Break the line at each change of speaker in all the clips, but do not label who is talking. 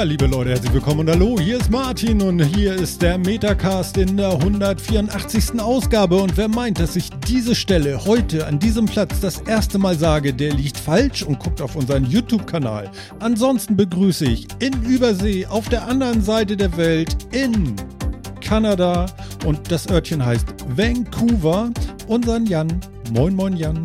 Ja, liebe Leute, herzlich willkommen und hallo, hier ist Martin und hier ist der Metacast in der 184. Ausgabe. Und wer meint, dass ich diese Stelle heute an diesem Platz das erste Mal sage, der liegt falsch und guckt auf unseren YouTube-Kanal. Ansonsten begrüße ich in Übersee auf der anderen Seite der Welt in Kanada und das Örtchen heißt Vancouver, unseren Jan. Moin, moin, Jan.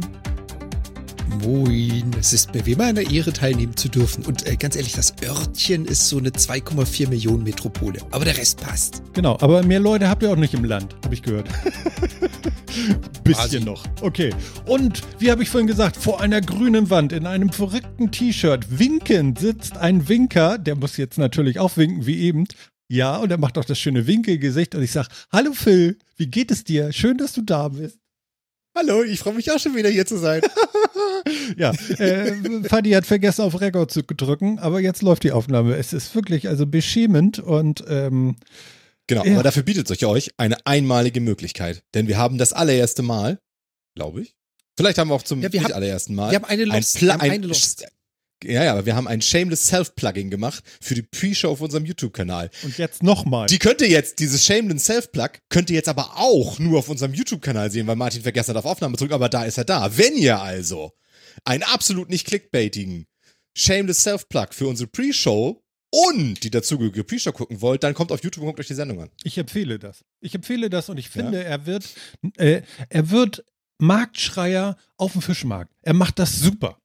Moin, es ist mir wie immer eine Ehre, teilnehmen zu dürfen. Und äh, ganz ehrlich, das Örtchen ist so eine 2,4 Millionen Metropole. Aber der Rest passt.
Genau, aber mehr Leute habt ihr auch nicht im Land, habe ich gehört. Bisschen
Quasi.
noch. Okay. Und wie habe ich vorhin gesagt, vor einer grünen Wand in einem verrückten T-Shirt winkend sitzt ein Winker, der muss jetzt natürlich auch winken wie eben. Ja, und er macht auch das schöne Winkelgesicht und ich sage, hallo Phil, wie geht es dir? Schön, dass du da bist.
Hallo, ich freue mich auch schon wieder hier zu sein.
Ja, äh, Fadi hat vergessen auf Rekord zu drücken, aber jetzt läuft die Aufnahme. Es ist wirklich also beschämend und ähm,
Genau,
Ja.
aber dafür bietet sich euch eine einmalige Möglichkeit. Denn wir haben das allererste Mal, glaube ich. Vielleicht haben wir auch zum
Ja, wir
nicht
haben-
allerersten Mal.
Wir haben eine
ein
Lost.
Pla-
wir haben
ein-
eine Lost.
Ja, ja, aber wir haben ein Shameless Self-Plugging gemacht für die Pre-Show auf unserem YouTube-Kanal.
und jetzt nochmal.
Die könnt ihr jetzt, dieses Shameless Self-Plug, könnt ihr jetzt aber auch nur auf unserem YouTube-Kanal sehen, weil Martin vergessen hat, auf Aufnahme zu drücken, aber da ist er da. Wenn ihr also einen absolut nicht clickbaitigen Shameless Self-Plug für unsere Pre-Show und die dazugehörige Pre-Show gucken wollt, dann kommt auf YouTube und guckt euch die Sendung an.
Ich empfehle das. Ich empfehle das und ich finde, er wird, äh, er wird Marktschreier auf dem Fischmarkt. Er macht das super.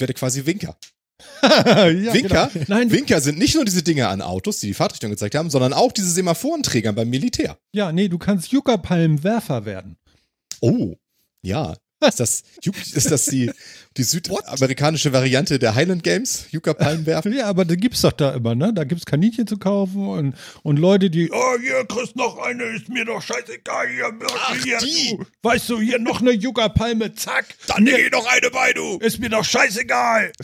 Ich werde quasi Winker.
ja,
Winker?
Genau. Nein,
Winker sind nicht nur diese Dinge an Autos, die die Fahrtrichtung gezeigt haben, sondern auch diese Semaphorenträger beim Militär.
ja, nee, du kannst Juckerpalmenwerfer werden.
Oh, ja. Ist das, ist das die, die südamerikanische Variante der Highland Games? Yucca Palmenwerfen?
Ja, aber da gibt's doch da immer, ne? Da gibt's Kaninchen zu kaufen und, und Leute, die, oh, hier kriegst noch eine, ist mir doch scheißegal, hier,
Ach,
hier
die.
Du, weißt du, hier noch eine Juckerpalme, zack.
Dann nee, noch eine bei, du!
Ist mir doch scheißegal.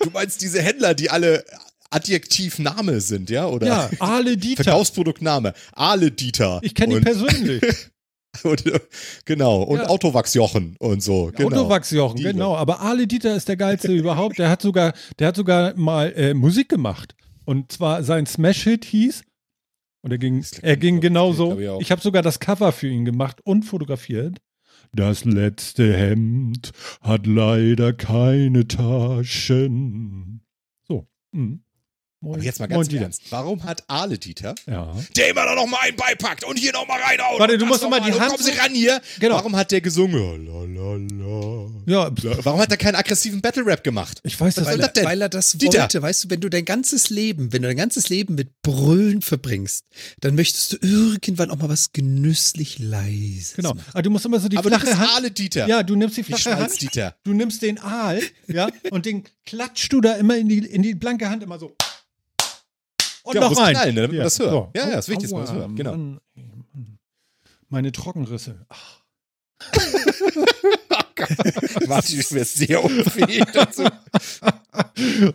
Du meinst diese Händler, die alle Adjektivname sind, ja? Oder
Ja, Ale Dieter.
Verkaufsproduktname. Ale Dieter.
Ich kenne ihn
Und-
persönlich.
Und, äh, genau. Und
Ja.
Autowachs Jochen und so. Genau.
Autowachsjochen, genau. Aber Ale Dieter ist der geilste überhaupt. Der hat sogar, der hat sogar mal äh, Musik gemacht. Und zwar sein Smash-Hit hieß, und er ging, er ging genauso.
ich.
Ich habe sogar das Cover für ihn gemacht und fotografiert. Das letzte Hemd hat leider keine Taschen. So. Mhm. Moin,
Aber jetzt mal
moin,
ganz
Dieter.
Ernst. Warum hat Ale Dieter
Ja.
der immer da noch mal einen beipackt und hier noch mal reinhaut.
Warte, du musst
noch
immer die Hand
Kommen Sie ran hier.
Genau.
Warum hat der gesungen? La, la, la.
Ja,
Warum hat er keinen aggressiven Battle-Rap gemacht?
ich weiß das
Weil er,
das denn?
weil er das
Dieter.
wollte, weißt du, wenn du dein ganzes Leben, wenn du dein ganzes Leben mit Brüllen verbringst, dann möchtest du irgendwann auch mal was genüsslich leises.
Genau.
machen.
Aber du musst immer so die
Aber du
flache
bist
Hand.
Ale Dieter.
Ja, du nimmst die flache Hand.
Schmalz-Dieter.
Du nimmst den Aal, ja, und den klatschst du da immer in die, in die blanke Hand immer so. Und
Ja,
noch rein.
knallen, ne, man das hört.
So.
Ja, ja, ist wichtig, dass man das hört. Genau.
Mann, ey, Mann. Meine Trockenrisse. Ach,
Martin, ich wäre sehr unfähig dazu.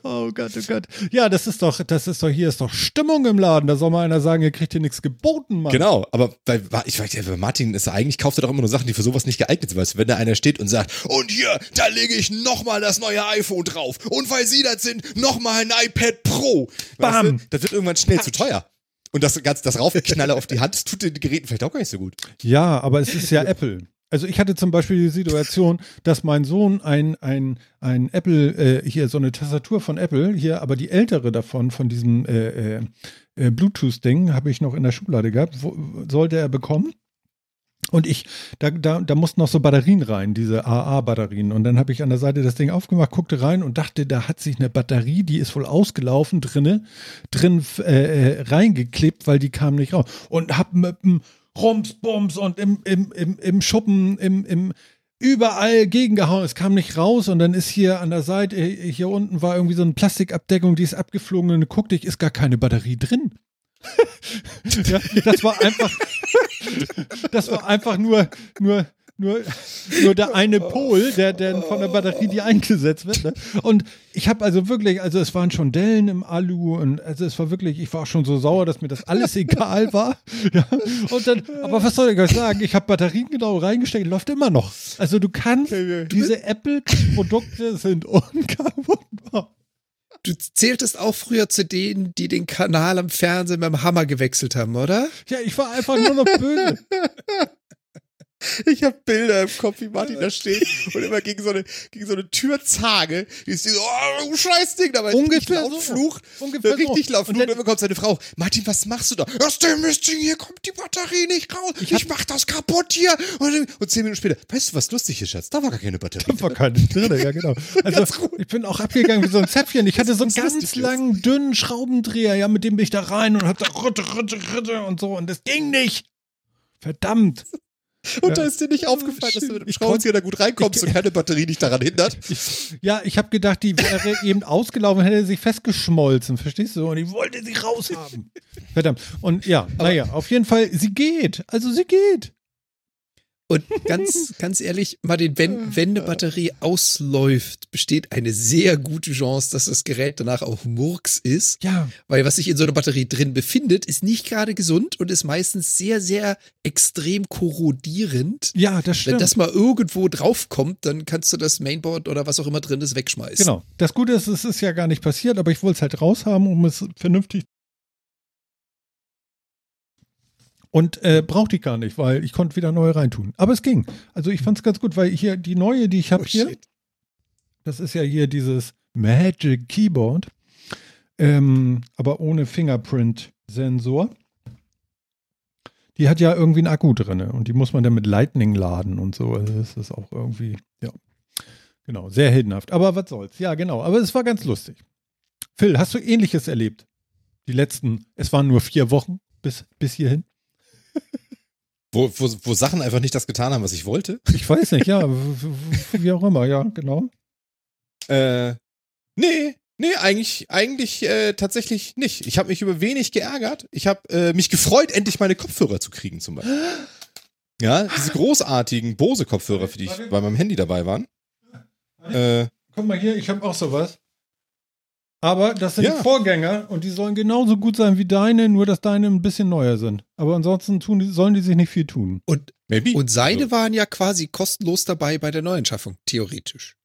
Oh Gott, oh Gott. Ja, das ist doch, das ist doch, hier ist doch Stimmung im Laden. Da soll mal einer sagen, ihr kriegt hier nichts geboten, Mann.
Genau, aber bei, ich weiß ja, bei Martin ist er eigentlich, kauft er doch immer nur Sachen, die für sowas nicht geeignet sind. Weißt du, wenn da einer steht und sagt, und hier, da lege ich nochmal das neue iPhone drauf. Und weil sie das sind, nochmal ein iPad Pro. Weißt
Bam.
du, das wird irgendwann schnell zu teuer. Und das ganz, das Raufknalle auf die Hand, das tut den Geräten vielleicht auch gar nicht so gut.
Ja, aber es ist ja Apple. Also ich hatte zum Beispiel die Situation, dass mein Sohn ein, ein, ein Apple, äh, hier so eine Tastatur von Apple, hier aber die ältere davon, von diesem äh, äh, äh, Bluetooth-Ding, habe ich noch in der Schublade gehabt, wo, sollte er bekommen. Und ich, da, da, da mussten noch so Batterien rein, diese AA-Batterien. Und dann habe ich an der Seite das Ding aufgemacht, guckte rein und dachte, da hat sich eine Batterie, die ist wohl ausgelaufen, drinne, drin äh, äh, reingeklebt, weil die kam nicht raus. Und hab mit dem Rumsbums und im, im, im, im Schuppen, im, im, überall gegengehauen. Es kam nicht raus und dann ist hier an der Seite, hier unten war irgendwie so eine Plastikabdeckung, die ist abgeflogen und guckte ich, ist gar keine Batterie drin. ja, das war einfach, das war einfach nur, nur, nur, nur der eine Pol, der, der von der Batterie, die eingesetzt wird. Ne? Und ich habe also wirklich, also es waren schon Dellen im Alu und also es war wirklich, ich war auch schon so sauer, dass mir das alles egal war. Ja? Und dann, aber was soll ich euch sagen? Ich habe Batterien genau reingesteckt, läuft immer noch. Also du kannst, diese Apple-Produkte sind unkaputtbar.
Du zähltest auch früher zu denen, die den Kanal am Fernsehen mit dem Hammer gewechselt haben, oder?
Ja, ich war einfach nur noch böse.
Ich habe Bilder im Kopf, wie Martin da steht und immer gegen so eine, gegen so eine Türzage, die ist so, oh, du Scheißding, aber
Ungefähr
richtig
so.
Fluch,
Ungefähr
richtig
so.
laut Fluch,
Und
und
dann-
dann kommt seine Frau, Martin, was machst du da? Aus dem Mistding, hier kommt die Batterie nicht raus, ich, mach das kaputt hier. Und, und zehn Minuten später, weißt du, was lustig ist, Schatz? Da war gar keine Batterie.
Da war keine drin, ja genau. Also ich bin auch abgegangen wie so ein Zäpfchen. Ich hatte so einen ganz langen, dünnen Schraubendreher, ja, mit dem bin ich da rein und hab da ritte, ritte, ritte und so und das ging nicht. Verdammt.
Und da ist dir nicht aufgefallen, dass du mit dem Schraubenzieher da gut reinkommst und keine Batterie dich daran hindert.
Ja, ich habe gedacht, die wäre eben ausgelaufen, hätte sich festgeschmolzen, verstehst du? Und ich wollte sie raushaben. Verdammt. Und ja, naja, auf jeden Fall, sie geht. Also sie geht.
Und ganz, ganz ehrlich, Martin, wenn, wenn eine Batterie ausläuft, besteht eine sehr gute Chance, dass das Gerät danach auch Murks ist.
Ja.
Weil was sich in so einer Batterie drin befindet, ist nicht gerade gesund und ist meistens sehr, sehr extrem korrodierend.
Ja, das
Wenn
stimmt.
das mal irgendwo draufkommt, dann kannst du das Mainboard oder was auch immer drin ist wegschmeißen.
Genau. Das Gute ist, es ist ja gar nicht passiert, aber ich wollte es halt raushaben, um es vernünftig. Und äh, brauchte ich gar nicht, weil ich konnte wieder neue reintun. Aber es ging. Also ich fand es ganz gut, weil hier die neue, die ich habe
Oh,
hier, das ist ja hier dieses Magic Keyboard, ähm, aber ohne Fingerprint-Sensor. Die hat ja irgendwie einen Akku drin und die muss man dann mit Lightning laden und so. Also das ist auch irgendwie, ja. Genau, sehr heldenhaft. Aber was soll's. Ja, genau. Aber es war ganz lustig. Phil, hast du ähnliches erlebt? Die letzten, es waren nur vier Wochen bis, bis hierhin?
Wo, wo, wo Sachen einfach nicht das getan haben, was ich wollte.
Ich weiß nicht, ja. Wie auch immer, ja, genau.
Äh, nee, nee, eigentlich, eigentlich äh, tatsächlich nicht. Ich habe mich über wenig geärgert. Ich habe äh, mich gefreut, endlich meine Kopfhörer zu kriegen zum Beispiel. Ja, diese großartigen Bose-Kopfhörer, für die ich bei meinem Handy dabei waren. Äh,
Guck mal hier, ich habe auch sowas. Aber das sind
Ja.
die Vorgänger und die sollen genauso gut sein wie deine, nur dass deine ein bisschen neuer sind. Aber ansonsten tun die, sollen die sich nicht viel tun.
Und,
maybe.
und seine
Also,
waren ja quasi kostenlos dabei bei der Neuanschaffung, theoretisch.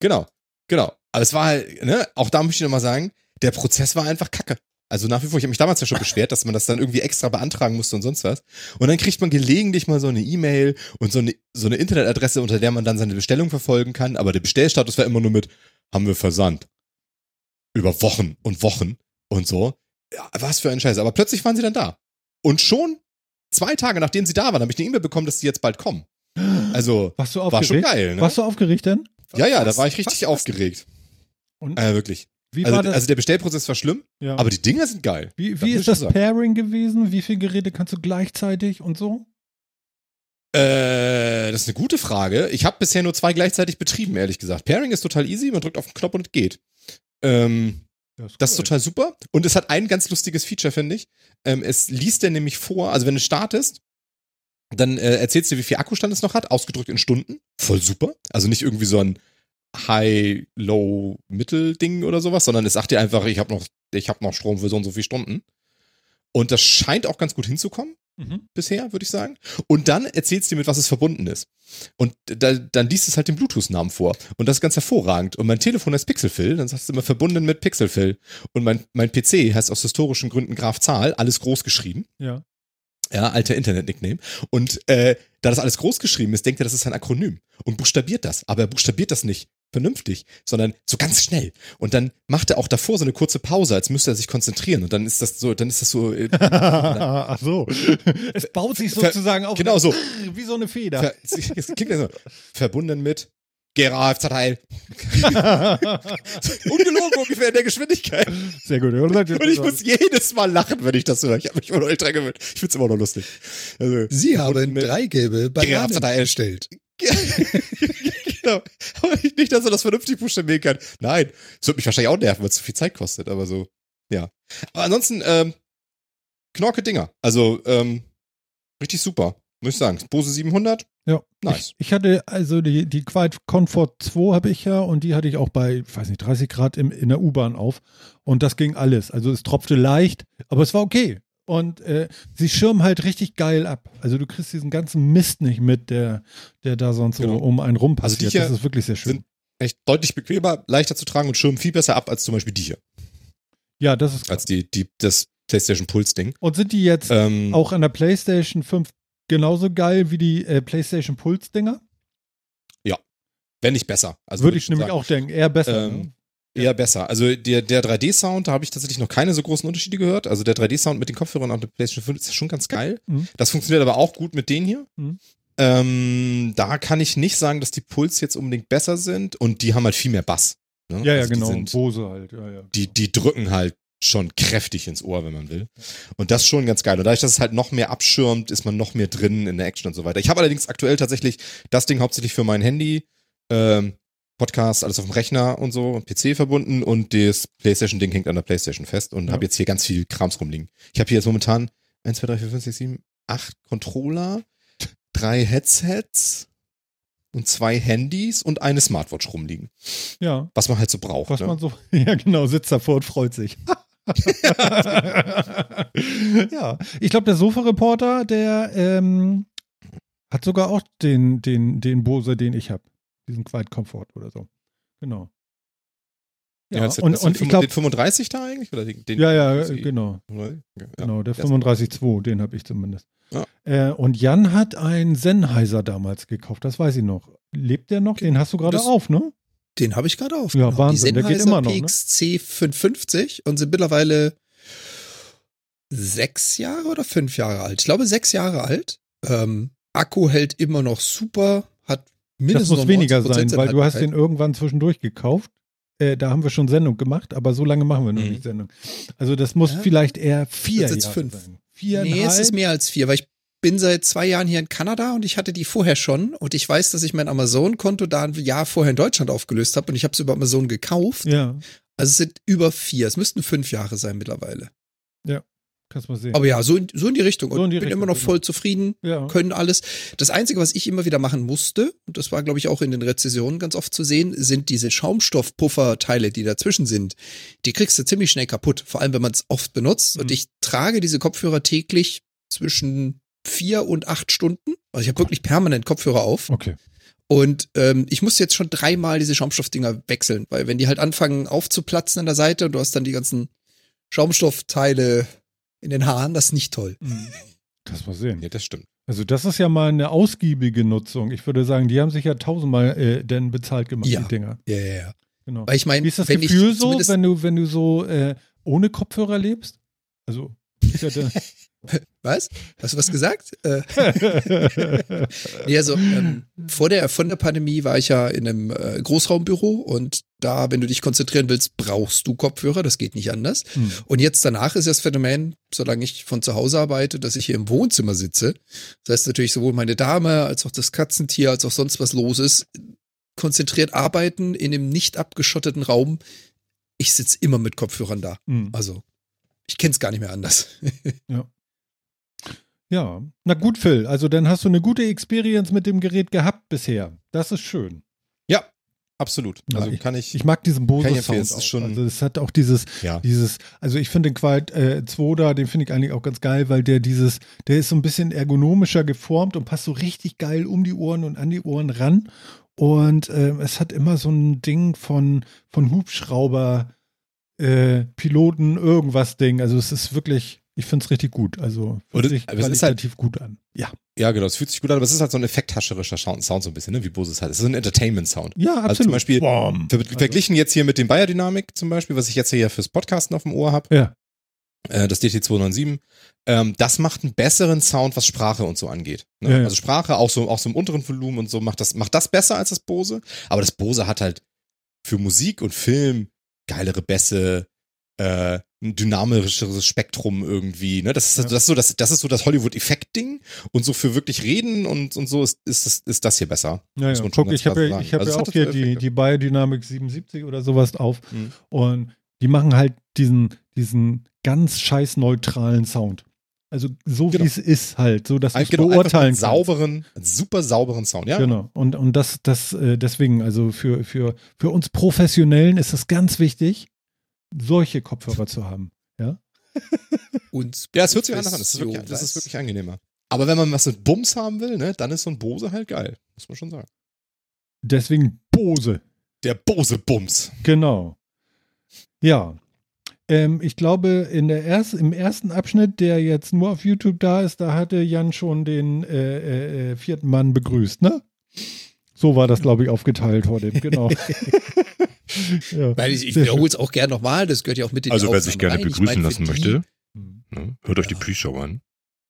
genau, genau. Aber es war halt, ne, auch da möchte ich nochmal sagen, der Prozess war einfach kacke. Also nach wie vor, ich habe mich damals ja schon beschwert, dass man das dann irgendwie extra beantragen musste und sonst was. Und dann kriegt man gelegentlich mal so eine E-Mail und so eine, so eine Internetadresse, unter der man dann seine Bestellung verfolgen kann. Aber der Bestellstatus war immer nur mit, haben wir versandt. Über Wochen und Wochen und so. Ja, was für ein Scheiß. Aber plötzlich waren sie dann da. Und schon zwei Tage nachdem sie da waren, habe ich eine E-Mail bekommen, dass die jetzt bald kommen. Also,
Warst du
war schon geil, ne?
Warst du aufgeregt denn?
Ja, ja, da war ich richtig
was-
aufgeregt.
Und
Äh, wirklich.
wie
Also,
war das?
also der Bestellprozess war schlimm,
ja.
aber die Dinger sind geil.
wie wie ist das
sagen.
Pairing gewesen? Wie viele Geräte kannst du gleichzeitig und so?
Äh, das ist eine gute Frage. Ich habe bisher nur zwei gleichzeitig betrieben, ehrlich gesagt. Pairing ist total easy, man drückt auf den Knopf und es geht. Ähm, das ist
cool.
total super. Und es hat ein ganz lustiges Feature, finde ich. Ähm, es liest dir nämlich vor, also wenn du startest, dann äh, erzählst du, wie viel Akkustand es noch hat, ausgedrückt in Stunden. Voll super. Also nicht irgendwie so ein High, Low, Mittel-Ding oder sowas, sondern es sagt dir einfach, ich habe noch, ich habe noch Strom für so und so viele Stunden. Und das scheint auch ganz gut hinzukommen
Mhm.
bisher, würde ich sagen. Und dann erzählst du dir, mit was es verbunden ist. Und da, dann liest es halt den Bluetooth-Namen vor. Und das ist ganz hervorragend. Und mein Telefon heißt Pixelphil, dann sagst du immer verbunden mit Pixelphil. Und mein, mein PC heißt aus historischen Gründen Graf Zahl, alles groß geschrieben.
Ja.
Ja, alter Internet-Nickname. Und äh, da das alles groß geschrieben ist, denkt er, das ist ein Akronym und buchstabiert das. Aber er buchstabiert das nicht vernünftig, sondern so ganz schnell. Und dann macht er auch davor so eine kurze Pause, als müsste er sich konzentrieren. Und dann ist das so, dann ist das so, äh,
Ach so. Es baut sich sozusagen auf.
genau so.
Wie so eine Feder.
Ver, es klingt ja so, verbunden mit Gera Teil. Ungelogen ungefähr in der Geschwindigkeit.
Sehr gut.
Und ich muss jedes Mal lachen, wenn ich das höre. Ich habe mich immer noch dran gewöhnt. Ich find's immer noch lustig. Also,
Sie haben drei gelbe Bananen
Verteilt. Genau. Nicht, dass er das vernünftig buchstabieren kann. Nein. Das wird mich wahrscheinlich auch nerven, weil es zu viel Zeit kostet, aber so. Ja. Aber ansonsten, ähm, knorke Dinger. Also, ähm, richtig super. Muss ich sagen. Bose 700.
Ja.
Nice.
Ich, ich hatte also die, die Quiet Comfort 2 habe ich ja und die hatte ich auch bei, ich weiß nicht, 30 Grad im, in der U-Bahn auf und das ging alles. Also es tropfte leicht, aber es war okay. Und äh, sie schirmen halt richtig geil ab. Also du kriegst diesen ganzen Mist nicht mit, der, der da sonst so
Genau.
um einen rum
Also die
passiert.
hier
das ist wirklich sehr schön.
sind- echt deutlich bequemer, leichter zu tragen und schirmen viel besser ab als zum Beispiel die hier.
Ja, das ist
Als die, die, das PlayStation Pulse-Ding.
Und sind die jetzt
Ähm,
auch an der PlayStation 5 genauso geil wie die äh, PlayStation Pulse-Dinger?
wenn nicht besser. Also
Würde
würd
ich nämlich
sagen,
auch denken. Eher besser.
Ähm,
ne?
Eher besser. Also der, der 3D-Sound, da habe ich tatsächlich noch keine so großen Unterschiede gehört. Also der 3D-Sound mit den Kopfhörern auf der PlayStation 5 ist ja schon ganz geil.
Mhm.
Das funktioniert aber auch gut mit denen hier.
Mhm.
Ähm, da kann ich nicht sagen, dass die Puls jetzt unbedingt besser sind und die haben halt viel mehr Bass. ne?
Ja, ja,
Also die
genau.
sind-
Bose halt. Ja, ja.
die, die drücken halt schon kräftig ins Ohr, wenn man will. Und das ist schon ganz geil. Und dadurch, dass es halt noch mehr abschirmt, ist man noch mehr drin in der Action und so weiter. Ich habe allerdings aktuell tatsächlich das Ding hauptsächlich für mein Handy, ähm, Podcast, alles auf dem Rechner und so, PC verbunden und das PlayStation-Ding hängt an der PlayStation fest und
Ja.
habe jetzt hier ganz viel Krams rumliegen. Ich habe hier jetzt momentan 1, 2, 3, 4, 5, 6, 7, 8 Controller, drei Headsets und zwei Handys und eine Smartwatch rumliegen.
ja,
Was man halt so braucht.
was
ne?
man so. Ja, genau, sitzt davor und freut sich. ja, ich glaube, der Sofa-Reporter, der ähm, hat sogar auch den, den, den Bose, den ich habe. Diesen Quiet Comfort oder so. Genau. Ja,
der-
und, und ich glaube,
den 35 da eigentlich? Oder den, den
ja, ja, genau.
Ja,
Genau, der
das-
35.2, den habe ich zumindest.
Ja.
Äh, und Jan hat einen Sennheiser damals gekauft, das weiß ich noch. Lebt der noch? Den hast du gerade auf, ne?
Den habe ich gerade auf.
Ja,
genau.
Wahnsinn,
Die
der geht immer noch, ne?
PXC 550 und sind mittlerweile sechs Jahre oder fünf Jahre alt. Ich glaube, sechs Jahre alt. Ähm, Akku hält immer noch super, hat
Das
mindestens
muss weniger
90%
sein, weil du hast den irgendwann zwischendurch gekauft. Äh, da haben wir schon Sendung gemacht, aber so lange machen wir noch
Mhm.
nicht Sendung. Also das muss
Ja.
vielleicht eher vier
Das ist
Jahre
fünf.
sein.
Nee, es ist mehr als vier, weil ich bin seit zwei Jahren hier in Kanada und ich hatte die vorher schon und ich weiß, dass ich mein Amazon-Konto da ein Jahr vorher in Deutschland aufgelöst habe und ich habe es über Amazon gekauft.
Ja,
Also es sind über vier. Es müssten fünf Jahre sein mittlerweile.
Kannst mal sehen.
Aber ja, so in, so in die Richtung. Und
So die
bin
Richtung,
immer noch voll zufrieden,
ja.
können alles. Das Einzige, was ich immer wieder machen musste, und das war, glaube ich, auch in den Rezessionen ganz oft zu sehen, sind diese Schaumstoffpufferteile, die dazwischen sind. Die kriegst du ziemlich schnell kaputt, vor allem wenn man es oft benutzt.
Mhm.
Und ich trage diese Kopfhörer täglich zwischen vier und acht Stunden. Also ich habe wirklich permanent Kopfhörer auf.
Okay.
Und ähm, ich muss jetzt schon dreimal diese Schaumstoffdinger wechseln, weil wenn die halt anfangen aufzuplatzen an der Seite und du hast dann die ganzen Schaumstoffteile in den Haaren, das ist nicht toll.
Mhm. Kannst mal sehen.
Ja, das stimmt.
Also das ist ja mal eine ausgiebige Nutzung. Ich würde sagen, die haben sich ja tausendmal äh, denn bezahlt gemacht,
Ja.
die Dinger.
Ja, ja, ja.
Genau.
Weil ich meine,
Wie ist das
wenn
Gefühl
ich
so, wenn du, wenn du so äh, ohne Kopfhörer lebst? Also, ist ja der-
Was? Hast du was gesagt? Äh, nee, also ähm, vor der von der Pandemie war ich ja in einem äh, Großraumbüro und da, wenn du dich konzentrieren willst, brauchst du Kopfhörer. Das geht nicht anders.
Hm.
Und jetzt danach ist das Phänomen, solange ich von zu Hause arbeite, dass ich hier im Wohnzimmer sitze. Das heißt natürlich sowohl meine Dame als auch das Katzentier als auch sonst was los ist, konzentriert arbeiten in einem nicht abgeschotteten Raum. Ich sitze immer mit Kopfhörern da.
Hm.
Also ich kenne es gar nicht mehr anders.
Ja, na gut, Phil. Also dann hast du eine gute Experience mit dem Gerät gehabt bisher. Das ist schön.
Ja, absolut.
Ja,
Also kann ich.
Ich mag diesen Bose
Kann ich empfehlen,
Sound
es schon-
also es hat auch dieses,
ja.
dieses, also ich finde den Quiet äh, 2 da, den finde ich eigentlich auch ganz geil, weil der dieses, der ist so ein bisschen ergonomischer geformt und passt so richtig geil um die Ohren und an die Ohren ran. Und ähm, es hat immer so ein Ding von, von Hubschrauber, äh, Piloten, irgendwas Ding. Also es ist wirklich, ich finde es richtig gut. Also fühlt
es-
sich
ist halt-
gut an. Ja.
ja, genau. Es fühlt sich gut an, aber es ist halt so ein effekthascherischer Sound, Sound so ein bisschen, ne? wie Bose es halt. Es ist ein Entertainment-Sound.
Ja, absolut.
Also zum Beispiel
Bom.
Ver verglichen jetzt hier mit dem Biodynamic zum Beispiel, was ich jetzt hier fürs Podcasten auf dem Ohr habe,
Ja.
äh, das DT297, ähm, das macht einen besseren Sound, was Sprache und so angeht. Ne?
Ja, ja.
Also Sprache auch so, auch so im unteren Volumen und so macht das, macht das besser als das Bose. Aber das Bose hat halt für Musik und Film geilere Bässe, äh, ein dynamischeres Spektrum irgendwie. Ne? Das, ist,
Ja.
das, ist so das, das ist so das Hollywood-Effekt-Ding. Und so für wirklich Reden und, und so ist, ist, das, ist das hier besser.
Ja, ja. Guck, ich habe ja, ich hab
Also
ja auch hier die, die Biodynamic 77 oder sowas auf.
Mhm.
Und die machen halt diesen, diesen ganz scheiß neutralen Sound. Also so
Genau.
wie es ist halt, so dass du
genau,
beurteilen
einen
kannst.
sauberen, super sauberen Sound, ja?
Genau. Und, und das, das, äh, deswegen, also für, für, für uns Professionellen ist es ganz wichtig, solche Kopfhörer zu haben. Ja.
Und
Ja, es hört sich anders an. Das ist, wirklich, das ist wirklich angenehmer. Aber wenn man was mit Bums haben will, ne, dann ist so ein Bose halt geil. Muss man schon sagen.
Deswegen Bose.
Der Bose Bums.
Genau. Ja. Ähm, ich glaube, in der erst, im ersten Abschnitt, der jetzt nur auf YouTube da ist, da hatte Jan schon den äh, äh, vierten Mann begrüßt, ne? So war das, glaube ich, aufgeteilt heute. Genau.
ja. Weil ich, ich wiederhole es auch gerne nochmal, das gehört ja auch mit in die
Also wer sich gerne
rein.
Begrüßen
meine,
lassen möchte,
Hm.
ne, hört euch die Pre-Show an.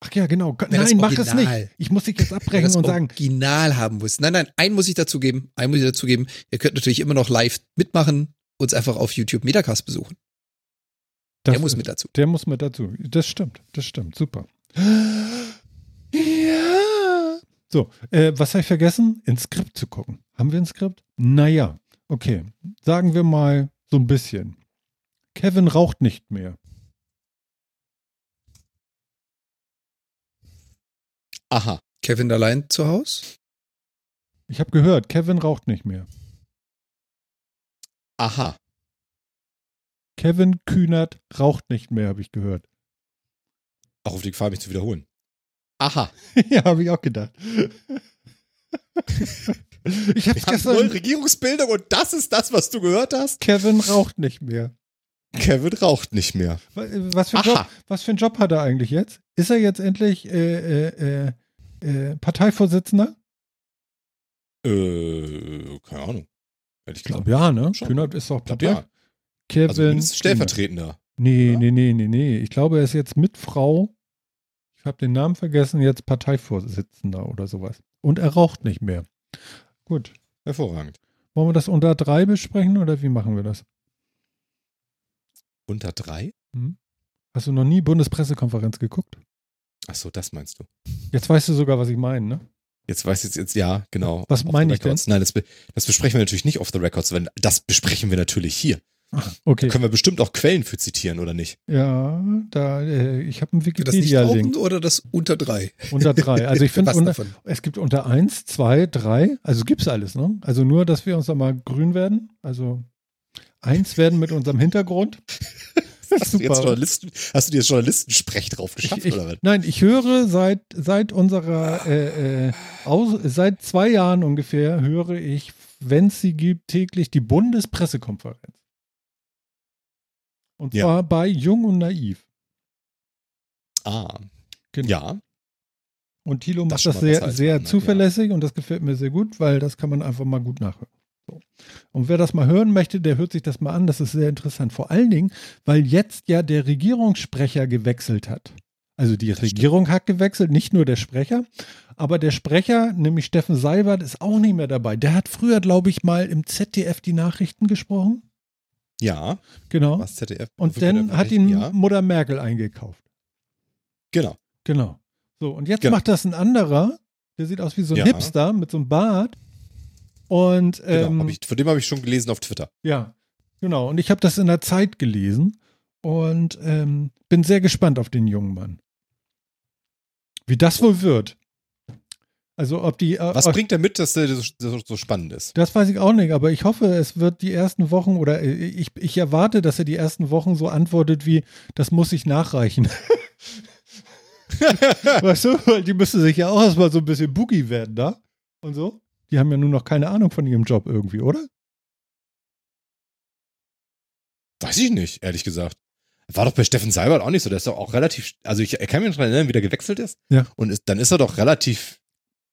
Ach ja, genau.
das
Nein, mach es
Original.
nicht. Ich muss dich jetzt abbrechen
das
und sagen,
Original haben muss. Nein, nein, einen muss ich dazu geben. Einen muss ich dazu geben. Ihr könnt natürlich immer noch live mitmachen, uns einfach auf YouTube Metacast besuchen.
das,
Der muss mit dazu.
Der muss mit dazu. Das stimmt, das stimmt. Super. Ja. So, äh, was habe ich vergessen? Ins Skript zu gucken. Haben wir ein Skript? Naja, okay. Sagen wir mal so ein bisschen. Kevin raucht nicht mehr.
Aha.
Kevin allein zu Hause?
Ich habe gehört, Kevin raucht nicht mehr.
Aha.
Kevin Kühnert raucht nicht mehr, habe ich gehört.
Auch auf die Gefahr, mich zu wiederholen. Aha.
ja, habe ich auch gedacht. ich habe
Wir haben
gestern.
Regierungsbildung und das ist das, was du gehört hast?
Kevin raucht nicht mehr.
Kevin raucht nicht mehr.
Was für, ein. Job, was für einen Job hat er eigentlich jetzt? Ist er jetzt endlich äh, äh, äh, äh, Parteivorsitzender?
Äh, keine Ahnung.
Ich glaube ja, ne?
Schon.
Kühnert ist doch Partei.
ja.
Kevin.
Also stellvertretender.
Nee,
oder?
nee, nee, nee, nee. Ich glaube, er ist jetzt mit Frau, ich habe den Namen vergessen, jetzt Parteivorsitzender oder sowas. Und er raucht nicht mehr. Gut.
Hervorragend.
Wollen wir das unter drei besprechen oder wie machen wir das?
Unter drei?
Hast du noch nie Bundespressekonferenz geguckt?
Ach so, das meinst du.
Jetzt weißt du sogar, was ich meine, ne?
Jetzt weiß jetzt, jetzt, ja, genau.
Was meine ich denn?
Nein, das, das besprechen wir natürlich nicht off the records, wenn das besprechen wir natürlich hier.
Okay.
Können wir bestimmt auch Quellen für zitieren, oder nicht?
Ja, da, äh, ich habe einen
nicht
Wikipedia-Link
oder das unter drei?
unter drei. Also ich finde, es gibt unter eins, zwei, drei, also gibt's alles, ne? Also nur, dass wir uns da mal grün werden. Also eins werden mit unserem Hintergrund.
Hast du, jetzt Journalisten, hast du dir jetzt Journalistensprech drauf geschafft,
Ich, ich,
oder was?
nein, ich höre seit, seit unserer, äh, äh, aus, seit zwei Jahren ungefähr, höre ich, wenn es sie gibt, täglich die Bundespressekonferenz. Und
Ja.
zwar bei Jung und Naiv.
Ah,
Genau.
ja.
Und Thilo
Das
macht das
mal
sehr,
als
sehr zuverlässig und das gefällt mir sehr gut, weil das kann man einfach mal gut nachhören. So. Und wer das mal hören möchte, der hört sich das mal an. Das ist sehr interessant. Vor allen Dingen, weil jetzt ja der Regierungssprecher gewechselt hat. Also die Regierung hat gewechselt, nicht nur der Sprecher, aber der Sprecher, nämlich Steffen Seibert, ist auch nicht mehr dabei. Der hat früher, glaube ich, mal im ZDF die Nachrichten gesprochen.
Ja,
Genau.
was ZDF.
Und dann hat ihn
Ja,
Mutter Merkel eingekauft.
genau.
Genau. So, und jetzt
Genau.
macht das ein anderer, der sieht aus wie so ein
Ja.
Hipster mit so einem Bart. Und
genau.
ähm,
Hab ich, von dem habe ich schon gelesen auf Twitter.
ja, genau. Und ich habe das in der Zeit gelesen und ähm, bin sehr gespannt auf den jungen Mann. Wie das wohl wird. Also ob die. äh,
Was
äh,
bringt er mit, dass der so, spannend ist?
das weiß ich auch nicht, aber ich hoffe, es wird die ersten Wochen oder äh, ich, ich erwarte, dass er die ersten Wochen so antwortet wie, das muss ich nachreichen. weißt du, weil die müssen sich ja auch erstmal so ein bisschen boogie werden da und so. Die haben ja nun noch keine Ahnung von ihrem Job irgendwie, oder?
Weiß ich nicht, ehrlich gesagt. War doch bei Steffen Seibert auch nicht so. Der ist doch auch relativ, also ich kann mich noch erinnern, wie der gewechselt ist.
Ja.
Und ist, dann ist er doch relativ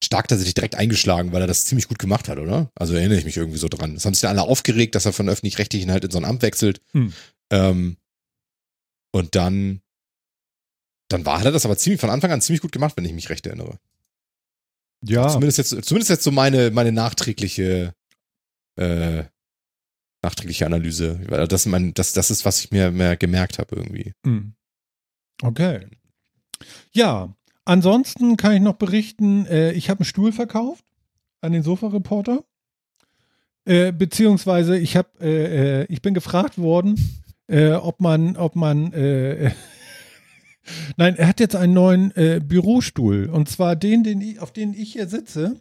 stark tatsächlich direkt eingeschlagen, weil er das ziemlich gut gemacht hat, oder? Also erinnere ich mich irgendwie so dran. Das haben sich dann alle aufgeregt, dass er von öffentlich-rechtlichen halt in so ein Amt wechselt.
Hm.
Ähm, und dann, dann war, hat er das aber ziemlich von Anfang an ziemlich gut gemacht, wenn ich mich recht erinnere.
Ja.
Zumindest jetzt, zumindest jetzt so meine, meine nachträgliche, äh, nachträgliche Analyse. Weil Das, mein, das, das ist, was ich mir mehr gemerkt habe irgendwie.
Hm. Okay. Ja, ansonsten kann ich noch berichten, äh, ich habe einen Stuhl verkauft an den Sofa-Reporter. Äh, beziehungsweise ich habe, äh, äh, ich bin gefragt worden, äh, ob man, ob man, äh, nein, er hat jetzt einen neuen Bürostuhl und zwar den, den ich, auf den ich hier sitze.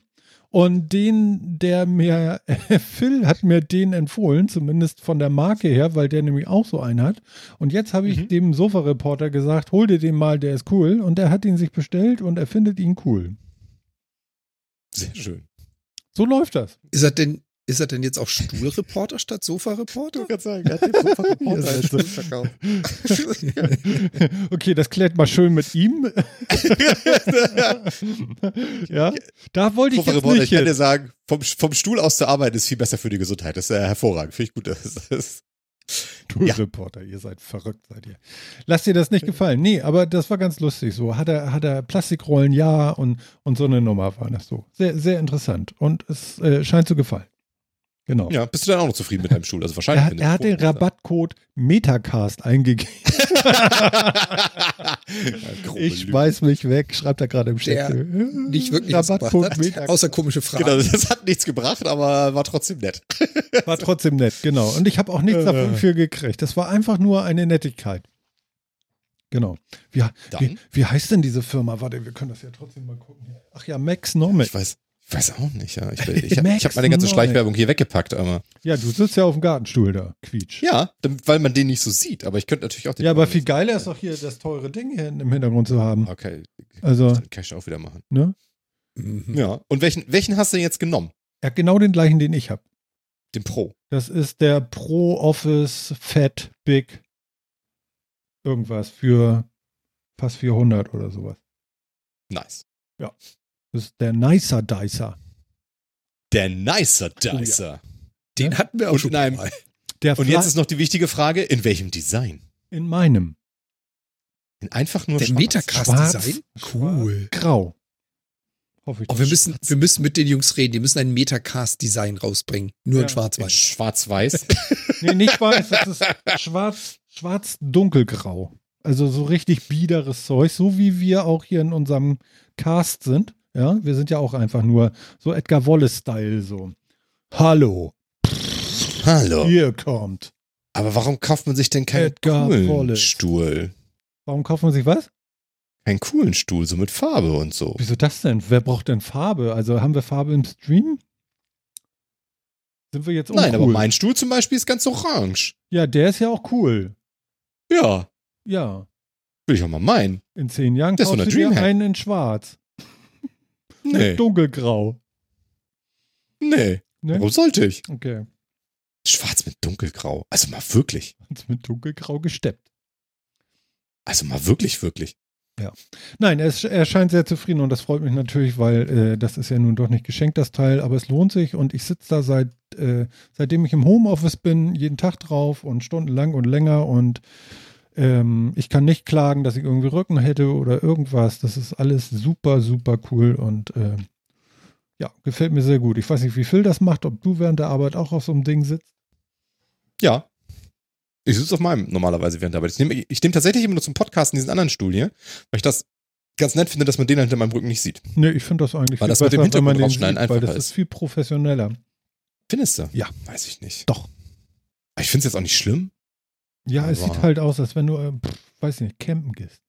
Und den, der mir, Phil hat mir den empfohlen, zumindest von der Marke her, weil der nämlich auch so einen hat. Und jetzt habe ich
Mhm.
dem Sofa-Reporter gesagt, hol dir den mal, der ist cool. Und er hat ihn sich bestellt und er findet ihn cool.
Sehr schön.
So läuft das.
Ist das denn Ist er denn jetzt auch Stuhlreporter statt Sofareporter?
Ich kann sagen, er hat den Sofa-Reporter
okay, das klärt mal schön mit ihm. ja, da wollte ich jetzt nicht
ich kann dir
hin.
sagen, vom, vom Stuhl aus zu arbeiten ist viel besser für die Gesundheit. Das ist äh, hervorragend. Finde ich gut. Das ist,
Du Reporter, ihr seid verrückt, seid ihr. Lasst dir das nicht gefallen. Nee, aber das war ganz lustig so. Hat er, hat er Plastikrollen, ja, und, und so eine Nummer war das so. Sehr, sehr interessant. Und es äh, scheint zu gefallen. Genau.
ja, bist du dann auch noch zufrieden mit deinem Stuhl? Also wahrscheinlich.
Er hat, er hat den. Rabattcode Metacast eingegeben. Ich
Lüge.
weiß mich weg, schreibt er gerade im Chat.
Nicht wirklich
Rabattcode Metacast.
außer komische Fragen.
Genau, das hat nichts gebracht, aber war trotzdem nett.
War trotzdem nett, genau. Und ich habe auch nichts
Äh.
dafür gekriegt. Das war einfach nur eine Nettigkeit. Genau. Wie, wie, wie heißt denn diese Firma? Warte, wir können das ja trotzdem mal gucken. Ach ja, Max Nomic.
Ich weiß, weiß auch nicht. Ja. Ich, ich, ich habe meine ganze. Schleichwerbung hier weggepackt, aber.
Ja, du sitzt ja auf dem Gartenstuhl da, Quietsch.
Ja, weil man den nicht so sieht. Aber ich könnte natürlich auch den.
Ja, aber viel geiler ist doch hier das teure Ding hier hinten im Hintergrund zu haben.
Okay,
Also,
dann kann ich auch wieder machen.
ne?
Mhm.
Ja. Und welchen, welchen hast du denn jetzt genommen?
Er hat genau den gleichen, den ich habe.
Den Pro.
Das ist der Pro Office Fat Big irgendwas für fast 400 oder sowas.
Nice.
Das ist der Nicer Dicer.
Der Nicer Dicer.
Den hatten wir auch
Und
schon
in einem- Und jetzt ist noch die wichtige Frage: In welchem Design?
in meinem.
In einfach nur
Der
schwarz.
Metacast
Schwarz.
Design?
Schwarz.
Cool.
Grau. Hoffe ich.
Oh, wir müssen, wir müssen mit den Jungs reden. Die müssen ein Metacast Design rausbringen. Nur
Ja.
in Schwarz-Weiß.
Schwarz-Weiß.
Nee, nicht weiß, das ist schwarz, schwarz dunkelgrau. Also so richtig biederes Zeug, so wie wir auch hier in unserem Cast sind. Ja, wir sind ja auch einfach nur so Edgar Wallace-Style so. Hallo,
Hallo.
hier kommt.
Aber warum kauft man sich denn keinen
Edgar
coolen
Wallace.
Stuhl?
Warum kauft man sich was?
Keinen coolen Stuhl, so mit Farbe und so.
Wieso das denn? Wer braucht denn Farbe? Also haben wir Farbe im Stream? Sind wir jetzt uncool?
Nein, aber mein Stuhl zum Beispiel ist ganz orange.
Ja, der ist ja auch cool.
Ja,
Ja.
will ich auch mal meinen.
In zehn Jahren
Das
kaufst du dir einen in schwarz.
Nee,
dunkelgrau.
nee.
Ne?
Warum sollte ich?
Okay.
Schwarz mit dunkelgrau. Also mal wirklich.
Und mit dunkelgrau gesteppt.
Also mal wirklich, wirklich.
Nein, er, ist, er scheint sehr zufrieden und das freut mich natürlich, weil äh, das ist ja nun doch nicht geschenkt, das Teil, aber es lohnt sich und ich sitze da seit, äh, seitdem ich im Homeoffice bin, jeden Tag drauf und stundenlang und länger und ähm, ich kann nicht klagen, dass ich irgendwie Rücken hätte oder irgendwas. Das ist alles super, super cool und äh, ja, gefällt mir sehr gut. Ich weiß nicht, wie Phil das macht, ob du während der Arbeit auch auf so einem Ding sitzt.
Ja. Ich sitze auf meinem normalerweise während der Arbeit. Ich nehme ich nehm tatsächlich immer nur zum Podcasten diesen anderen Stuhl hier, weil ich das ganz nett finde, dass man den hinter meinem Rücken nicht sieht.
Nee, ich finde das eigentlich
Weil
viel
das mit dem Hintergrund
den
rausschneiden
sieht, weil das ist viel professioneller.
Findest du?
Ja.
Weiß ich nicht.
Doch.
Ich finde es jetzt auch nicht schlimm.
Ja, es sieht halt aus, als wenn du, äh, pff, weiß nicht, campen gehst.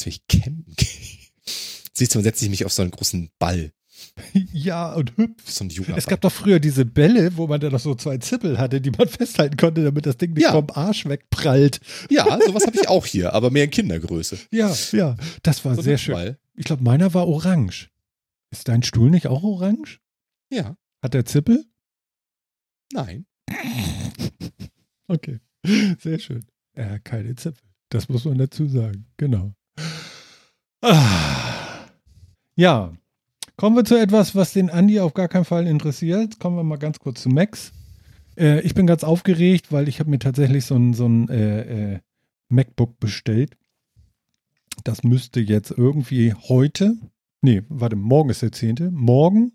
Jetzt will ich campen gehen. Siehst du, man setzt sich mich auf so einen großen Ball.
ja, und hüpf.
So Yoga
Es gab doch früher diese Bälle, wo man dann noch so zwei Zippel hatte, die man festhalten konnte, damit das Ding nicht
Ja.
vom Arsch wegprallt.
Ja, sowas habe ich auch hier, aber mehr in Kindergröße.
Ja, ja, das war
So ein
sehr schön.
Ball.
Ich glaube, meiner war orange. Ist dein Stuhl nicht auch orange?
Ja.
Hat der Zippel?
Nein.
Okay, sehr schön. Er hat keine Zippel. Das muss man dazu sagen. Genau. Ah. Ja, kommen wir zu etwas, was den Andi auf gar keinen Fall interessiert. Kommen wir mal ganz kurz zu Max. Äh, ich bin ganz aufgeregt, weil ich habe mir tatsächlich so ein, so ein äh, äh, MacBook bestellt. Das müsste jetzt irgendwie heute, nee, warte, morgen ist der 10. Morgen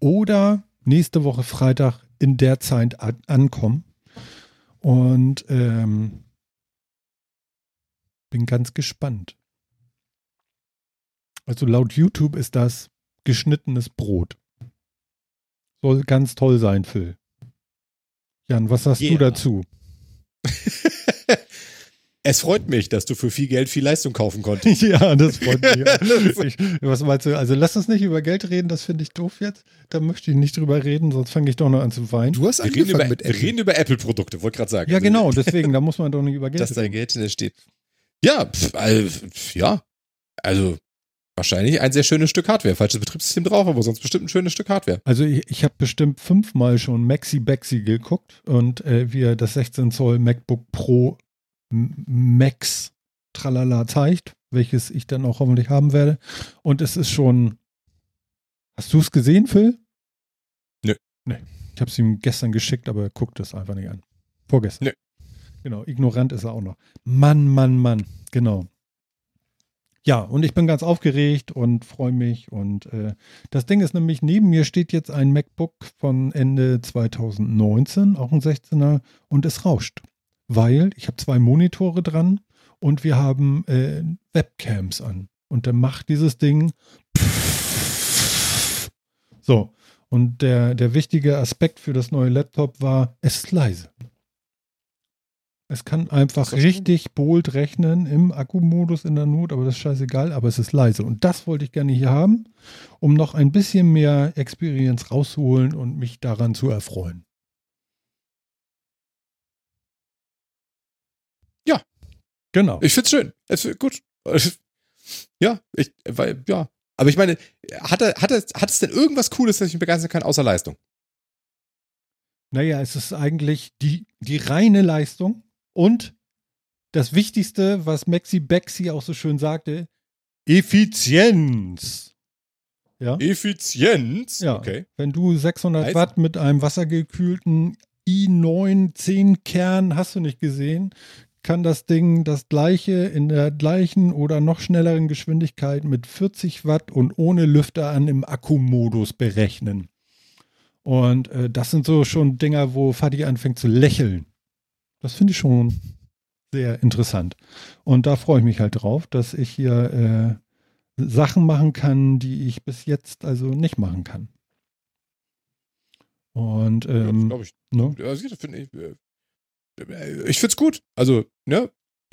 oder nächste Woche Freitag in der Zeit an ankommen. Und ähm, bin ganz gespannt. Also laut YouTube ist das geschnittenes Brot. Soll ganz toll sein, Phil. Jan, was sagst
Yeah.
du dazu?
Es freut mich, dass du für viel Geld viel Leistung kaufen konntest.
ja, das freut mich. ich, was meinst du? Also lass uns nicht über Geld reden, das finde ich doof jetzt. Da möchte ich nicht drüber reden, sonst fange ich doch noch an zu weinen.
Du hast
Wir reden
angefangen
über,
mit
wir
Apple.
reden über Apple-Produkte, wollte gerade sagen.
ja,
Also,
genau, deswegen, da muss man doch nicht über Geld
Dass dein
reden.
Geld in der steht. Ja, pf, also, pf, ja. Also, Wahrscheinlich ein sehr schönes Stück Hardware. Falsches Betriebssystem drauf, aber sonst bestimmt ein schönes Stück Hardware.
Also ich, ich habe bestimmt fünfmal schon Maxi Bexi geguckt und äh, wie er das 16 Zoll MacBook Pro Max tralala zeigt, welches ich dann auch hoffentlich haben werde. Und es ist schon. Hast du es gesehen, Phil?
Nö.
Nee. Ich habe es ihm gestern geschickt, aber er guckt es einfach nicht an. Vorgestern.
Nö.
Genau, ignorant ist er auch noch. Mann, Mann, Mann. Genau. Ja, und ich bin ganz aufgeregt und freue mich. Und äh, das Ding ist nämlich, neben mir steht jetzt ein MacBook von Ende 2019, auch ein 16er, und es rauscht. Weil ich habe zwei Monitore dran und wir haben äh, Webcams an. Und dann macht dieses Ding so. Und der, der wichtige Aspekt für das neue Laptop war, es ist leise. Es kann einfach richtig bold rechnen im Akkumodus in der Not, aber das ist scheißegal, aber es ist leise. Und das wollte ich gerne hier haben, um noch ein bisschen mehr Experience rauszuholen und mich daran zu erfreuen.
Ja.
Genau.
Ich find's schön. Es gut. Ja, ich, weil, ja. Aber ich meine, hat, er, hat, er, hat es denn irgendwas Cooles, das ich mich begeistern kann, außer Leistung?
Naja, es ist eigentlich die, die reine Leistung und das Wichtigste, was Maxi Bexi auch so schön sagte, Effizienz. Ja,
Effizienz.
ja.
Okay.
wenn du 600
Heißt-
Watt mit einem wassergekühlten i9 10 Kern hast du nicht gesehen, kann das Ding das gleiche in der gleichen oder noch schnelleren Geschwindigkeit mit 40 Watt und ohne Lüfter an im Akkumodus berechnen. Und äh, das sind so schon Dinger, wo Fadi anfängt zu lächeln. Das finde ich schon sehr interessant. Und da freue ich mich halt drauf, dass ich hier äh, Sachen machen kann, die ich bis jetzt also nicht machen kann. Und
ja,
ähm,
glaube ich.
ne?
Ja, das finde ich. Ich find's gut. Also, ne?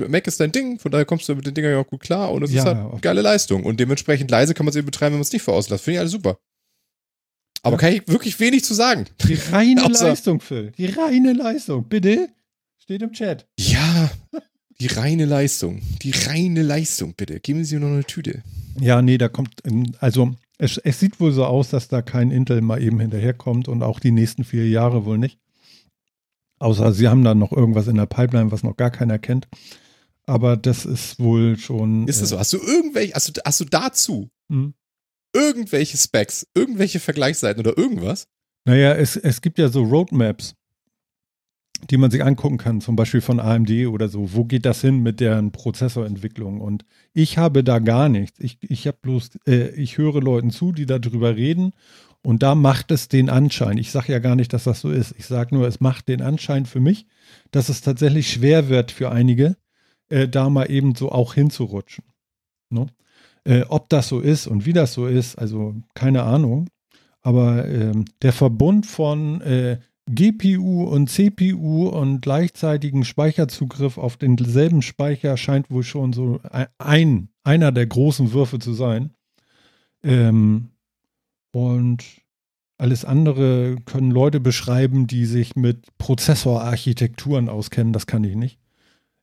Mac ist dein Ding, von daher kommst du mit den Dingern ja auch gut klar und es
Ja,
ist halt geile Leistung. Und dementsprechend leise kann man es eben betreiben, wenn man es nicht vorauslässt. Finde ich alles super. Aber kann ich wirklich wenig zu sagen.
die reine Leistung, Phil. Die reine Leistung. Bitte? Steht im Chat.
Ja, die reine Leistung. Die reine Leistung, bitte. Geben Sie mir noch eine Tüte.
Ja, nee, da kommt, ähm, also es, es sieht wohl so aus, dass da kein Intel mal eben hinterherkommt und auch die nächsten vier Jahre wohl nicht. Außer sie haben da noch irgendwas in der Pipeline, was noch gar keiner kennt. Aber das ist wohl schon.
Ist das so? Hast du irgendwelche, hast du, hast du dazu
Hm.
irgendwelche Specs, irgendwelche Vergleichsseiten oder irgendwas?
Naja, es, es gibt ja so Roadmaps, die man sich angucken kann, zum Beispiel von AMD oder so. Wo geht das hin mit deren Prozessorentwicklung? Und ich habe da gar nichts. Ich, ich habe bloß, äh, ich höre Leuten zu, die darüber reden. Und da macht es den Anschein. Ich sage ja gar nicht, dass das so ist. Ich sage nur, es macht den Anschein für mich, dass es tatsächlich schwer wird für einige, äh, da mal eben so auch hinzurutschen. Ne? Äh, ob das so ist und wie das so ist, also keine Ahnung. Aber ähm, der Verbund von äh, GPU und CPU und gleichzeitigen Speicherzugriff auf denselben Speicher scheint wohl schon so ein, einer der großen Würfe zu sein. Ähm, und alles andere können Leute beschreiben, die sich mit Prozessorarchitekturen auskennen. Das kann ich nicht.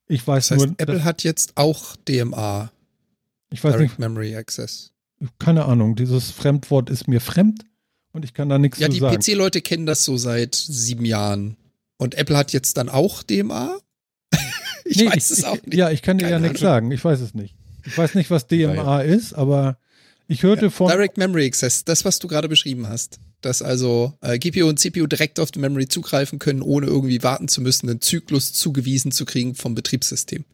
Ich weiß
Das heißt,
nur,
Apple hat jetzt auch DMA,
ich weiß
Direct
nicht,
Memory Access.
keine Ahnung. Dieses Fremdwort ist mir fremd und ich kann da nichts
Ja,
zu
die
sagen.
PC-Leute kennen das so seit sieben Jahren. Und Apple hat jetzt dann auch DMA? ich
Nee,
weiß es auch nicht.
Ja, ich kann dir ja
Keine
nichts
Ahnung.
sagen. Ich weiß es nicht. Ich weiß nicht, was DMA ist, aber ich hörte von.
Direct Memory Access, das, was du gerade beschrieben hast. Dass also äh, GPU und CPU direkt auf die Memory zugreifen können, ohne irgendwie warten zu müssen, einen Zyklus zugewiesen zu kriegen vom Betriebssystem.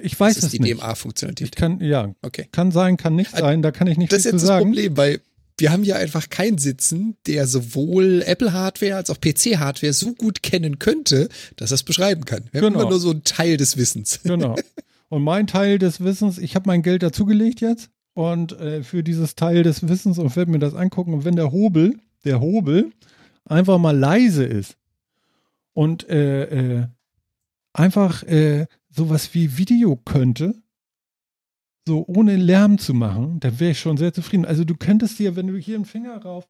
ich weiß
das
es
ist die
nicht.
DMA-Funktionalität.
Ich kann, ja,
Okay.
kann sein, kann nicht
Also,
sein, da kann ich nicht
Das ist jetzt das
sagen.
Problem, weil wir haben ja einfach keinen sitzen, der sowohl Apple-Hardware als auch PC-Hardware so gut kennen könnte, dass er es beschreiben kann. Wir haben
Genau.
immer nur so einen Teil des Wissens.
Genau. Und mein Teil des Wissens, ich habe mein Geld dazugelegt jetzt und äh, für dieses Teil des Wissens und werde mir das angucken. Und wenn der Hobel, der Hobel, einfach mal leise ist und äh, äh, einfach äh, sowas wie Video könnte, so ohne Lärm zu machen, dann wäre ich schon sehr zufrieden. Also du könntest dir, wenn du hier einen Finger rauf,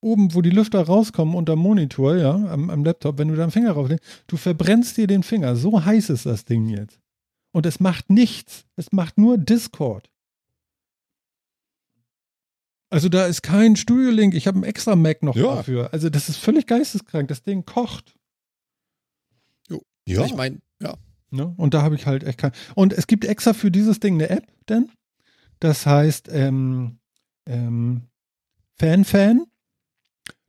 oben, wo die Lüfter rauskommen unter Monitor, ja, am, am Laptop, wenn du da einen Finger rauflegst, du verbrennst dir den Finger. So heiß ist das Ding jetzt. Und es macht nichts. Es macht nur Discord. Also da ist kein Studio-Link. Ich habe einen extra Mac noch
Ja.
dafür. Also das ist völlig geisteskrank. Das Ding kocht.
Ja.
Ich meine, ja.
Ne? Und da habe ich halt echt kein. Und es gibt extra für dieses Ding eine App, denn das heißt ähm, ähm, Fan-Fan.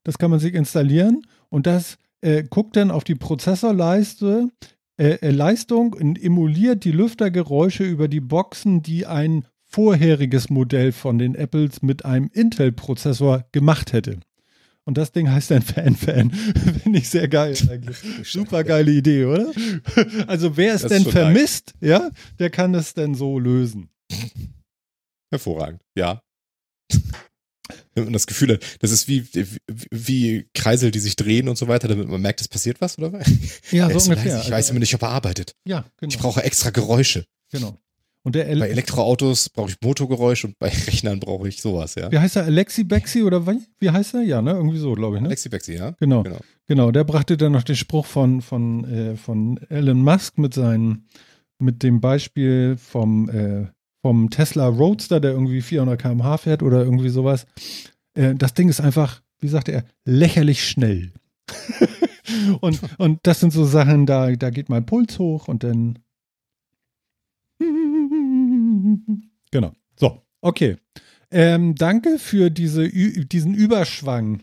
Das kann man sich installieren und das äh, guckt dann auf die Prozessorleiste, äh, äh, Leistung und emuliert die Lüftergeräusche über die Boxen, die ein vorheriges Modell von den Apples mit einem Intel-Prozessor gemacht hätte. Und das Ding heißt dann Fan-Fan. Finde ich sehr geil eigentlich. Super geile Idee, oder? Also wer es
Das
denn
schon geil.
vermisst, ja, der kann es denn so lösen.
Hervorragend, ja. Wenn man das Gefühl hat, das ist wie, wie, wie Kreisel, die sich drehen und so weiter, damit man merkt, es passiert was, oder?
Ja, so ungefähr.
Ich weiß
Also,
immer nicht, ob er arbeitet.
ja, genau.
Ich brauche extra Geräusche.
genau. Und der
Bei
El
Elektroautos brauche ich Motorgeräusch und bei Rechnern brauche ich sowas, ja.
wie heißt er? Alexi Bexi oder wie, wie heißt er? Ja, ne? Irgendwie so, glaube ich, ne?
Lexi Bexi, ja?
Genau.
Genau.
Genau, der brachte dann noch den Spruch von, von, äh, von Elon Musk mit seinen, mit dem Beispiel vom, äh, vom Tesla Roadster, der irgendwie 400 km/h fährt oder irgendwie sowas. Äh, das Ding ist einfach, wie sagte er, lächerlich schnell. und, und das sind so Sachen, da, da geht mein Puls hoch und dann. Genau. So, okay. Ähm, danke für diese, diesen Überschwang.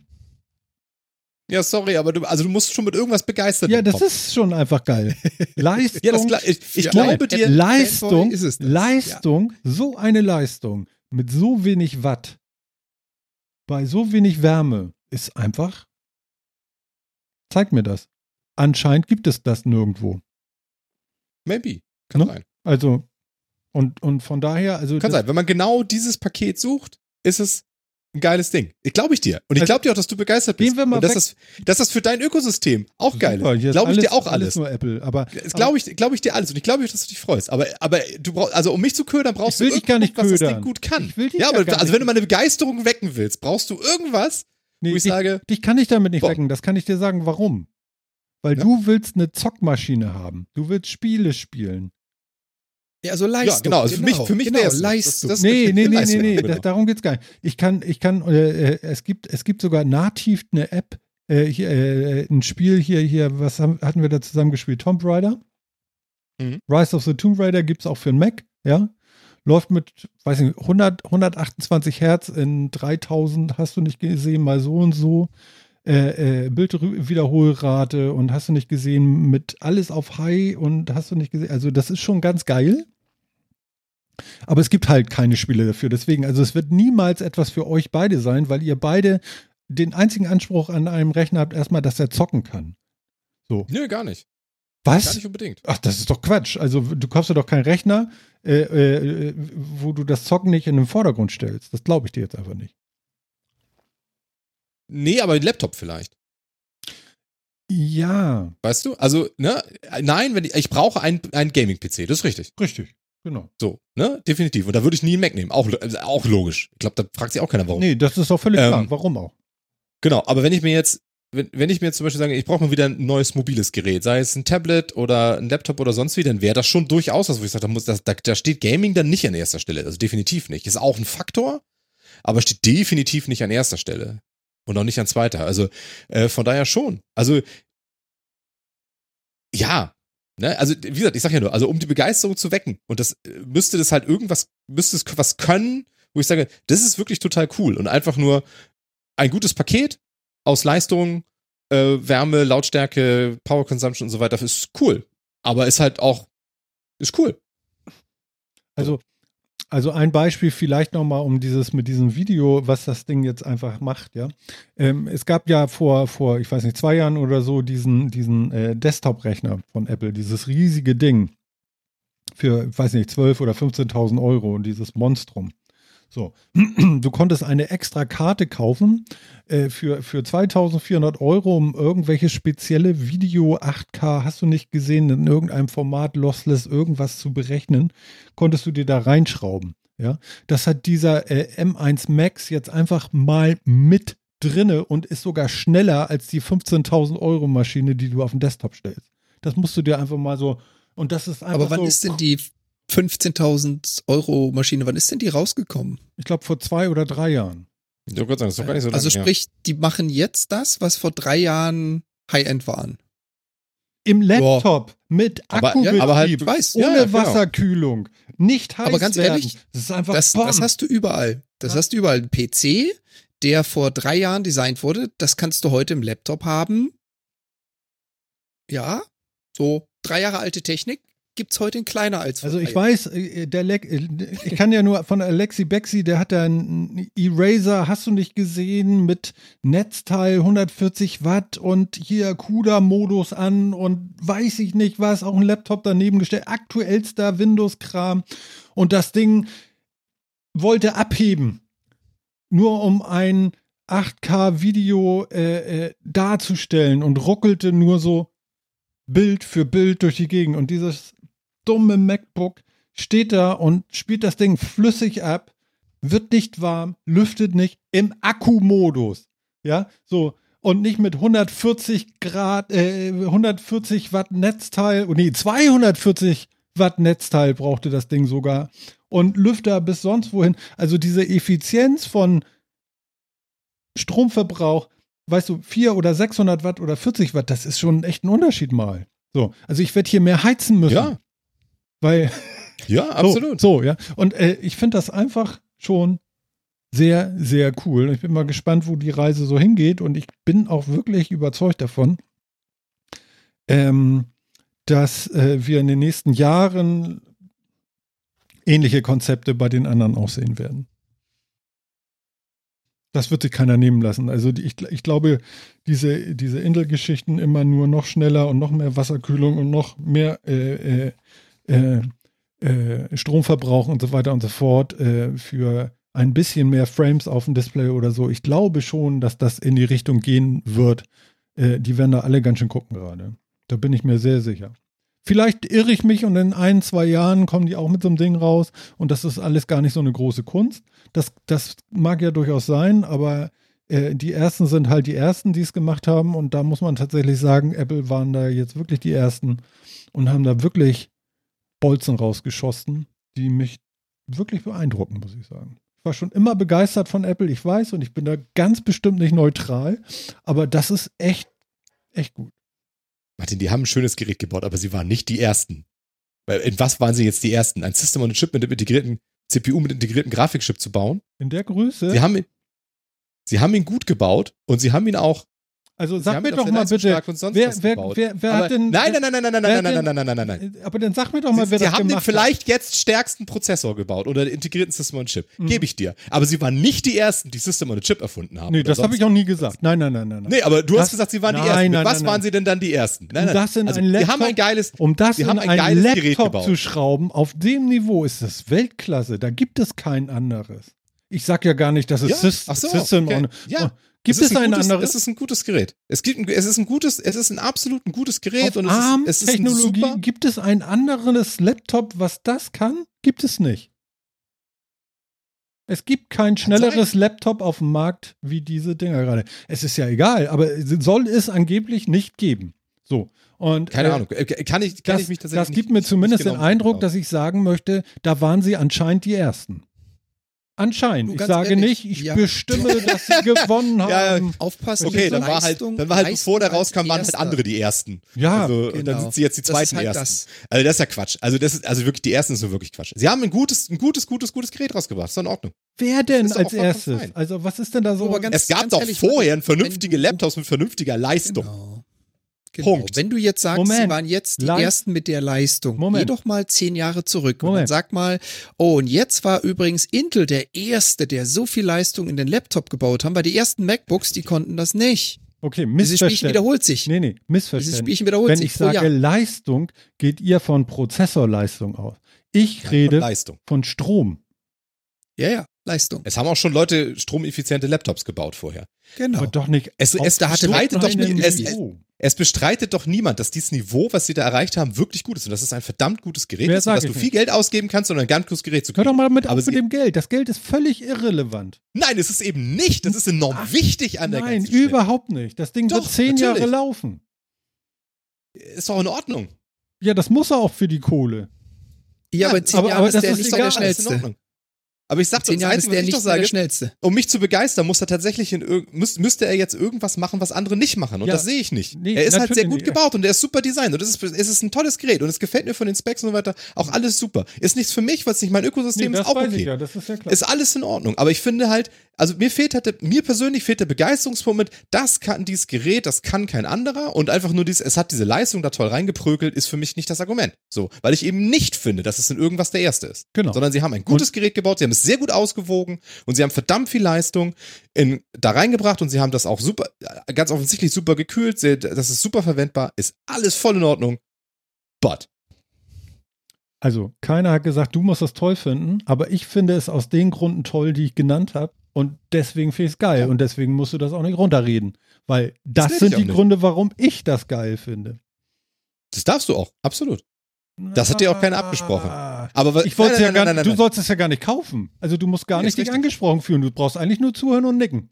Ja, sorry, aber du, also du musst schon mit irgendwas begeistert
Ja, das
kommen.
ist schon einfach geil. Leistung.
Ja, das, ich, ich
Ja,
glaube dir.
Leistung. Leistung, so eine Leistung mit so wenig Watt, bei so wenig Wärme, ist einfach. Zeig mir das. Anscheinend gibt es das nirgendwo.
Maybe. Kann
Ne?
sein.
Also, und, und von daher, also.
Kann sein. Wenn man genau dieses Paket sucht, ist es ein geiles Ding. Ich glaube ich dir. Und ich
Also,
glaube dir auch, dass du begeistert bist.
gehen wir mal
Und dass
weg-
das, dass das für dein Ökosystem auch geil
super,
ist. Glaube ich
alles,
dir auch alles.
nur Apple. Aber,
glaube ich, glaube ich dir alles. Und ich glaube, dass du dich freust. Aber, aber du brauchst, also um mich zu ködern, brauchst
Ich will
du
dich gar nicht
irgendwas, was das
ködern.
Ding gut kann.
Ich will dich
ja, aber also
nicht
wenn du mal eine Begeisterung wecken willst, brauchst du irgendwas,
nee,
wo ich
dich,
sage,
dich kann ich damit nicht
Boah.
wecken. Das kann ich dir sagen, warum. Weil
Ja.
du willst eine Zockmaschine haben. Du willst Spiele spielen.
Ja, also Leistung.
ja, genau. Also für mich, für mich
genau,
wäre es
Leistung.
Das, das
Nee, nee, nee, nee,
Leistung,
nee,
genau.
da, darum geht's gar nicht. Ich kann, ich kann, äh, äh, es gibt, es gibt sogar nativ eine App, äh, hier, äh, ein Spiel hier, hier, was haben, hatten wir da zusammen gespielt? Tomb Raider.
Mhm.
Rise of the Tomb Raider gibt's auch für einen Mac, ja. Läuft mit, weiß nicht, 100, 128 Hertz in 3000, hast du nicht gesehen, mal so und so. Äh, äh, Bildwiederholrate und hast du nicht gesehen, mit alles auf High und hast du nicht gesehen, also das ist schon ganz geil. Aber es gibt halt keine Spiele dafür. Deswegen, also es wird niemals etwas für euch beide sein, weil ihr beide den einzigen Anspruch an einem Rechner habt, erstmal, dass er zocken kann. So.
Nö, gar nicht. Gar
Was?
nicht unbedingt.
Ach, das ist doch Quatsch. Also du kaufst dir doch keinen Rechner, äh, äh, wo du das Zocken nicht in den Vordergrund stellst. Das glaube ich dir jetzt einfach nicht.
Nee, aber ein Laptop vielleicht.
Ja,
Weißt du? Also, ne? Nein, wenn ich, ich brauche einen, einen Gaming-PC, das ist richtig.
richtig. Genau.
So, ne? Definitiv. Und da würde ich nie einen Mac nehmen. Auch, auch logisch. Ich glaube, da fragt sich auch keiner, warum.
Nee, das ist doch völlig
Ähm,
klar. Warum auch?
Genau, aber wenn ich mir jetzt, wenn, wenn ich mir jetzt zum Beispiel sage, ich brauche mal wieder ein neues mobiles Gerät, sei es ein Tablet oder ein Laptop oder sonst wie, dann wäre das schon durchaus was, wo ich sage, da, muss, da, da steht Gaming dann nicht an erster Stelle. Also definitiv nicht. Ist auch ein Faktor, aber steht definitiv nicht an erster Stelle. Und auch nicht an zweiter. Also äh, von daher schon. Also ja, ne? Also wie gesagt, ich sag ja nur, also um die Begeisterung zu wecken und das äh, müsste das halt irgendwas, müsste es was können, wo ich sage, das ist wirklich total cool und einfach nur ein gutes Paket aus Leistung, äh, Wärme, Lautstärke, Power Consumption und so weiter ist cool. Aber ist halt auch, ist cool.
Also, also ein Beispiel vielleicht nochmal um dieses mit diesem Video, was das Ding jetzt einfach macht, ja. Ähm, es gab ja vor, vor, ich weiß nicht, zwei Jahren oder so diesen, diesen äh, Desktop-Rechner von Apple, dieses riesige Ding für, ich weiß nicht, 12.000 oder 15.000 Euro und dieses Monstrum. So, du konntest eine extra Karte kaufen äh, für, für 2400 Euro, um irgendwelche spezielle Video 8K, hast du nicht gesehen, in irgendeinem Format lossless irgendwas zu berechnen, konntest du dir da reinschrauben. Ja, das hat dieser äh, M1 Max jetzt einfach mal mit drinne und ist sogar schneller als die 15.000 Euro Maschine, die du auf den Desktop stellst. Das musst du dir einfach mal so, und das ist einfach
Aber wann
so,
ist denn die 15.000 Euro Maschine, wann ist denn die rausgekommen?
ich glaube vor zwei oder drei Jahren.
Gerade sagen, das ist doch gar nicht so
Also
lange her.
sprich, die machen jetzt das, was vor drei Jahren High-End waren.
Im Laptop mit
Aber-
Akkubetrieb,
ja, aber halt-
weiß,
ohne
ja, ja, genau.
Wasserkühlung, nicht heiß
Aber ganz
werden.
ehrlich,
das ist einfach
Das, das hast du überall. Das
Ja.
hast du überall. Ein PC, der vor drei Jahren designt wurde, das kannst du heute im Laptop haben. Ja, so drei Jahre alte Technik gibt's heute in kleiner als
Also ich weiß, äh, der Le äh, ich kann ja nur von Alexi Bexi, der hat da einen Eraser, hast du nicht gesehen, mit Netzteil 140 Watt und hier CUDA-Modus an und weiß ich nicht was, auch ein Laptop daneben gestellt, aktuellster Windows-Kram. Und das Ding wollte abheben, nur um ein 8K-Video äh, äh, darzustellen und ruckelte nur so Bild für Bild durch die Gegend. Und dieses dumme MacBook steht da und spielt das Ding flüssig ab, wird nicht warm, lüftet nicht im Akkumodus. Ja, so. Und nicht mit 140 Grad, äh, 140 Watt Netzteil, oh nee, 240 Watt Netzteil brauchte das Ding sogar. Und Lüfter bis sonst wohin. Also diese Effizienz von Stromverbrauch, weißt du, 4 oder 600 Watt oder 40 Watt, das ist schon echt ein Unterschied mal. So, also ich werde hier mehr heizen müssen.
Ja,
Weil
ja, absolut.
so, so ja. Und äh, ich finde das einfach schon sehr, sehr cool. Ich bin mal gespannt, wo die Reise so hingeht. Und ich bin auch wirklich überzeugt davon, ähm, dass äh, wir in den nächsten Jahren ähnliche Konzepte bei den anderen auch sehen werden. Das wird sich keiner nehmen lassen. Also die, ich, ich glaube, diese, diese Intel-Geschichten immer nur noch schneller und noch mehr Wasserkühlung und noch mehr äh, äh, äh, äh, Stromverbrauch und so weiter und so fort äh, für ein bisschen mehr Frames auf dem Display oder so. Ich glaube schon, dass das in die Richtung gehen wird. Äh, die werden da alle ganz schön gucken gerade. Da bin ich mir sehr sicher. Vielleicht irre ich mich und in ein, zwei Jahren kommen die auch mit so einem Ding raus und das ist alles gar nicht so eine große Kunst. Das, das mag ja durchaus sein, aber äh, die ersten sind halt die ersten, die es gemacht haben und da muss man tatsächlich sagen, Apple waren da jetzt wirklich die ersten und haben da wirklich Bolzen rausgeschossen, die mich wirklich beeindrucken, muss ich sagen. Ich war schon immer begeistert von Apple, ich weiß, und ich bin da ganz bestimmt nicht neutral, aber das ist echt, echt gut.
Martin, die haben ein schönes Gerät gebaut, aber sie waren nicht die ersten. In was waren sie jetzt die ersten? Ein System on a Chip mit einem integrierten CPU mit integrierten Grafikchip zu bauen?
In der Größe.
Sie haben ihn, sie haben ihn gut gebaut und sie haben ihn auch
also
Sie
sag
haben
mir doch mal bitte, wer, wer, wer, wer hat denn.
nein, nein, nein, nein, nein, nein, nein, nein, nein, nein, nein, nein, nein.
Aber dann sag mir doch mal,
Sie,
wer
sie
das
haben den
gemacht hat.
vielleicht jetzt stärksten Prozessor gebaut oder den integrierten System on a Chip.
Mhm.
Gebe ich dir. Aber sie waren nicht die ersten, die System on a Chip erfunden haben.
Nee, das habe ich auch nie gesagt. Nein, nein, nein, nein. nein.
Nee, aber du hast gesagt, sie waren die ersten. Mit
nein,
was waren sie denn dann die ersten? Nein, nein.
das in
also,
ein
sie haben ein geiles,
um das
sie
in
haben ein
ein,
geiles Gerät
Laptop
gebaut.
zu schrauben, auf dem Niveau ist das Weltklasse. Da gibt es kein anderes. Ich sag ja gar nicht, dass es
Ja?
Sys
Ach so,
System
okay.
on.
Ja.
Gibt
ist
es ein,
gutes,
anderes?
Es ist ein gutes Gerät. Es gibt, ein, es ist ein gutes, es ist ein absolut ein gutes Gerät
Auf
und es ist, es ist ein
ARM-Technologie
super.
gibt es ein anderes Laptop, was das kann? Gibt es nicht. Es gibt kein schnelleres Laptop auf dem Markt wie diese Dinger gerade. Es ist ja egal, aber soll es angeblich nicht geben. So. Und,
Keine
äh,
Ahnung. Äh, Kann ich, kann
Das,
ich mich tatsächlich
das gibt
nicht,
mir zumindest
nicht
den
genau
Eindruck,
genau.
dass ich sagen möchte, da waren sie anscheinend die Ersten. Anscheinend.
Du,
Ich sage
ehrlich,
nicht, ich
ja.
bestimme, dass sie gewonnen haben.
Ja.
Aufpassen.
Okay, dann war halt, dann war halt,
Leistung
bevor der rauskam, waren halt andere die ersten.
Ja,
also, und dann
genau.
sind sie jetzt die zweiten
halt
ersten.
das.
Also das ist ja Quatsch. Also das ist, also wirklich die ersten sind wirklich Quatsch. Sie haben ein gutes, ein gutes, gutes, gutes Gerät rausgebracht. Ist doch in Ordnung.
Wer denn als erstes? Also, was ist denn da so?
Aber ganz-
es gab doch
ehrlich,
vorher vernünftige Laptops mit vernünftiger Leistung.
Genau. Genau.
Punkt.
Wenn du jetzt sagst,
Moment.
sie waren jetzt die
Leis-
Ersten mit der Leistung,
Moment.
geh doch mal zehn Jahre zurück und dann
Moment.
sag mal, oh, und jetzt war übrigens Intel der Erste, der so viel Leistung in den Laptop gebaut haben, weil die ersten MacBooks, die konnten das nicht.
okay,
Dieses Spielchen
Missverständnis.
wiederholt sich.
Nee, nee,
Dieses
Missverständnis.
Spielchen wiederholt
Wenn
sich
ich
pro
sage. Leistung, geht ihr von Prozessorleistung aus. Ich
Von
rede
Leistung.
von Strom.
Ja, ja, Leistung.
Es haben auch schon Leute stromeffiziente Laptops gebaut vorher.
Genau.
Aber doch nicht.
Es, es,
da hatte
bestreitet doch, nie- es,
Niveau.
Es bestreitet doch niemand, dass dieses Niveau, was sie da erreicht haben, wirklich gut ist. Und dass es ein verdammt gutes Gerät
Wer
ist und dass du
nicht?
viel Geld ausgeben kannst, um ein ganz gutes Gerät zu
Hör
kriegen.
doch mal mit
Aber
mit dem Geld. Das Geld ist völlig irrelevant.
Nein, es ist eben nicht. Das ist enorm wichtig an der
Nein,
ganzen Geschichte.
überhaupt nicht. Das Ding wird
Doch,
zehn Jahre
natürlich.
laufen.
Ist doch in Ordnung.
Ja, das muss er auch für die Kohle.
ja, aber in zehn
aber-
Jahren
aber
ist
das
der
ist
nicht
egal.
der Schnellste.
Aber ich sag, das
Jahren
Einzige,
der
was ich doch sage,
schnellste.
um mich zu begeistern, muss er tatsächlich in müß, müsste er jetzt irgendwas machen, was andere nicht machen. Und
Ja.
das sehe ich nicht.
Nee,
er ist halt sehr gut
nicht.
gebaut und er ist super designt. Und es ist, es ist ein tolles Gerät und es gefällt mir von den Specs und so weiter auch alles super. Ist nichts für mich, was nicht mein Ökosystem
Nee,
ist, auch okay.
ja, ist ja.
Ist alles in Ordnung. Aber ich finde halt, also mir fehlt halt, der- mir persönlich fehlt der Begeisterungsmoment. Das kann dieses Gerät, das kann kein anderer. Und einfach nur dieses, es hat diese Leistung da toll reingeprökelt, ist für mich nicht das Argument. So, weil ich eben nicht finde, dass es in irgendwas der erste ist.
Genau.
Sondern sie haben ein gutes Gerät gebaut, sie haben es sehr gut ausgewogen und sie haben verdammt viel Leistung in, da reingebracht und sie haben das auch super, äh, ganz offensichtlich super gekühlt. Sehr, das ist super verwendbar, ist alles voll in Ordnung. But.
Also, keiner hat gesagt, du musst das toll finden, aber ich finde es aus den Gründen toll, die ich genannt habe. Und deswegen finde ich es geil.
Ja.
Und deswegen musst du das auch nicht runterreden. Weil das,
rede
sind die. Gründe, warum ich das geil finde.
Das darfst du auch, absolut. Das hat dir auch keiner abgesprochen. Aber
Ich wollte
nein,
ja
nein,
gar
nein, nein,
du
nein.
sollst es ja gar nicht kaufen. Also du musst gar nicht dich angesprochen fühlen. Du brauchst eigentlich nur zuhören und nicken.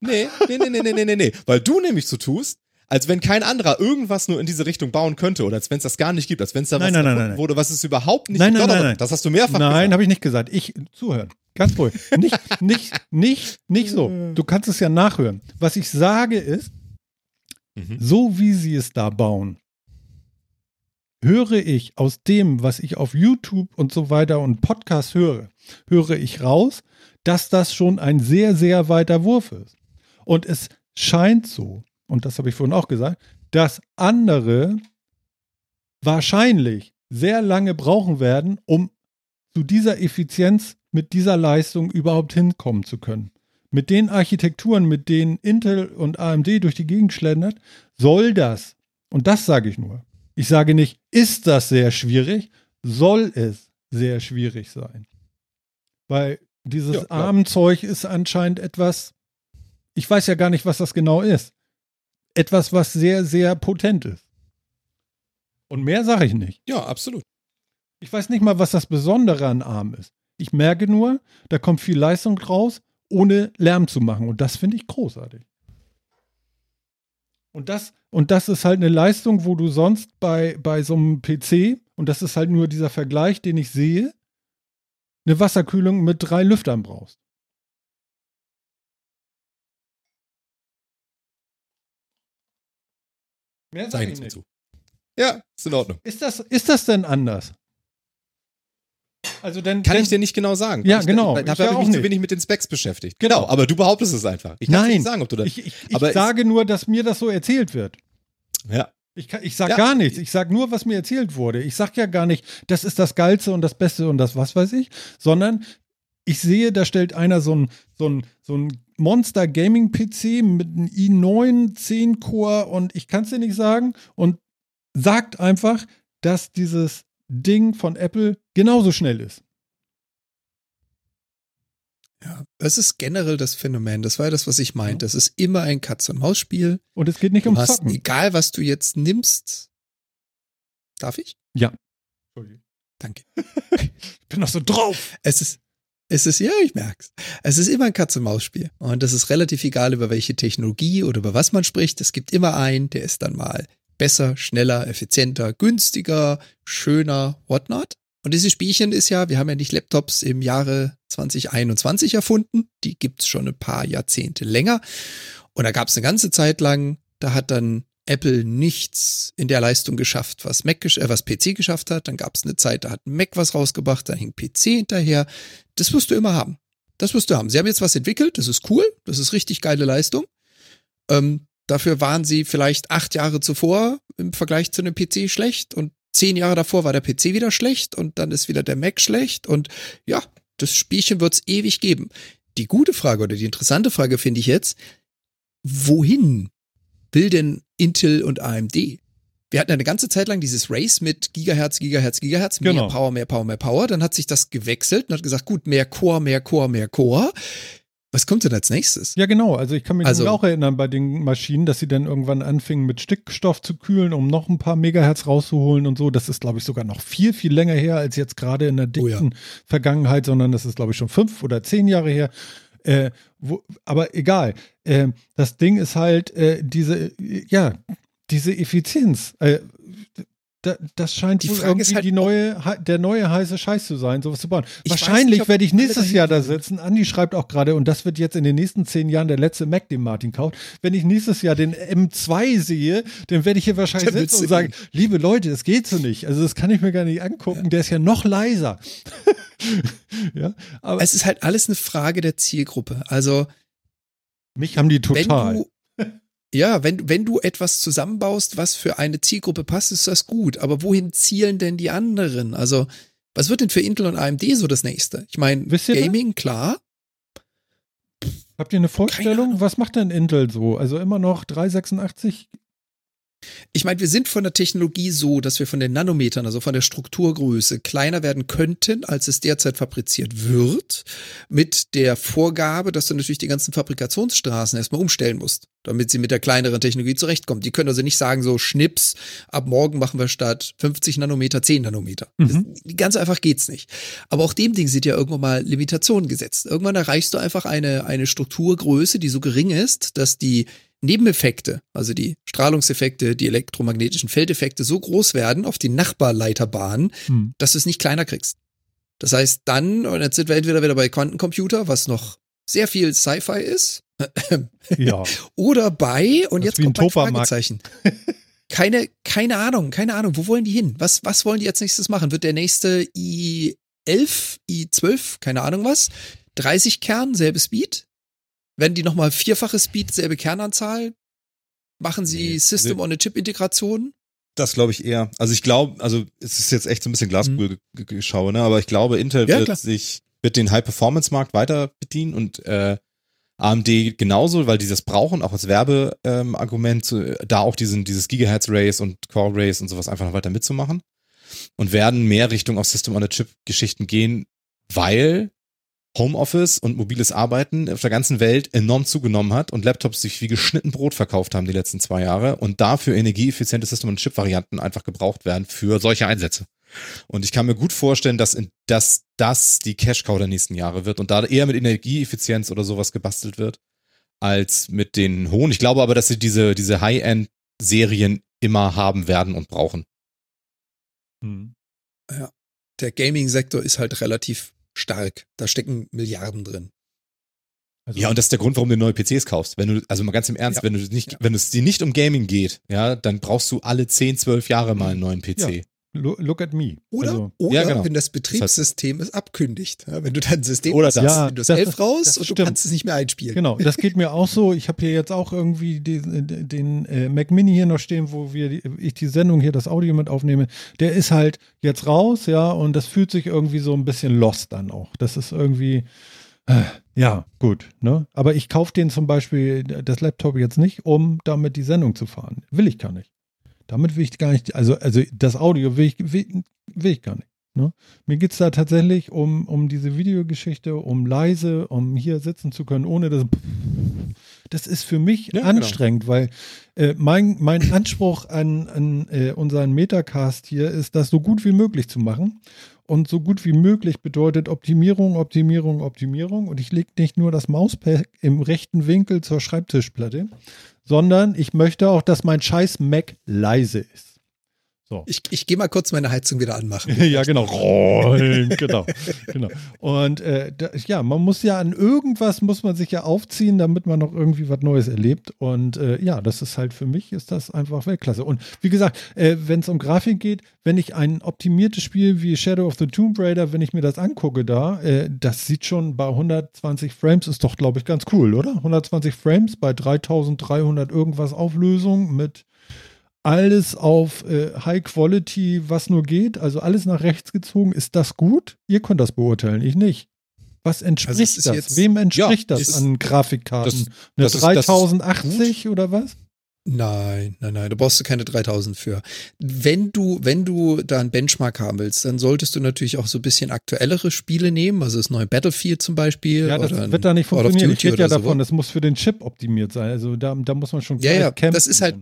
Nee, nee, nee, nee, nee, nee, nee, nee. Weil du nämlich so tust, als wenn kein anderer irgendwas nur in diese Richtung bauen könnte oder als wenn es das gar nicht gibt, als wenn es da
Nein,
was
nein, nein, nein.
wurde, was es überhaupt nicht
Nein,
gibt.
nein, nein, nein.
Das hast du mehrfach
Nein,
gesagt.
habe ich nicht gesagt. Ich zuhören. Ganz ruhig. Nicht, nicht, nicht, nicht so. Du kannst es ja nachhören. Was ich sage ist,
Mhm.
so wie sie es da bauen, höre ich aus dem, was ich auf YouTube und so weiter und Podcast höre, höre ich raus, dass das schon ein sehr, sehr weiter Wurf ist. Und es scheint so, und das habe ich vorhin auch gesagt, dass andere wahrscheinlich sehr lange brauchen werden, um zu dieser Effizienz mit dieser Leistung überhaupt hinkommen zu können. Mit den Architekturen, mit denen Intel und AMD durch die Gegend schlendert, soll das, und das sage ich nur, ich sage nicht, ist das sehr schwierig, soll es sehr schwierig sein. Weil dieses
Ja.
Armenzeug ist anscheinend etwas, ich weiß ja gar nicht, was das genau ist. Etwas, was sehr, sehr potent ist. Und mehr sage ich nicht.
Ja, absolut.
Ich weiß nicht mal, was das Besondere an ARM ist. Ich merke nur, da kommt viel Leistung raus, ohne Lärm zu machen. Und das finde ich großartig. Und das, und das ist halt eine Leistung, wo du sonst bei, bei so einem PC, und das ist halt nur dieser Vergleich, den ich sehe, eine Wasserkühlung mit drei Lüftern brauchst. Mehr
Sag ich
nicht.
dazu. Ja, ist in Ordnung.
Ist das, ist das denn anders? Also denn,
Kann
denn,
ich dir nicht genau sagen.
Ja,
ich,
genau.
Da, habe
auch
ich mich zu
nicht.
wenig mit den Specs beschäftigt.
Genau.
Genau, aber du behauptest es einfach. Ich kann
Nein.
nicht sagen, ob du da.
ich, ich, ich sage nur, dass mir das so erzählt wird.
ja.
Ich, kann- ich sag
Ja.
gar nichts. Ich sag nur, was mir erzählt wurde. Ich sag ja gar nicht, das ist das Geilste und das Beste und das was weiß ich, sondern ich sehe, da stellt einer so ein, so ein, so ein Monster Gaming PC mit einem i9 10 Core und ich kann es dir nicht sagen und sagt einfach, dass dieses Ding von Apple genauso schnell ist.
Ja, das ist generell das Phänomen. Das war ja das, was ich meinte. Das ist immer ein Katz-und-Maus-Spiel.
Und es geht nicht
Du
ums
hast,
Zocken.
egal was du jetzt nimmst. Darf ich? Danke.
Ich bin noch so drauf.
Es ist, es ist, ja, ich merk's. Es ist immer ein Katz-und-Maus-Spiel. Und das ist relativ egal, über welche Technologie oder über was man spricht. Es gibt immer einen, der ist dann mal besser, schneller, effizienter, günstiger, schöner, whatnot. Und dieses Spielchen ist ja, wir haben ja nicht Laptops im Jahre 2021 erfunden. Die gibt's schon ein paar Jahrzehnte länger. Und da gab's eine ganze Zeit lang, da hat dann Apple nichts in der Leistung geschafft, was Mac, äh, was PC geschafft hat. Dann gab es eine Zeit, da hat Mac was rausgebracht, dann hing PC hinterher. Das wirst du immer haben. Das wirst du haben. Sie haben jetzt was entwickelt, das ist cool, das ist richtig geile Leistung. Ähm, dafür waren sie vielleicht acht Jahre zuvor im Vergleich zu einem PC schlecht und zehn Jahre davor war der PC wieder schlecht und dann ist wieder der Mac schlecht und ja, das Spielchen wird's ewig geben. Die gute Frage oder die interessante Frage finde ich jetzt, wohin will denn Intel und AMD? Wir hatten eine ganze Zeit lang dieses Race mit Gigahertz, Gigahertz, Gigahertz, mehr
Genau.
Power, mehr Power, mehr Power. Dann hat sich das gewechselt und hat gesagt, gut, mehr Core, mehr Core, mehr Core. Was kommt denn als nächstes?
Ja, genau. Also ich kann mich
Also-
auch erinnern bei den Maschinen, dass sie dann irgendwann anfingen mit Stickstoff zu kühlen, um noch ein paar Megahertz rauszuholen und so. Das ist, glaube ich, sogar noch viel, viel länger her als jetzt gerade in der
Oh ja.
dicken Vergangenheit, sondern das ist, glaube ich, schon fünf oder zehn Jahre her. Äh, wo, aber egal. Äh, das Ding ist halt äh, diese, äh, ja, diese Effizienz. Da, das scheint
Die Frage
irgendwie
ist halt,
die neue, der neue heiße Scheiß zu sein, sowas zu bauen. Wahrscheinlich
nicht,
werde ich nächstes Jahr da sitzen. Andi schreibt auch gerade, und das wird jetzt in den nächsten zehn Jahren der letzte Mac, den Martin kauft. Wenn ich nächstes Jahr den M2 sehe, dann werde ich hier wahrscheinlich
willst
sitzen und sagen, liebe Leute, das geht so nicht. Also das kann ich mir gar nicht angucken. Der ist ja noch leiser. ja, aber
Es ist halt alles eine Frage der Zielgruppe. Also
mich haben die total.
wenn du ja, wenn, wenn du etwas zusammenbaust, was für eine Zielgruppe passt, ist das gut. Aber wohin zielen denn die anderen? Also, was wird denn für Intel und AMD so das nächste? Ich meine? Gaming, klar.
Habt ihr eine Vorstellung? Was macht denn Intel so? Also immer noch 386?
Ich meine, wir sind von der Technologie so, dass wir von den Nanometern, also von der Strukturgröße, kleiner werden könnten, als es derzeit fabriziert wird, mit der Vorgabe, dass du natürlich die ganzen Fabrikationsstraßen erstmal umstellen musst, damit sie mit der kleineren Technologie zurechtkommt. Die können also nicht sagen, so Schnips, ab morgen machen wir statt 50 Nanometer 10 Nanometer.
Mhm.
Das, ganz einfach geht's nicht. Aber auch dem Ding sind ja irgendwann mal Limitationen gesetzt. Irgendwann erreichst du einfach eine, eine Strukturgröße, die so gering ist, dass die Nebeneffekte, also die Strahlungseffekte, die elektromagnetischen Feldeffekte so groß werden auf die Nachbarleiterbahn,
Hm.
dass du es nicht kleiner kriegst. Das heißt dann, und jetzt sind wir entweder wieder bei Quantencomputer, was noch sehr viel Sci-Fi ist,
Ja.
oder bei, und
Das
jetzt
ein
kommt
Topamarkt.
Fragezeichen. Keine, keine Ahnung, keine Ahnung. Wo wollen die hin? Was, was wollen die als nächstes machen? Wird der nächste i11, i12, keine Ahnung was? 30 Kern, selbe Speed? Werden die nochmal vierfache Speed, selbe Kernanzahl? Machen sie
Nee.
System-on-a-Chip-Integration?
Das glaube ich eher. Also ich glaube, also es ist jetzt echt so ein bisschen Glaskugel-Geschau, ne? aber ich glaube, Intel
Mhm. Ja,
wird
klar.
sich wird den High-Performance-Markt weiter bedienen und äh, AMD genauso, weil die das brauchen, auch als Werbeargument, ähm, zu- da auch diesen, dieses Gigahertz-Race und Core-Race und sowas einfach noch weiter mitzumachen und werden mehr Richtung auf System-on-a-Chip-Geschichten gehen, weil Homeoffice und mobiles Arbeiten auf der ganzen Welt enorm zugenommen hat und Laptops sich wie geschnitten Brot verkauft haben die letzten zwei Jahre und dafür energieeffiziente System-on-Chip-Varianten einfach gebraucht werden für solche Einsätze. Und ich kann mir gut vorstellen, dass, in, dass das die Cash-Cow der nächsten Jahre wird und da eher mit Energieeffizienz oder sowas gebastelt wird, als mit den hohen. Ich glaube aber, dass sie diese, diese High-End-Serien immer haben werden und brauchen.
Hm.
Der Gaming-Sektor ist halt relativ stark. Da stecken Milliarden drin.
Also,
Ja, und das ist der Grund, warum du neue PCs kaufst. Wenn du, also mal ganz im Ernst,
Ja.
wenn du nicht,
Ja.
wenn es dir nicht um Gaming geht, ja, dann brauchst du alle 10, 12 Jahre mal einen neuen PC.
lo- look at me.
Oder,
Also,
oder
Ja, genau.
wenn das Betriebssystem es abkündigt. Ja, wenn du dein System
Oder
hast,
das.
Ja,
Windows
das
11
ist-
raus
das
und du
stimmt.
kannst es nicht mehr einspielen.
Genau, das geht mir auch so. Ich habe hier jetzt auch irgendwie den, den äh, Mac Mini hier noch stehen, wo wir ich die Sendung hier, das Audio mit aufnehme. Der ist halt jetzt raus, ja, und das fühlt sich irgendwie so ein bisschen lost dann auch. Das ist irgendwie, äh, ja, gut, ne? Aber ich kaufe den zum Beispiel, das Laptop jetzt nicht, um damit die Sendung zu fahren. Will ich gar nicht. Damit will ich gar nicht, also, also das Audio will ich, will, will ich gar nicht. Ne? Mir geht es da tatsächlich um, um diese Videogeschichte, um leise, um hier sitzen zu können, ohne das. Das ist für mich
Ja, genau.
anstrengend, weil äh, mein, mein Anspruch an, an äh, unseren Metacast hier ist, das so gut wie möglich zu machen. Und so gut wie möglich bedeutet Optimierung, Optimierung, Optimierung. Und ich lege nicht nur das Mauspad im rechten Winkel zur Schreibtischplatte, sondern ich möchte auch, dass mein scheiß Mac leise ist. So.
Ich, ich gehe mal kurz meine Heizung wieder anmachen.
ja, genau. Rollen, genau. genau. Und äh, da, ja, man muss ja an irgendwas muss man sich ja aufziehen, damit man noch irgendwie was Neues erlebt. Und äh, ja, das ist halt für mich ist das einfach Weltklasse. Und wie gesagt, äh, wenn es um Grafik geht, wenn ich ein optimiertes Spiel wie Shadow of the Tomb Raider, wenn ich mir das angucke da, äh, das sieht schon bei 120 Frames ist doch, glaube ich, ganz cool, oder? 120 Frames bei 3300 irgendwas Auflösung mit alles auf äh, High Quality, was nur geht, also alles nach rechts gezogen. Ist das gut? Ihr könnt das beurteilen, ich nicht. Was entspricht
Also
das?
jetzt-
Wem entspricht
Ja,
das
ist-
an Grafikkarten?
das-
Eine
das ist- das ist
3080 oder was?
Nein, nein, nein, da brauchst du keine 3000 für. Wenn du, wenn du da einen Benchmark haben willst, dann solltest du natürlich auch so ein bisschen aktuellere Spiele nehmen, also das neue Battlefield zum Beispiel.
Ja, das wird da nicht funktionieren. Ich rede ja
oder so.
davon, das muss für den Chip optimiert sein. Also da, da muss man schon
Ja, ja,
kämpfen.
das ist halt-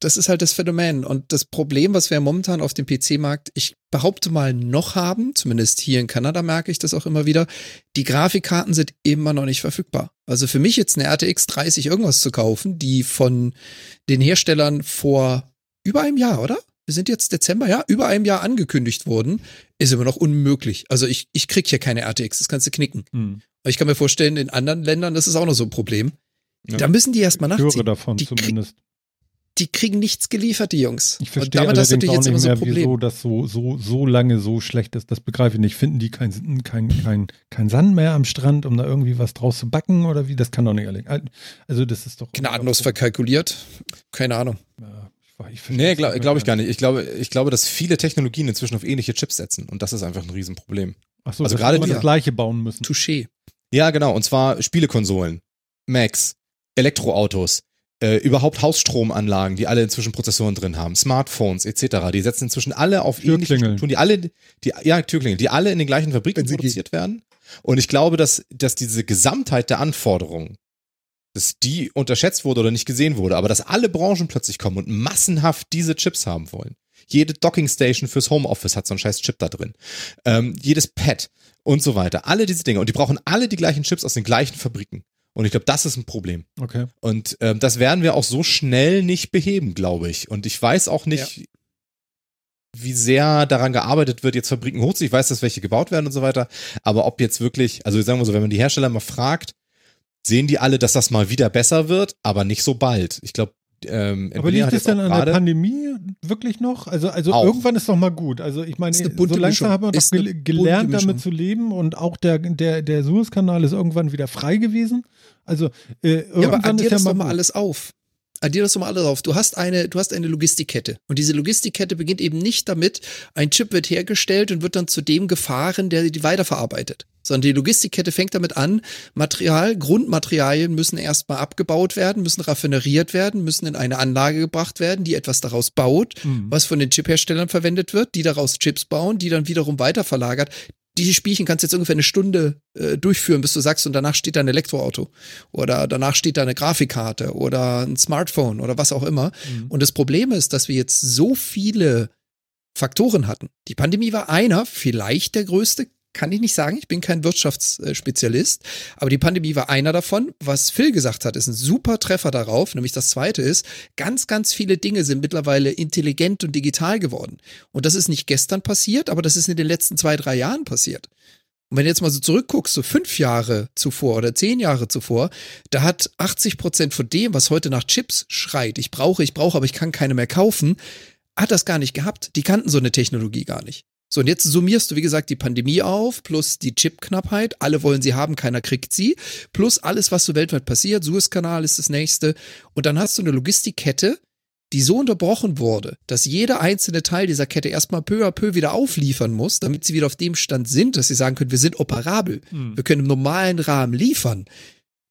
Das ist halt das Phänomen. Und das Problem, was wir momentan auf dem PC-Markt, ich behaupte mal, noch haben, zumindest hier in Kanada merke ich das auch immer wieder, die Grafikkarten sind immer noch nicht verfügbar. Also für mich jetzt eine RTX 30 irgendwas zu kaufen, die von den Herstellern vor über einem Jahr, oder? wir sind jetzt Dezember, ja, über einem Jahr angekündigt worden, ist immer noch unmöglich. Also ich, ich krieg hier keine RTX, das kannst du knicken.
Hm.
Aber ich kann mir vorstellen, in anderen Ländern, das ist auch noch so ein Problem.
Ja.
Da müssen die erstmal
Ich höre
nachziehen.
davon
Die
zumindest.
Die kriegen nichts geliefert, die Jungs.
Ich
Und
verstehe
damit hast du
auch
jetzt immer
nicht
so ein
mehr, wieso
Problem.
das so, so, so lange so schlecht ist. Das begreife ich nicht. Finden die kein, kein, kein, kein Sand mehr am Strand, um da irgendwie was draus zu backen oder wie? Das kann doch nicht ehrlich. Also das ist doch
Gnadenlos verkalkuliert. Keine Ahnung.
Ja, ich
Nee, glaube
nicht
glaub ich gar nicht. Ich glaube, ich glaube, dass viele Technologien inzwischen auf ähnliche Chips setzen und das ist einfach ein Riesenproblem.
Ach so,
Also gerade die-
das gleiche bauen müssen.
Touché.
Ja, genau. Und zwar Spielekonsolen, Macs, Elektroautos, äh, überhaupt Hausstromanlagen, die alle inzwischen Prozessoren drin haben, Smartphones etc. Die setzen inzwischen alle auf ähnliche. Strukturen, die alle, die, ja, Türklingeln, die alle in den gleichen Fabriken produziert werden. Und ich glaube, dass, dass diese Gesamtheit der Anforderungen, dass die unterschätzt wurde oder nicht gesehen wurde, aber dass alle Branchen plötzlich kommen und massenhaft diese Chips haben wollen. Jede Dockingstation fürs Homeoffice hat so einen scheiß Chip da drin. Ähm, jedes Pad und so weiter. Alle diese Dinge. Und die brauchen alle die gleichen Chips aus den gleichen Fabriken. Und ich glaube, das ist ein Problem.
Okay.
Und ähm, das werden wir auch so schnell nicht beheben, glaube ich. Und ich weiß auch nicht, wie sehr daran gearbeitet wird, jetzt Fabriken hochzuziehen. Ich weiß, dass welche gebaut werden und so weiter. Aber ob jetzt wirklich, also sagen wir so, wenn man die Hersteller mal fragt, sehen die alle, dass das mal wieder besser wird, aber nicht so bald. Ich glaube, ähm,
Aber liegt es denn
auch
an der Pandemie wirklich noch? Also, also
Auch.
irgendwann ist doch mal gut. Also ich meine, so langsam
Mischung.
haben wir doch gel gelernt, damit zu leben und auch der, der, der Suezkanal ist irgendwann wieder frei gewesen. Also äh,
Ja, aber
irgendwann ist ja mal,
doch mal alles auf. Addier das doch mal alles auf. Du hast eine, du hast eine Logistikkette. Und diese Logistikkette beginnt eben nicht damit, ein Chip wird hergestellt und wird dann zu dem gefahren, der die weiterverarbeitet. Sondern die Logistikkette fängt damit an, Material, Grundmaterialien müssen erstmal abgebaut werden, müssen raffineriert werden, müssen in eine Anlage gebracht werden, die etwas daraus baut,
Mhm.
was von den Chipherstellern verwendet wird, die daraus Chips bauen, die dann wiederum weiterverlagert. Diese Spielchen kannst du jetzt ungefähr eine Stunde äh, durchführen, bis du sagst, und danach steht da ein Elektroauto oder danach steht da eine Grafikkarte oder ein Smartphone oder was auch immer.
Mhm.
Und das Problem ist, dass wir jetzt so viele Faktoren hatten. Die Pandemie war einer, vielleicht der größte, kann ich nicht sagen. Ich bin kein Wirtschaftsspezialist, aber die Pandemie war einer davon. Was Phil gesagt hat, ist ein super Treffer darauf. Nämlich das zweite ist, ganz, ganz viele Dinge sind mittlerweile intelligent und digital geworden. Und das ist nicht gestern passiert, aber das ist in den letzten zwei, drei Jahren passiert. Und wenn du jetzt mal so zurückguckst, so fünf Jahre zuvor oder zehn Jahre zuvor, da hat 80 Prozent von dem, was heute nach Chips schreit, ich brauche, ich brauche, aber ich kann keine mehr kaufen, hat das gar nicht gehabt. Die kannten so eine Technologie gar nicht. So, und jetzt summierst du, wie gesagt, die Pandemie auf, plus die Chipknappheit. Alle wollen sie haben, keiner kriegt sie. Plus alles, was so weltweit passiert. Suezkanal ist das nächste. Und dann hast du eine Logistikkette, die so unterbrochen wurde, dass jeder einzelne Teil dieser Kette erstmal peu à peu wieder aufliefern muss, damit sie wieder auf dem Stand sind, dass sie sagen können, wir sind operabel.
Mhm.
Wir können im normalen Rahmen liefern.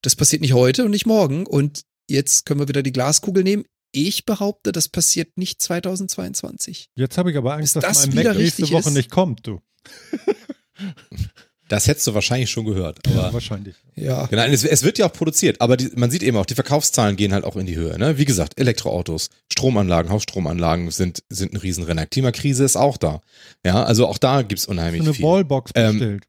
Das passiert nicht heute und nicht morgen. Und jetzt können wir wieder die Glaskugel nehmen. Ich behaupte, das passiert nicht 2022.
Jetzt habe ich aber Angst,
Bis
dass
das
mein
wieder
Mac nächste
richtig
Woche
ist.
nicht kommt, du.
Das hättest du wahrscheinlich schon gehört.
Ja, wahrscheinlich.
Ja.
Genau, es, es wird ja auch produziert, aber die, man sieht eben auch, die Verkaufszahlen gehen halt auch in die Höhe. Ne? Wie gesagt, Elektroautos, Stromanlagen, Hausstromanlagen sind, sind ein Riesenrenner. Klimakrise ist auch da. Ja, also auch da gibt's
So
unheimlich
eine
viel.
Wallbox
Ähm,
bestellt.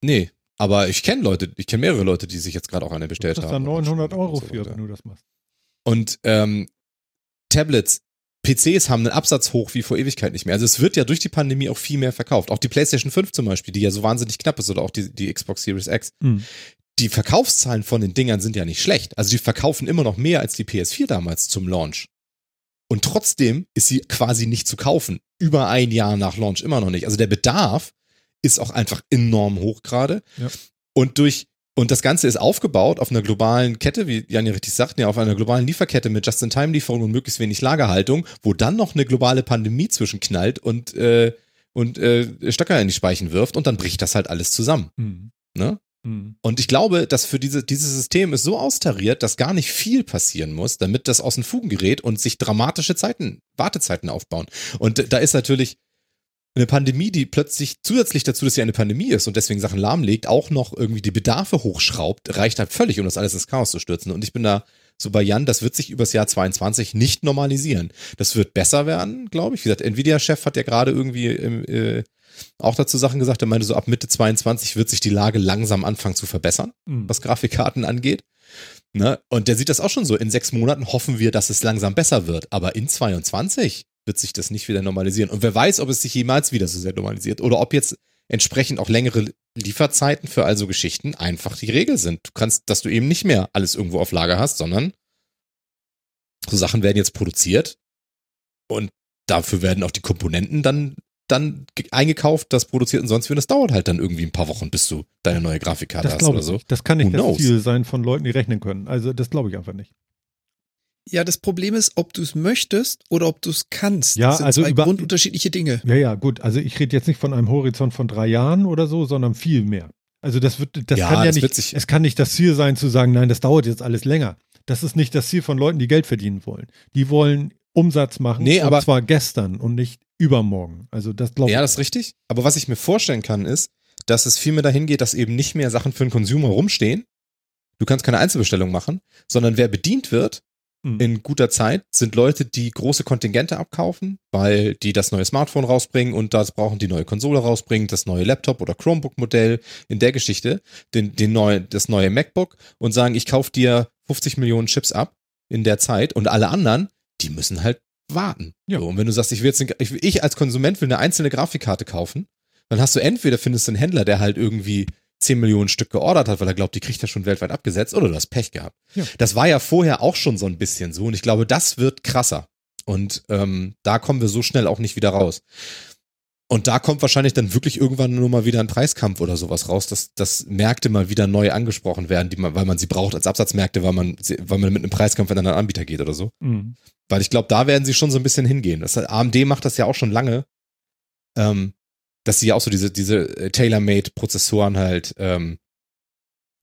Nee, aber ich kenne Leute, ich kenne mehrere Leute, die sich jetzt gerade auch eine
Du
bestellt
da
haben.
900 Euro
Und so
für, wenn du das machst.
Und ähm, Tablets, PCs haben einen Absatz hoch wie vor Ewigkeit nicht mehr. Also es wird ja durch die Pandemie auch viel mehr verkauft. Auch die PlayStation 5 zum Beispiel, die ja so wahnsinnig knapp ist, oder auch die, die Xbox Series X.
Mhm.
Die Verkaufszahlen von den Dingern sind ja nicht schlecht. Also die verkaufen immer noch mehr als die PS4 damals zum Launch. Und trotzdem ist sie quasi nicht zu kaufen. Über ein Jahr nach Launch immer noch nicht. Also der Bedarf ist auch einfach enorm hoch gerade.
Ja.
Und durch und das Ganze ist aufgebaut auf einer globalen Kette, wie Jan ja richtig sagt, ja, auf einer globalen Lieferkette mit Just-in-Time-Lieferung und möglichst wenig Lagerhaltung, wo dann noch eine globale Pandemie zwischenknallt und, äh, und äh, Stöcker in die Speichen wirft und dann bricht das halt alles zusammen.
Mhm.
Ne?
Mhm.
Und ich glaube, dass für diese, dieses System ist so austariert, dass gar nicht viel passieren muss, damit das aus den Fugen gerät und sich dramatische Zeiten, Wartezeiten aufbauen. Und da ist natürlich eine Pandemie, die plötzlich zusätzlich dazu, dass sie eine Pandemie ist und deswegen Sachen lahmlegt, auch noch irgendwie die Bedarfe hochschraubt, reicht halt völlig, um das alles ins Chaos zu stürzen. Und ich bin da so bei Jan, das wird sich übers Jahr 22 nicht normalisieren. Das wird besser werden, glaube ich. Wie gesagt, Nvidia-Chef hat ja gerade irgendwie äh, auch dazu Sachen gesagt, er meinte so ab Mitte 22 wird sich die Lage langsam anfangen zu verbessern,
Mhm.
was Grafikkarten angeht. Ne? Und der sieht das auch schon so. In sechs Monaten hoffen wir, dass es langsam besser wird. Aber in 22 wird sich das nicht wieder normalisieren. Und wer weiß, ob es sich jemals wieder so sehr normalisiert oder ob jetzt entsprechend auch längere Lieferzeiten für also Geschichten einfach die Regel sind. Du kannst, dass du eben nicht mehr alles irgendwo auf Lager hast, sondern so Sachen werden jetzt produziert und dafür werden auch die Komponenten dann dann eingekauft, das produziert und sonst wie. Und das dauert halt dann irgendwie ein paar Wochen, bis du deine neue Grafikkarte
Das
hast oder
ich
so.
nicht. Das kann nicht
Who
das
knows?
Ziel sein von Leuten, die rechnen können. Also das glaube ich einfach nicht.
Ja, das Problem ist, ob du es möchtest oder ob du es kannst.
Ja,
das sind
also
zwei
über-
grundunterschiedliche Dinge.
Ja, ja, gut. Also ich rede jetzt nicht von einem Horizont von drei Jahren oder so, sondern viel mehr. Also das wird, das
Ja,
kann ja
das
nicht, es kann nicht das Ziel sein zu sagen, nein, das dauert jetzt alles länger. Das ist nicht das Ziel von Leuten, die Geld verdienen wollen. Die wollen Umsatz machen,
Nee,
und
aber-
zwar gestern und nicht übermorgen. Also das glaube ich.
Ja, das ist richtig. Aber was ich mir vorstellen kann, ist, dass es viel mehr dahin geht, dass eben nicht mehr Sachen für den Consumer rumstehen. Du kannst keine Einzelbestellung machen, sondern wer bedient wird
Mhm.
in guter Zeit, sind Leute, die große Kontingente abkaufen, weil die das neue Smartphone rausbringen und das brauchen die neue Konsole rausbringen, das neue Laptop oder Chromebook-Modell in der Geschichte, den, den neue, das neue MacBook und sagen, ich kaufe dir 50 Millionen Chips ab in der Zeit und alle anderen, die müssen halt warten.
Ja.
So, und wenn du sagst, ich will jetzt, ich, ich als Konsument will eine einzelne Grafikkarte kaufen, dann hast du entweder findest du einen Händler, der halt irgendwie 10 Millionen Stück geordert hat, weil er glaubt, die kriegt er schon weltweit abgesetzt, oder du hast Pech gehabt.
Ja.
Das war ja vorher auch schon so ein bisschen so und ich glaube, das wird krasser. Und ähm, da kommen wir so schnell auch nicht wieder raus. Und da kommt wahrscheinlich dann wirklich irgendwann nur mal wieder ein Preiskampf oder sowas raus, dass, dass Märkte mal wieder neu angesprochen werden, die man, weil man sie braucht als Absatzmärkte, weil man, weil man mit einem Preiskampf in einen anderen Anbieter geht oder so.
Mhm.
Weil ich glaube, da werden sie schon so ein bisschen hingehen. Das, AMD macht das ja auch schon lange, ähm, dass sie ja auch so diese, diese äh, Tailor-Made-Prozessoren halt ähm,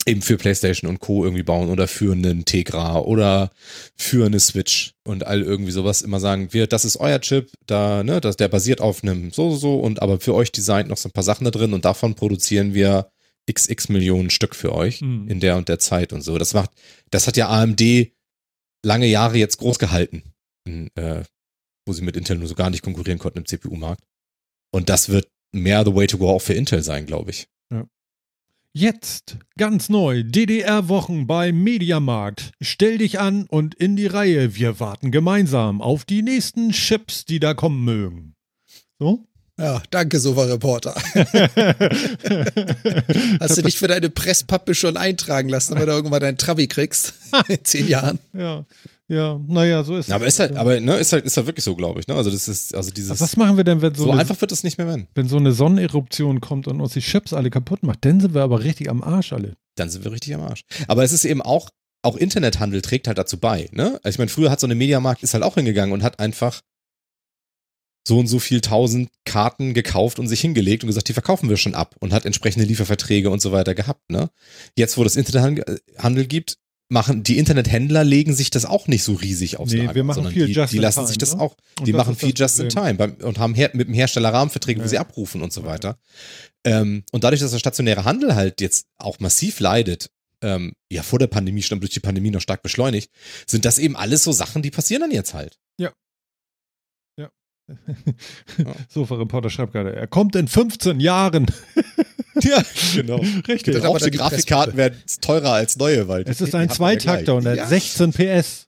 eben für PlayStation und Co. irgendwie bauen oder für einen Tegra oder für eine Switch und all irgendwie sowas immer sagen, wir, das ist euer Chip, da, ne, das, der basiert auf einem so, so, so und aber für euch designt noch so ein paar Sachen da drin und davon produzieren wir xx Millionen Stück für euch
Mhm.
in der und der Zeit und so. Das macht, das hat ja AMD lange Jahre jetzt groß gehalten, in, äh, wo sie mit Intel nur so gar nicht konkurrieren konnten im CPU-Markt. Und das wird mehr the way to go auch für Intel sein, glaube ich.
Jetzt, ganz neu, DDR-Wochen bei Mediamarkt. Stell dich an und in die Reihe. Wir warten gemeinsam auf die nächsten Chips, die da kommen mögen. So?
Ja, danke, Sofa-Reporter. Hast du dich für deine Presspappe schon eintragen lassen, damit du irgendwann deinen Travi kriegst? In zehn Jahren.
Ja, ja, naja, so ist
Ja, aber ist halt, aber ne, ist halt, ist halt wirklich so, glaube ich. Ne? Also das ist, also dieses,
Was machen wir denn, wenn so,
so
eine,
einfach wird es nicht mehr werden.
wenn so eine Sonneneruption kommt und uns die Chips alle kaputt macht? Dann sind wir aber richtig am Arsch alle.
Dann sind wir richtig am Arsch. Aber es ist eben auch, auch Internethandel trägt halt dazu bei. Ne? Also ich meine, früher hat so eine Mediamarkt ist halt auch hingegangen und hat einfach so und so viel tausend Karten gekauft und sich hingelegt und gesagt, die verkaufen wir schon ab und hat entsprechende Lieferverträge und so weiter gehabt. Ne? Jetzt, wo das Internethandel Handel gibt, machen die Internethändler legen sich das auch nicht so riesig aufs
Nee,
Lager,
wir machen
sondern
viel
die,
just
die lassen
time,
sich das
ne?
auch, die
das
machen viel just in time beim, und haben her, mit dem Hersteller Rahmenverträge, wo
Ja.
sie abrufen und so weiter. Ähm, und dadurch, dass der stationäre Handel halt jetzt auch massiv leidet, ähm, ja vor der Pandemie schon, durch die Pandemie noch stark beschleunigt, sind das eben alles so Sachen, die passieren dann jetzt halt.
Sofa-Reporter schreibt gerade, er kommt in 15 Jahren.
Ja, genau.
Richtig.
Wird aber die
Grafikkarten werden teurer als neue, weil
Es ist ein
hat ja
Zweitakter und er
Ja.
hat 16 PS.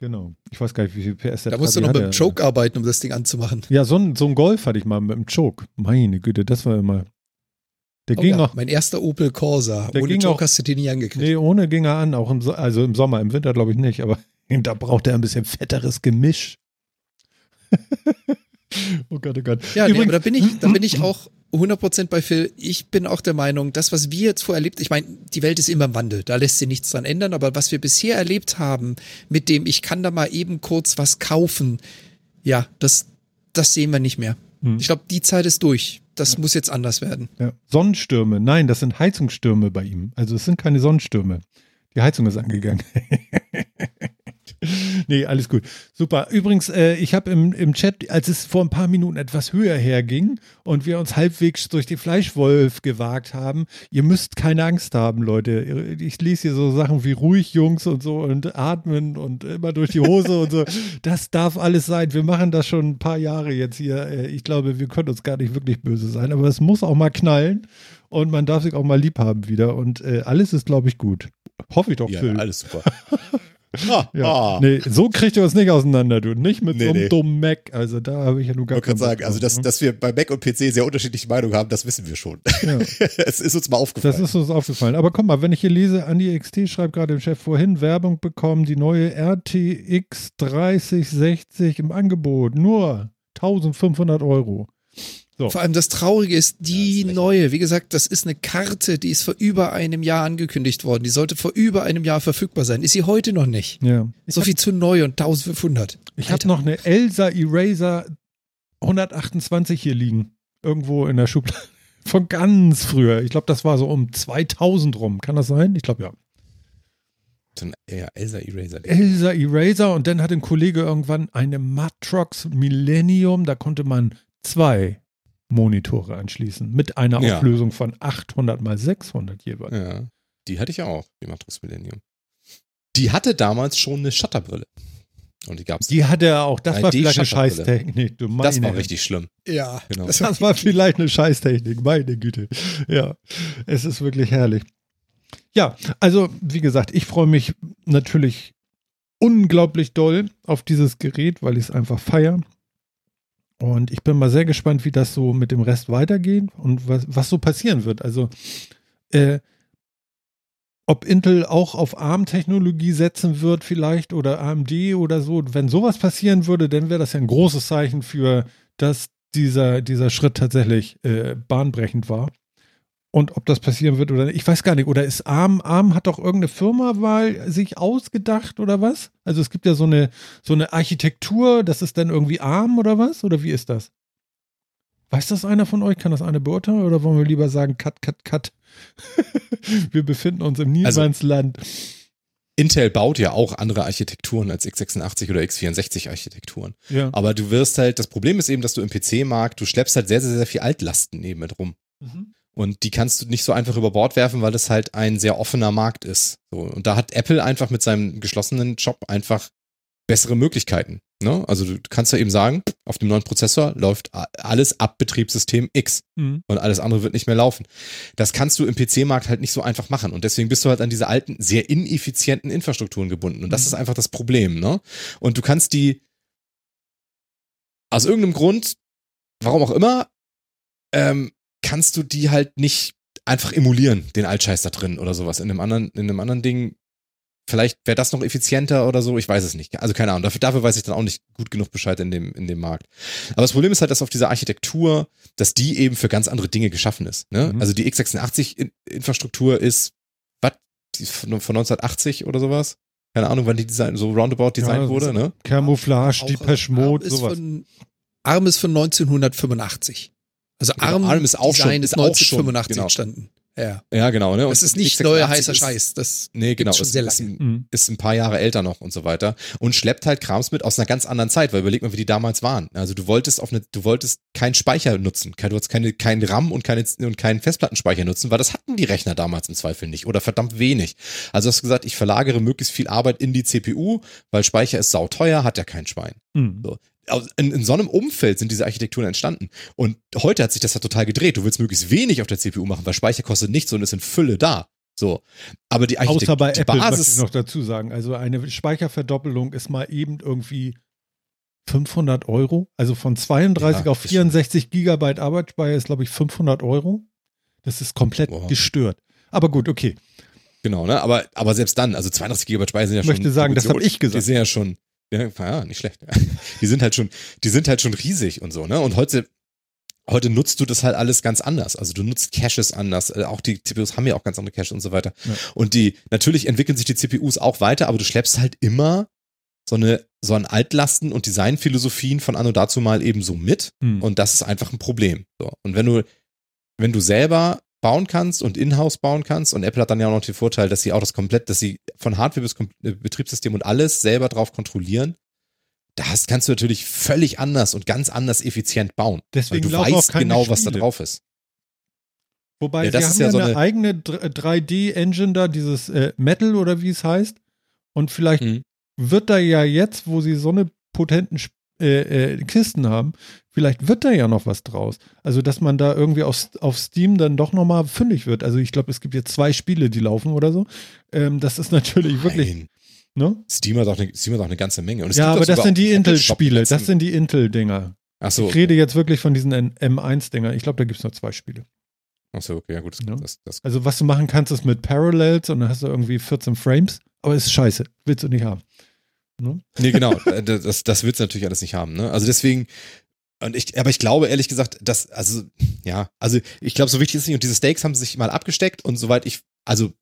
Genau. Ich weiß gar nicht, wie viel PS der
Da musst du noch mit dem Choke arbeiten, um das Ding anzumachen.
Ja, so ein, so ein Golf hatte ich mal mit dem Choke. Meine Güte, das war immer. Der
Oh
ging
ja,
auch.
mein erster Opel Corsa.
Der
Ohne
ging
Choke
auch-
hast du den nie angekriegt.
Nee, ohne ging er an, auch im, So- also im Sommer, im Winter glaube ich nicht, aber da braucht er ein bisschen fetteres Gemisch. oh Gott, oh Gott.
Ja, nee,
Übrigens-
aber da bin ich, da bin ich auch 100% bei Phil. Ich bin auch der Meinung, das, was wir jetzt vorher erlebt, ich meine, die Welt ist immer im Wandel, da lässt sich nichts dran ändern, aber was wir bisher erlebt haben, mit dem ich kann da mal eben kurz was kaufen, ja, das, das sehen wir nicht mehr.
Hm.
Ich glaube, die Zeit ist durch. Das muss jetzt anders werden.
Ja. Sonnenstürme, nein, das sind Heizungsstürme bei ihm. Also es sind keine Sonnenstürme. Die Heizung ist angegangen. nee, alles gut. Super. Übrigens, äh, ich habe im, im Chat, als es vor ein paar Minuten etwas höher herging und wir uns halbwegs durch die Fleischwolf gewagt haben, ihr müsst keine Angst haben, Leute. Ich lese hier so Sachen wie ruhig, Jungs und so und atmen und immer durch die Hose und so. Das darf alles sein. Wir machen das schon ein paar Jahre jetzt hier. Äh, Ich glaube, wir können uns gar nicht wirklich böse sein, aber es muss auch mal knallen und man darf sich auch mal lieb haben wieder und äh, alles ist, glaube ich, gut. Hoffe ich doch,
Ja,
Phil.
alles super. Ah,
Ja.
ah.
Nee, so kriegt ihr uns nicht auseinander, du. Nicht mit
Nee,
so einem
nee.
dummen Mac. Also da habe ich ja nur
Ich
gar keinen
sagen, also dass,
drauf,
dass wir bei Mac und PC sehr unterschiedliche Meinungen haben, das wissen wir schon.
ne? ja.
es ist uns mal aufgefallen.
Das ist uns aufgefallen. Aber guck mal, wenn ich hier lese, Andi XT schreibt gerade dem Chef vorhin Werbung bekommen, die neue RTX 3060 im Angebot. Nur 1500 Euro. So.
Vor allem das Traurige ist,
Ja,
die
ist lächerlich.
neue, wie gesagt, das ist eine Karte, die ist vor über einem Jahr angekündigt worden. Die sollte vor über einem Jahr verfügbar sein. Ist sie heute noch nicht.
Ja.
So viel zu neu und 1500.
Ich habe noch eine Elsa Eraser 128 hier liegen. Irgendwo in der Schublade. Von ganz früher. Ich glaube, das war so um 2000 rum. Kann das sein? Ich glaube ja.
So ein ja, Elsa Eraser.
Elsa Eraser und dann hat ein Kollege irgendwann eine Matrox Millennium. Da konnte man zwei Monitore anschließen. Mit einer
Ja.
Auflösung von 800 mal 600 jeweils.
Ja, die hatte ich auch, die Matrix Millennium. Die hatte damals schon eine Shutterbrille. Und die gab's.
Die hatte er auch. Das war
3D
vielleicht eine. Scheißtechnik. Du
das war
meine.
richtig schlimm.
Ja.
Genau.
Das
Das war vielleicht eine Scheißtechnik, meine Güte. Ja, es ist wirklich herrlich. Ja, also wie gesagt, ich freue mich natürlich unglaublich doll auf dieses Gerät, weil ich es einfach feiere. Und ich bin mal sehr gespannt, wie das so mit dem Rest weitergeht und was, was so passieren wird. Also, äh, ob Intel auch auf ARM-Technologie setzen wird vielleicht oder AMD oder so. Wenn sowas passieren würde, dann wäre das ja ein großes Zeichen für, dass dieser, dieser Schritt tatsächlich äh, bahnbrechend war. Und ob das passieren wird oder nicht, ich weiß gar nicht. Oder ist ARM, ARM hat doch irgendeine Firma mal sich ausgedacht oder was? Also es gibt ja so eine, so eine Architektur, das ist dann irgendwie ARM oder was? Oder wie ist das? Weiß das einer von euch? Kann das einer beurteilen? Oder wollen wir lieber sagen, cut, cut, cut? wir befinden uns im
Also-
Niemandsland.
Intel baut ja auch andere Architekturen als x86 oder x64 Architekturen.
ja.
Aber du wirst halt, das Problem ist eben, dass du im PC-Markt, du schleppst halt sehr, sehr, sehr viel Altlasten neben mit rum.
Mhm.
Und die kannst du nicht so einfach über Bord werfen, weil das halt ein sehr offener Markt ist. So, und da hat Apple einfach mit seinem geschlossenen Job einfach bessere Möglichkeiten. Ne? Also du kannst ja eben sagen, auf dem neuen Prozessor läuft alles ab Betriebssystem X
Mhm.
und alles andere wird nicht mehr laufen. Das kannst du im PC-Markt halt nicht so einfach machen. Und deswegen bist du halt an diese alten, sehr ineffizienten Infrastrukturen gebunden. Und das
Mhm.
ist einfach das Problem. Ne? Und du kannst die aus irgendeinem Grund, warum auch immer, ähm, kannst du die halt nicht einfach emulieren, den Altscheiß da drin oder sowas. In einem anderen, in einem anderen Ding, vielleicht wäre das noch effizienter oder so, ich weiß es nicht. Also keine Ahnung, dafür, dafür weiß ich dann auch nicht gut genug Bescheid in dem, in dem Markt. Aber das Problem ist halt, dass auf dieser Architektur, dass die eben für ganz andere Dinge geschaffen ist. Ne?
Mhm.
Also die x86-Infrastruktur ist, was, die ist von, von 1980 oder sowas? Keine Ahnung, wann die Design, so roundabout designt
Ja,
wurde, ne?
Camouflage, Depeche
ARM
Mode,
ist
sowas.
Von, ARM ist von 1985. Also
Genau,
ARM,
ARM ist auch schon-
Design
ist
ist
auch schon,
1985
genau.
entstanden. Ja.
Ja, genau, ne?
Das ist nicht
x86
neuer heißer
ist-
Scheiß. Das
Nee, genau.
schon
ist,
sehr
ist,
lange.
ein-
Mhm.
ist ein paar Jahre älter noch und so weiter und schleppt halt Krams mit aus einer ganz anderen Zeit, weil überleg mal, wie die damals waren. Also du wolltest auf eine, du wolltest keinen Speicher nutzen, du wolltest keine, kein RAM und keine und keinen Festplattenspeicher nutzen, weil das hatten die Rechner damals im Zweifel nicht oder verdammt wenig. Also hast du gesagt, ich verlagere möglichst viel Arbeit in die CPU, weil Speicher ist sauteuer, hat ja kein Schwein.
Mhm.
So. In, in so einem Umfeld sind diese Architekturen entstanden. Und heute hat sich das ja total gedreht. Du willst möglichst wenig auf der CPU machen, weil Speicher kostet nichts und ist in Fülle da. So. Aber die Architektur,
Außer bei
die
Apple, möchte ich
Basis,
noch dazu sagen. Also eine Speicherverdoppelung ist mal eben irgendwie 500 Euro. Also von 32
Ja,
auf
ist
64 Gigabyte Arbeitsspeicher ist, glaube ich, 500 Euro. Das ist komplett
Wow.
gestört. Aber gut, okay.
genau, ne? Aber, aber selbst dann, also 32 GB Speicher sind ja
Ich
schon.
möchte sagen, das habe ich gesagt.
Die sind ja schon, ja, ja, nicht schlecht. Die sind halt schon, die sind halt schon riesig und so, ne? Und heute, heute nutzt du das halt alles ganz anders. Also du nutzt Caches anders. Äh, Auch die CPUs haben ja auch ganz andere Caches und so weiter.
Ja.
Und die, natürlich entwickeln sich die CPUs auch weiter, aber du schleppst halt immer so eine, so an Altlasten und Designphilosophien von Anno dazu mal eben so mit.
Hm.
Und das ist einfach ein Problem. So. Und wenn du, wenn du selber bauen kannst und in-house bauen kannst, und Apple hat dann ja auch noch den Vorteil, dass sie auch das komplett, dass sie von Hardware bis Kom äh, Betriebssystem und alles selber drauf kontrollieren, da hast, kannst du natürlich völlig anders und ganz anders effizient bauen.
Deswegen
weil du weißt genau, was da
Spiele.
drauf ist.
Wobei,
Ja, das
haben
ja
ja,
so
eine,
eine-
eigene 3D-Engine da, dieses äh, Metal oder wie es heißt. Und vielleicht
Mhm.
wird da ja jetzt, wo sie so eine potenten äh, äh, Kisten haben, vielleicht wird da ja noch was draus. Also, dass man da irgendwie auf, auf Steam dann doch nochmal fündig wird. Also, ich glaube, es gibt jetzt zwei Spiele, die laufen oder so. Ähm, das ist natürlich wirklich
Nein.
Ne?
Steam hat auch eine, Steam hat auch eine ganze Menge.
Ja, aber das sind die Intel-Spiele. Das sind die Intel-Dinger.
So.
Ich rede jetzt wirklich von diesen M1-Dinger. Ich glaube, da gibt es nur zwei Spiele.
Ach so, okay, ja gut. Das,
Ja.
das, das,
Also, was du machen kannst, ist mit Parallels und dann hast du irgendwie 14 Frames. Aber ist scheiße. Willst du nicht haben. Ne?
Nee, genau. Äh, das, das willst du natürlich alles nicht haben. Ne? Also deswegen, und ich, aber ich glaube ehrlich gesagt, dass, also, ja, also ich glaube, so wichtig ist es nicht. Und diese Stakes haben sich mal abgesteckt und soweit ich, also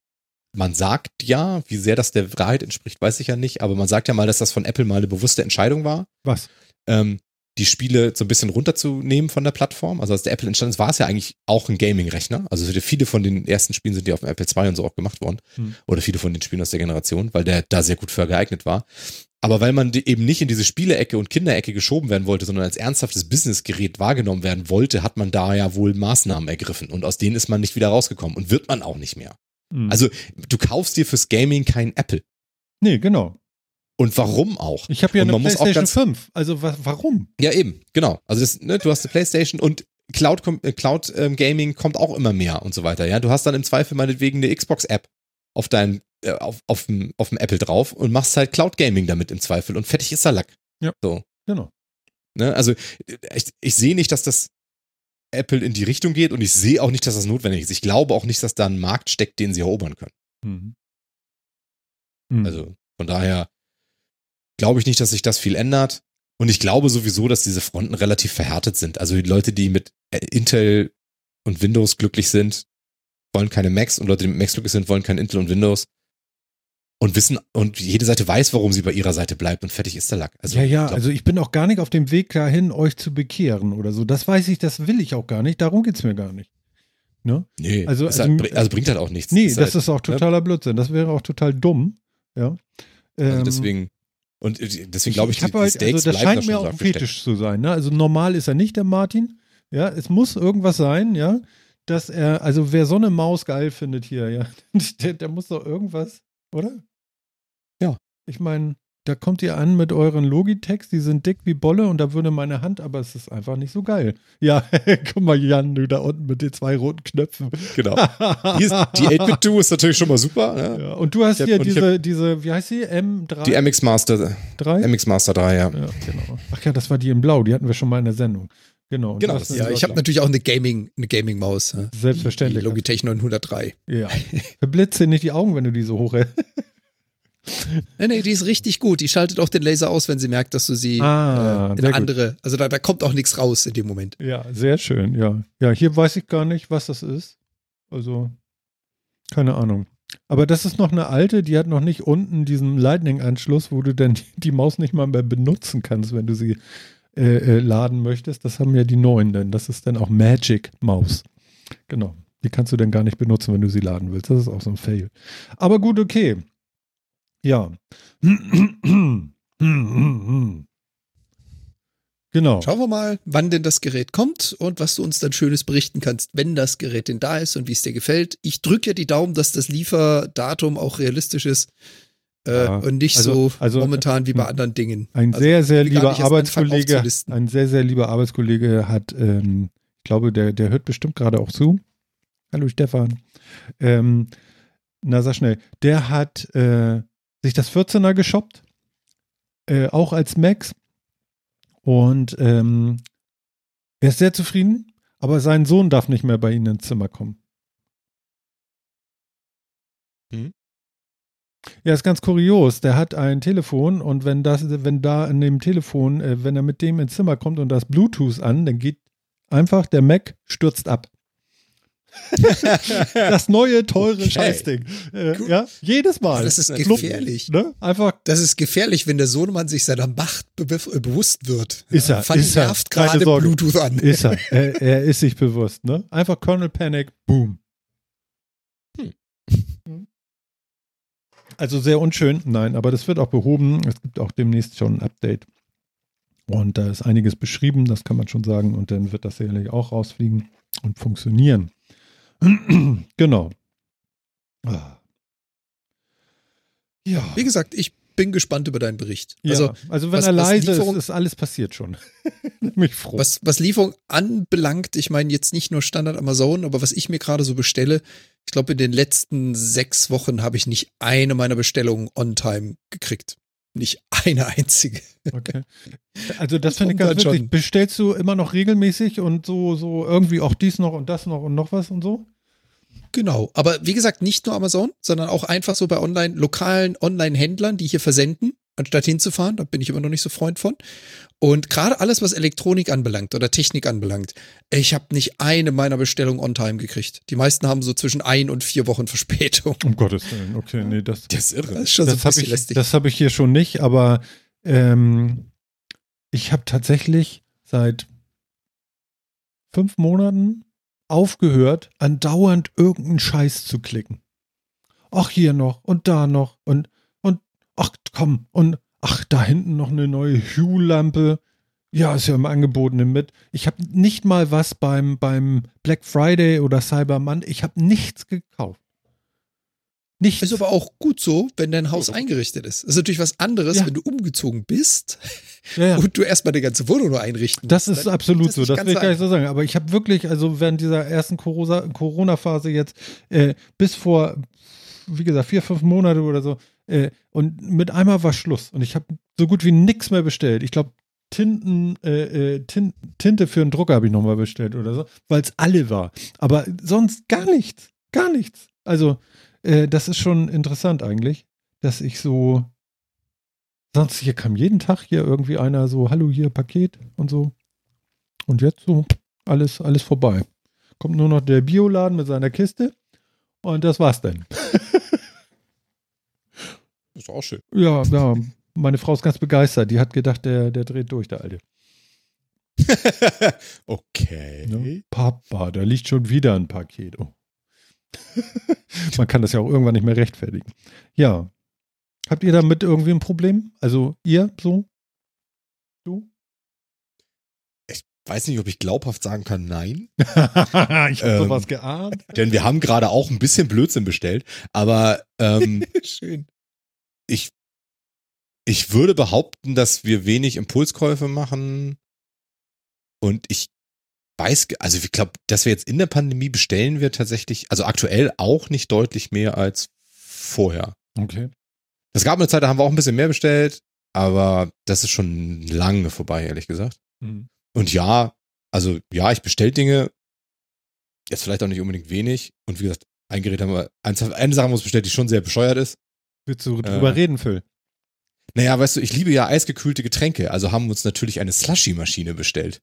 man sagt ja, wie sehr das der Wahrheit entspricht, weiß ich ja nicht, aber man sagt ja mal, dass das von Apple mal eine bewusste Entscheidung war,
Was?
ähm, die Spiele so ein bisschen runterzunehmen von der Plattform. Also als der Apple entstanden ist, war es ja eigentlich auch ein Gaming-Rechner. Also viele von den ersten Spielen sind ja auf dem Apple II und so auch gemacht worden.
Hm.
Oder viele von den Spielen aus der Generation, weil der da sehr gut für geeignet war. Aber weil man eben nicht in diese Spielecke und Kinderecke geschoben werden wollte, sondern als ernsthaftes Businessgerät wahrgenommen werden wollte, hat man da ja wohl Maßnahmen ergriffen. Und aus denen ist man nicht wieder rausgekommen und wird man auch nicht mehr.
Hm.
Also du kaufst dir fürs Gaming kein Apple.
nee, genau.
Und warum auch?
Ich habe ja
Und
eine PlayStation
ganz-
5. Also, wa warum?
Ja, eben, genau. Also das, ne, du hast eine Playstation und Cloud, äh, Cloud ähm, Gaming kommt auch immer mehr und so weiter. Ja, du hast dann im Zweifel meinetwegen eine Xbox-App auf deinem, äh, auf, auf, dem, auf dem Apple drauf und machst halt Cloud Gaming damit im Zweifel und fertig ist der Lack.
Ja.
So.
Genau.
Ne? Also ich, ich sehe nicht, dass das Apple in die Richtung geht und ich sehe auch nicht, dass das notwendig ist. Ich glaube auch nicht, dass da ein Markt steckt, den sie erobern können.
Mhm. Mhm.
Also von daher glaube ich nicht, dass sich das viel ändert. Und ich glaube sowieso, dass diese Fronten relativ verhärtet sind. Also die Leute, die mit äh, Intel und Windows glücklich sind, wollen keine Macs und Leute, die mit Macs glücklich sind, wollen kein Intel und Windows. Und wissen, und jede Seite weiß, warum sie bei ihrer Seite bleibt und fertig ist der Lack. Also,
ja, ja,
glaub,
also ich bin auch gar nicht auf dem Weg dahin, euch zu bekehren oder so. Das weiß ich, das will ich auch gar nicht. Darum geht's mir gar nicht. Ne?
nee,
also- also-
halt, also bringt halt auch nichts.
Nee,
Ist
das
halt,
ist auch totaler Blödsinn. Das wäre auch total dumm. Ja.
also
Ähm,
deswegen, und äh, deswegen glaube ich,
ich
die, die
halt, also das scheint
da
mir auch ein. Fetisch zu sein. Ne? Also normal ist er nicht, der Martin. Ja, es muss irgendwas sein, ja, dass er, also wer so eine Maus geil findet hier, ja, der, der muss doch irgendwas, oder?
Ja.
Ich meine, da kommt ihr an mit euren Logitext, die sind dick wie Bolle und da würde meine Hand, aber es ist einfach nicht so geil. Ja, guck mal, Jan, du da unten mit den zwei roten Knöpfen.
Genau. Die 8-Bit-Do ist natürlich schon mal super. Ne?
Ja, und du hast
hab-
hier
und ich
diese, diese, wie heißt sie? M3?
Die MX Master,
drei?
MX Master 3, ja.
Ja, genau. Ach ja, das war die in Blau, die hatten wir schon mal in der Sendung. Genau. und
Genau, das-
Ja, ich habe natürlich auch eine Gaming, eine Gaming-Maus. ja.
Selbstverständlich.
Die Logitech 903.
Ja. Verblitze nicht die Augen, wenn du die so hoch.
Nee, nee, die ist richtig gut. Die schaltet auch den Laser aus, wenn sie merkt, dass du sie
Ah,
äh, in
sehr gut.
andere, also da, da kommt auch nichts raus in dem Moment.
Ja, sehr schön, ja. Ja, hier weiß ich gar nicht, was das ist. Also, keine Ahnung. Aber das ist noch eine alte, die hat noch nicht unten diesen Lightning-Anschluss, wo du dann die Maus nicht mal mehr benutzen kannst, wenn du sie äh, äh, laden möchtest. Das haben ja die neuen denn. Das ist dann auch Magic-Maus. Genau. Die kannst du dann gar nicht benutzen, wenn du sie laden willst. Das ist auch so ein Fail. Aber gut, okay. Ja. Genau.
Schauen wir mal, wann denn das Gerät kommt und was du uns dann Schönes berichten kannst, wenn das Gerät denn da ist und wie es dir gefällt. Ich drücke ja die Daumen, dass das Lieferdatum auch realistisch ist
Ja,
und nicht
also-
so
also,
momentan wie bei
hm.
anderen Dingen.
Ein
Also,
sehr, sehr lieber Arbeitskollege, ein sehr, sehr lieber Arbeitskollege hat, ähm, ich glaube, der, der hört bestimmt gerade auch zu. Hallo Stefan. Ähm, na, sag schnell. Der hat äh, sich das 14er geshoppt, äh, auch als Max. Und ähm, er ist sehr zufrieden, aber sein Sohn darf nicht mehr bei ihnen ins Zimmer kommen. Ja, ist ganz kurios. Der hat ein Telefon und wenn das, wenn da an dem Telefon, äh, wenn er mit dem ins Zimmer kommt und das Bluetooth an, dann geht einfach der Mac stürzt ab. das neue teure
Okay.
Scheißding. Äh, ja, jedes Mal.
Das ist gefährlich.
Ne? Einfach
Das ist gefährlich, wenn der Sohnemann sich seiner Macht be bewusst wird.
Ist er,
Fanny
ist er. Keine
gerade. Bluetooth an.
ist er. er. Er ist sich bewusst. Ne? Einfach Colonel Panic, boom. Also sehr unschön, nein, aber das wird auch behoben. Es gibt auch demnächst schon ein Update. Und da ist einiges beschrieben, das kann man schon sagen. Und dann wird das sicherlich auch rausfliegen und funktionieren. genau. Ah. Ja.
Wie gesagt, ich bin gespannt über deinen Bericht.
ja.
Also,
Also, wenn
was-
er leise ist, ist alles passiert schon. Mich froh.
was, was Lieferung anbelangt, ich meine jetzt nicht nur Standard Amazon, aber was ich mir gerade so bestelle, Ich glaube, in den letzten sechs Wochen habe ich nicht eine meiner Bestellungen on time gekriegt. Nicht eine einzige.
Okay. Also das
Das
finde ich ganz witzig.
schon.
Bestellst du immer noch regelmäßig und so, so irgendwie auch dies noch und das noch und noch was und so?
Genau. Aber wie gesagt, nicht nur Amazon, sondern auch einfach so bei online, lokalen Online-Händlern, die hier versenden, anstatt hinzufahren. Da bin ich immer noch nicht so Freund von. Und gerade alles, was Elektronik anbelangt oder Technik anbelangt, ich habe nicht eine meiner Bestellungen on time gekriegt. Die meisten haben so zwischen ein und vier Wochen Verspätung.
Um Gottes Willen. Okay, nee, das,
Das ist irre.
Das ist schon so
das habe
bisschen
ich,
lästig.
das hab ich hier schon nicht, aber ähm, ich habe tatsächlich seit fünf Monaten aufgehört, andauernd irgendeinen Scheiß zu klicken. Ach, hier noch und da noch und, ach, komm, und, ach, da hinten noch eine neue Hue-Lampe. Ja, ist ja im Angebot, nimm mit. Ich habe nicht mal was beim, beim Black Friday oder Cyber Monday, ich habe nichts gekauft. Nichts.
Ist aber auch gut so, wenn dein Haus eingerichtet ist. Das ist natürlich was anderes,
Ja.
wenn du umgezogen bist
ja, ja.
und du erstmal die ganze Wohnung nur einrichten
Das
musst.
ist
Dann
absolut
geht
so, das will ich gar nicht so sagen. Aber ich habe wirklich, also während dieser ersten Corona- Corona-Phase jetzt, äh, bis vor, wie gesagt, vier, fünf Monate oder so, äh, und mit einmal war Schluss. Und ich habe so gut wie nichts mehr bestellt. Ich glaube, Tinten, äh, äh, Tin Tinte für einen Drucker habe ich nochmal bestellt oder so, weil es alle war. Aber sonst gar nichts. Gar nichts. Also, äh, das ist schon interessant eigentlich, dass ich so. Sonst hier kam jeden Tag hier irgendwie einer so, hallo hier, Paket und so. Und jetzt so, alles, alles vorbei. Kommt nur noch der Bioladen mit seiner Kiste und das war's dann.
Ist auch schön.
Ja, ja, meine Frau ist ganz begeistert. Die hat gedacht, der, der dreht durch, der Alte.
okay.
Ne? Papa, da liegt schon wieder ein Paket. Oh. Man kann das ja auch irgendwann nicht mehr rechtfertigen. Ja. Habt ihr damit irgendwie ein Problem? Also ihr so? Du?
Weiß nicht, ob ich glaubhaft sagen kann, nein.
ich habe
Ähm.
sowas geahnt.
Denn wir haben gerade auch ein bisschen Blödsinn bestellt. Aber ähm,
Schön.
Ich, ich würde behaupten, dass wir wenig Impulskäufe machen. Und ich weiß, also ich glaube, dass wir jetzt in der Pandemie bestellen wir tatsächlich, also aktuell auch nicht deutlich mehr als vorher.
Okay.
Es gab eine Zeit, da haben wir auch ein bisschen mehr bestellt, aber das ist schon lange vorbei, ehrlich gesagt.
Mhm.
Und ja, also ja, ich bestell Dinge, jetzt vielleicht auch nicht unbedingt wenig. Und wie gesagt, ein Gerät haben wir, eine Sache uns bestellt, die schon sehr bescheuert ist.
Willst du drüber
Äh.
reden, Phil?
Naja, weißt du, ich liebe ja eisgekühlte Getränke, also haben wir uns natürlich eine Slushy-Maschine bestellt.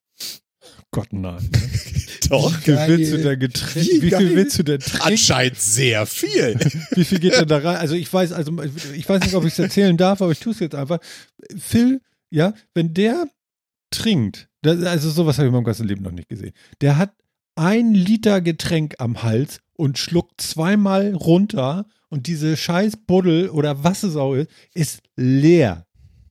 Gott nein.
Doch.
Wie viel
Geil.
willst du denn getränken?
Wie
Wie, viel willst du denn trinken?
Anscheinend sehr viel.
Wie viel geht denn da rein? Also ich weiß, also ich weiß nicht, ob ich es erzählen darf, aber ich tue es jetzt einfach. Phil, ja, wenn der trinkt, das, also sowas habe ich in meinem ganzen Leben noch nicht gesehen. Der hat ein Liter Getränk am Hals und schluckt zweimal runter und diese scheiß Buddel oder was es auch ist, ist leer.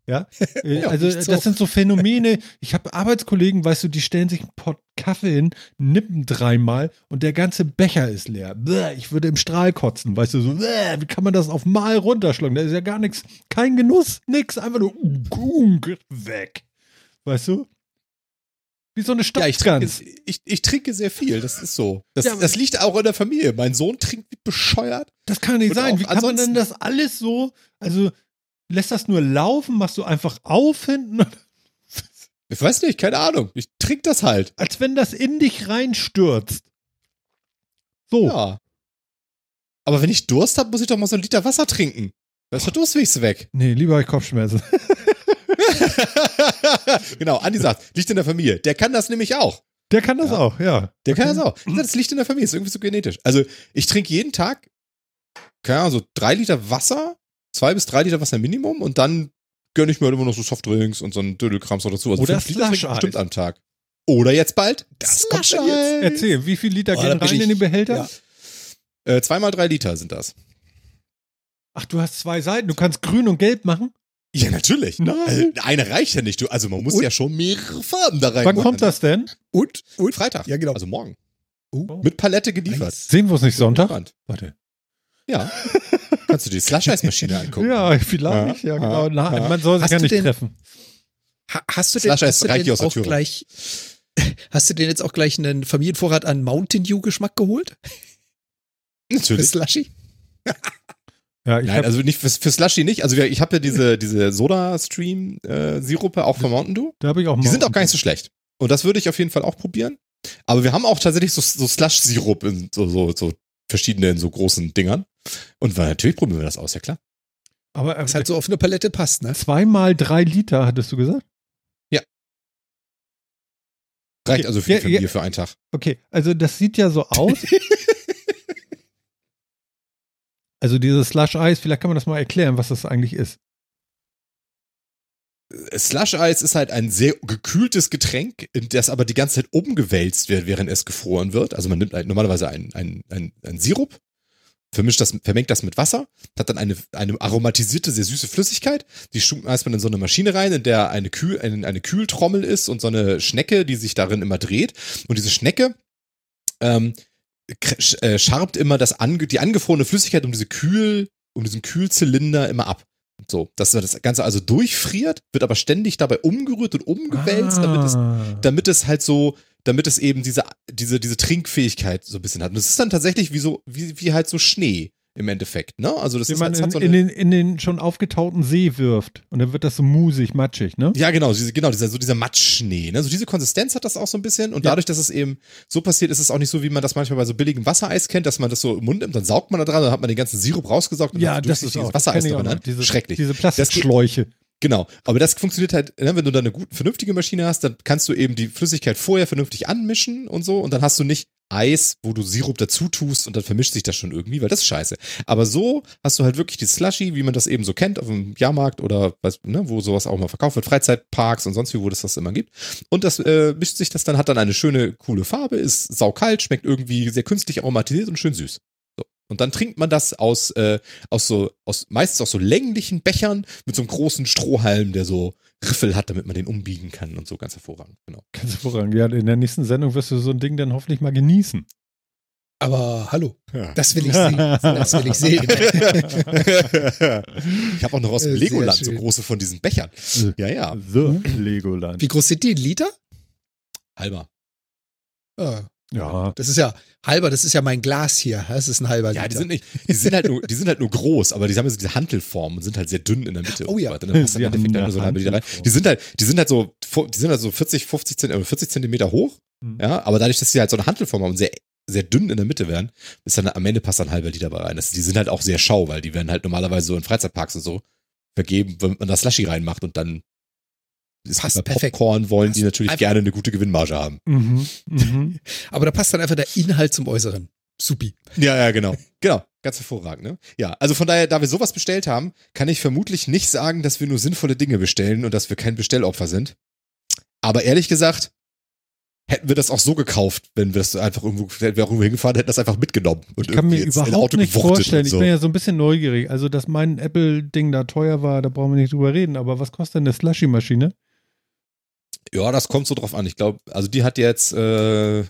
Ja, Äh,
Ja,
also
so.
das sind so Phänomene. Ich habe Arbeitskollegen, weißt du, die stellen sich einen Pott Kaffee hin, nippen dreimal und der ganze Becher ist leer. Bäh, ich würde im Strahl kotzen, weißt du, so, bäh, wie kann man das auf mal runterschlagen? Da ist ja gar nichts, kein Genuss, nix, einfach nur unk, weg. Weißt du? Wie so eine
Ja, ich ich, ich trinke sehr viel, das ist so. Das,
Ja,
das liegt auch in der Familie. Mein Sohn trinkt wie bescheuert.
Das kann nicht sein. Wie kann man denn das alles so, also lässt das nur laufen, machst du einfach auf hinten,
Ich weiß nicht, keine Ahnung. Ich trinke das halt.
als wenn das in dich reinstürzt. So.
Ja. Aber wenn ich Durst habe, muss ich doch mal so einen Liter Wasser trinken. Da ist der Durstweg weg.
Nee, lieber ich Kopfschmerzen.
genau, Andi sagt, liegt in der Familie. Der kann das nämlich auch.
Der kann das
Ja.
auch, ja.
Der kann das auch. Das liegt in der Familie, ist irgendwie so genetisch. Also ich trinke jeden Tag, keine Ahnung, so drei Liter Wasser, zwei bis drei Liter Wasser Minimum und dann gönne ich mir halt immer noch so Softdrinks und so ein Dödelkrams oder dazu. Also
Oder
fünf Liter trinke ich bestimmt am Tag. Oder jetzt bald.
Das kommt dann jetzt.
Erzähl, wie viel Liter
Oh,
gehen rein
ich-
in den Behälter?
ja.
Äh, zweimal drei Liter sind das.
Ach, du hast zwei Seiten. Du kannst grün und gelb machen.
Ja, natürlich.
Nein.
Also, eine reicht ja nicht. Du, also man muss
Und?
ja schon mehrere Farben da rein.
Wann kommt das denn?
Und, und
Freitag.
Ja, genau.
Also morgen.
Oh.
Mit Palette geliefert.
Nice.
Sehen wir uns nicht Sonntag? Warte.
Ja. Kannst du die Slush-Eis-Maschine angucken.
Ja, vielleicht. Ja,
Ja,
genau. Na,
ja.
man soll sich ja nicht
denn-
treffen.
Ha, hast du denn, hast du denn auch
Tür.
gleich, hast du denn jetzt auch gleich einen Familienvorrat an Mountain Dew Geschmack geholt?
Natürlich.
Slushy?
Ja, ich
Nein, also nicht für, für Slushy nicht. Also ich habe ja diese, diese Soda-Stream-Sirupe auch von Mountain Dew.
da habe ich auch
Die sind auch gar nicht so schlecht. Und das würde ich auf jeden Fall auch probieren. Aber wir haben auch tatsächlich so, so Slush-Sirup in so, so, so verschiedene in so großen Dingern. Und weil natürlich probieren wir das aus, ja klar.
Aber äh,
Was halt so auf eine Palette passt, ne?
zweimal drei Liter, hattest du gesagt?
Reicht
Okay.
also viel
Ja,
für
ja.
Bier für einen Tag.
Okay, also das sieht ja so aus. also dieses Slush Eis, vielleicht kann man das mal erklären, was das eigentlich ist.
Slush Eis ist halt ein sehr gekühltes Getränk, das aber die ganze Zeit umgewälzt wird, während es gefroren wird. Also man nimmt halt normalerweise einen, einen, einen Sirup, vermischt das, vermengt das mit Wasser, hat dann eine, eine aromatisierte, sehr süße Flüssigkeit. Die schmeißt man in so eine Maschine rein, in der eine, Kühl, eine, eine Kühltrommel ist und so eine Schnecke, die sich darin immer dreht. Und diese Schnecke ähm, äh, scharbt immer das ange die angefrorene Flüssigkeit um diese Kühl, um diesen Kühlzylinder immer ab. So, dass das Ganze also durchfriert, wird aber ständig dabei umgerührt und umgewälzt, damit es
Ah.
damit es halt so, damit es eben diese, diese, diese Trinkfähigkeit so ein bisschen hat. Und es ist dann tatsächlich wie so, wie, wie halt so Schnee im Endeffekt, ne? Also das
Wie
ist
man in,
so
in, den, in den schon aufgetauten See wirft. Und dann wird das so musig, matschig, ne?
ja, genau, diese, genau, dieser, so dieser Matschschnee, ne? So diese Konsistenz hat das auch so ein bisschen. Und
Ja.
dadurch, dass es eben so passiert, ist es auch nicht so, wie man das manchmal bei so billigem Wassereis kennt, dass man das so im Mund nimmt, dann saugt man da dran, dann hat man den ganzen Sirup rausgesaugt und
Ja,
hat
das ist auch
Wassereis drin. Schrecklich.
Diese Plastikschläuche.
Genau, aber das funktioniert halt, ne, wenn du da eine gute, vernünftige Maschine hast, dann kannst du eben die Flüssigkeit vorher vernünftig anmischen und so und dann hast du nicht Eis, wo du Sirup dazu tust und dann vermischt sich das schon irgendwie, weil das ist scheiße. Aber so hast du halt wirklich die Slushy, wie man das eben so kennt auf dem Jahrmarkt oder was, ne, wo sowas auch mal verkauft wird, Freizeitparks und sonst wie, wo das das immer gibt. Und das äh, mischt sich das dann, hat dann eine schöne, coole Farbe, ist saukalt, schmeckt irgendwie sehr künstlich aromatisiert und schön süß. Und dann trinkt man das aus, äh, aus so, aus meistens aus so länglichen Bechern mit so einem großen Strohhalm, der so Riffel hat, damit man den umbiegen kann und so ganz hervorragend. Genau.
Ganz hervorragend. Ja, in der nächsten Sendung wirst du so ein Ding dann hoffentlich mal genießen.
Aber hallo,
Ja.
das will ich sehen. Das will ich sehen.
ich habe auch noch aus dem
Äh,
Legoland so große von diesen Bechern. Ja, ja.
The Legoland.
Wie groß sind die? Ein Liter?
Halber.
Ja,
Ja.
das ist ja halber, das ist ja mein Glas hier. Das ist ein halber
Ja,
Liter.
die sind nicht, die sind halt nur, die sind halt nur groß, aber die haben so diese Hantelform und sind halt sehr dünn in der Mitte.
Oh
und
ja.
So weiter. Dann passt dann im Endeffekt nur so eine halbe Liter rein. Die sind halt, die sind halt so, die sind halt so 40, 50 Zentimeter, 40 Zentimeter hoch.
Mhm.
Ja, aber dadurch, dass sie halt so eine Hantelform haben und sehr, sehr dünn in der Mitte werden, ist dann am Ende passt dann ein halber Liter bei rein. Das, die sind halt auch sehr schau, weil die werden halt normalerweise so in Freizeitparks und so vergeben, wenn man da Slushy reinmacht und dann ist
Passt
bei
perfekt.
Popcorn wollen die
Passt
natürlich gerne eine gute Gewinnmarge haben.
Mhm. Mhm.
Aber da passt dann einfach der Inhalt zum Äußeren. Supi.
Ja, ja, genau. Genau. Ganz hervorragend, ne? Ja, also von daher, da wir sowas bestellt haben, kann ich vermutlich nicht sagen, dass wir nur sinnvolle Dinge bestellen und dass wir kein Bestellopfer sind. Aber ehrlich gesagt, hätten wir das auch so gekauft, wenn wir das einfach irgendwo, hätten wir auch irgendwo hingefahren, hätten das einfach mitgenommen. Und
Ich kann mir überhaupt
Auto
nicht vorstellen.
So.
Ich bin ja so ein bisschen neugierig. Also, dass mein Apple-Ding da teuer war, da brauchen wir nicht drüber reden. Aber was kostet denn eine Slushy-Maschine?
Ja, das kommt so drauf an. Ich glaube, also die hat jetzt, äh,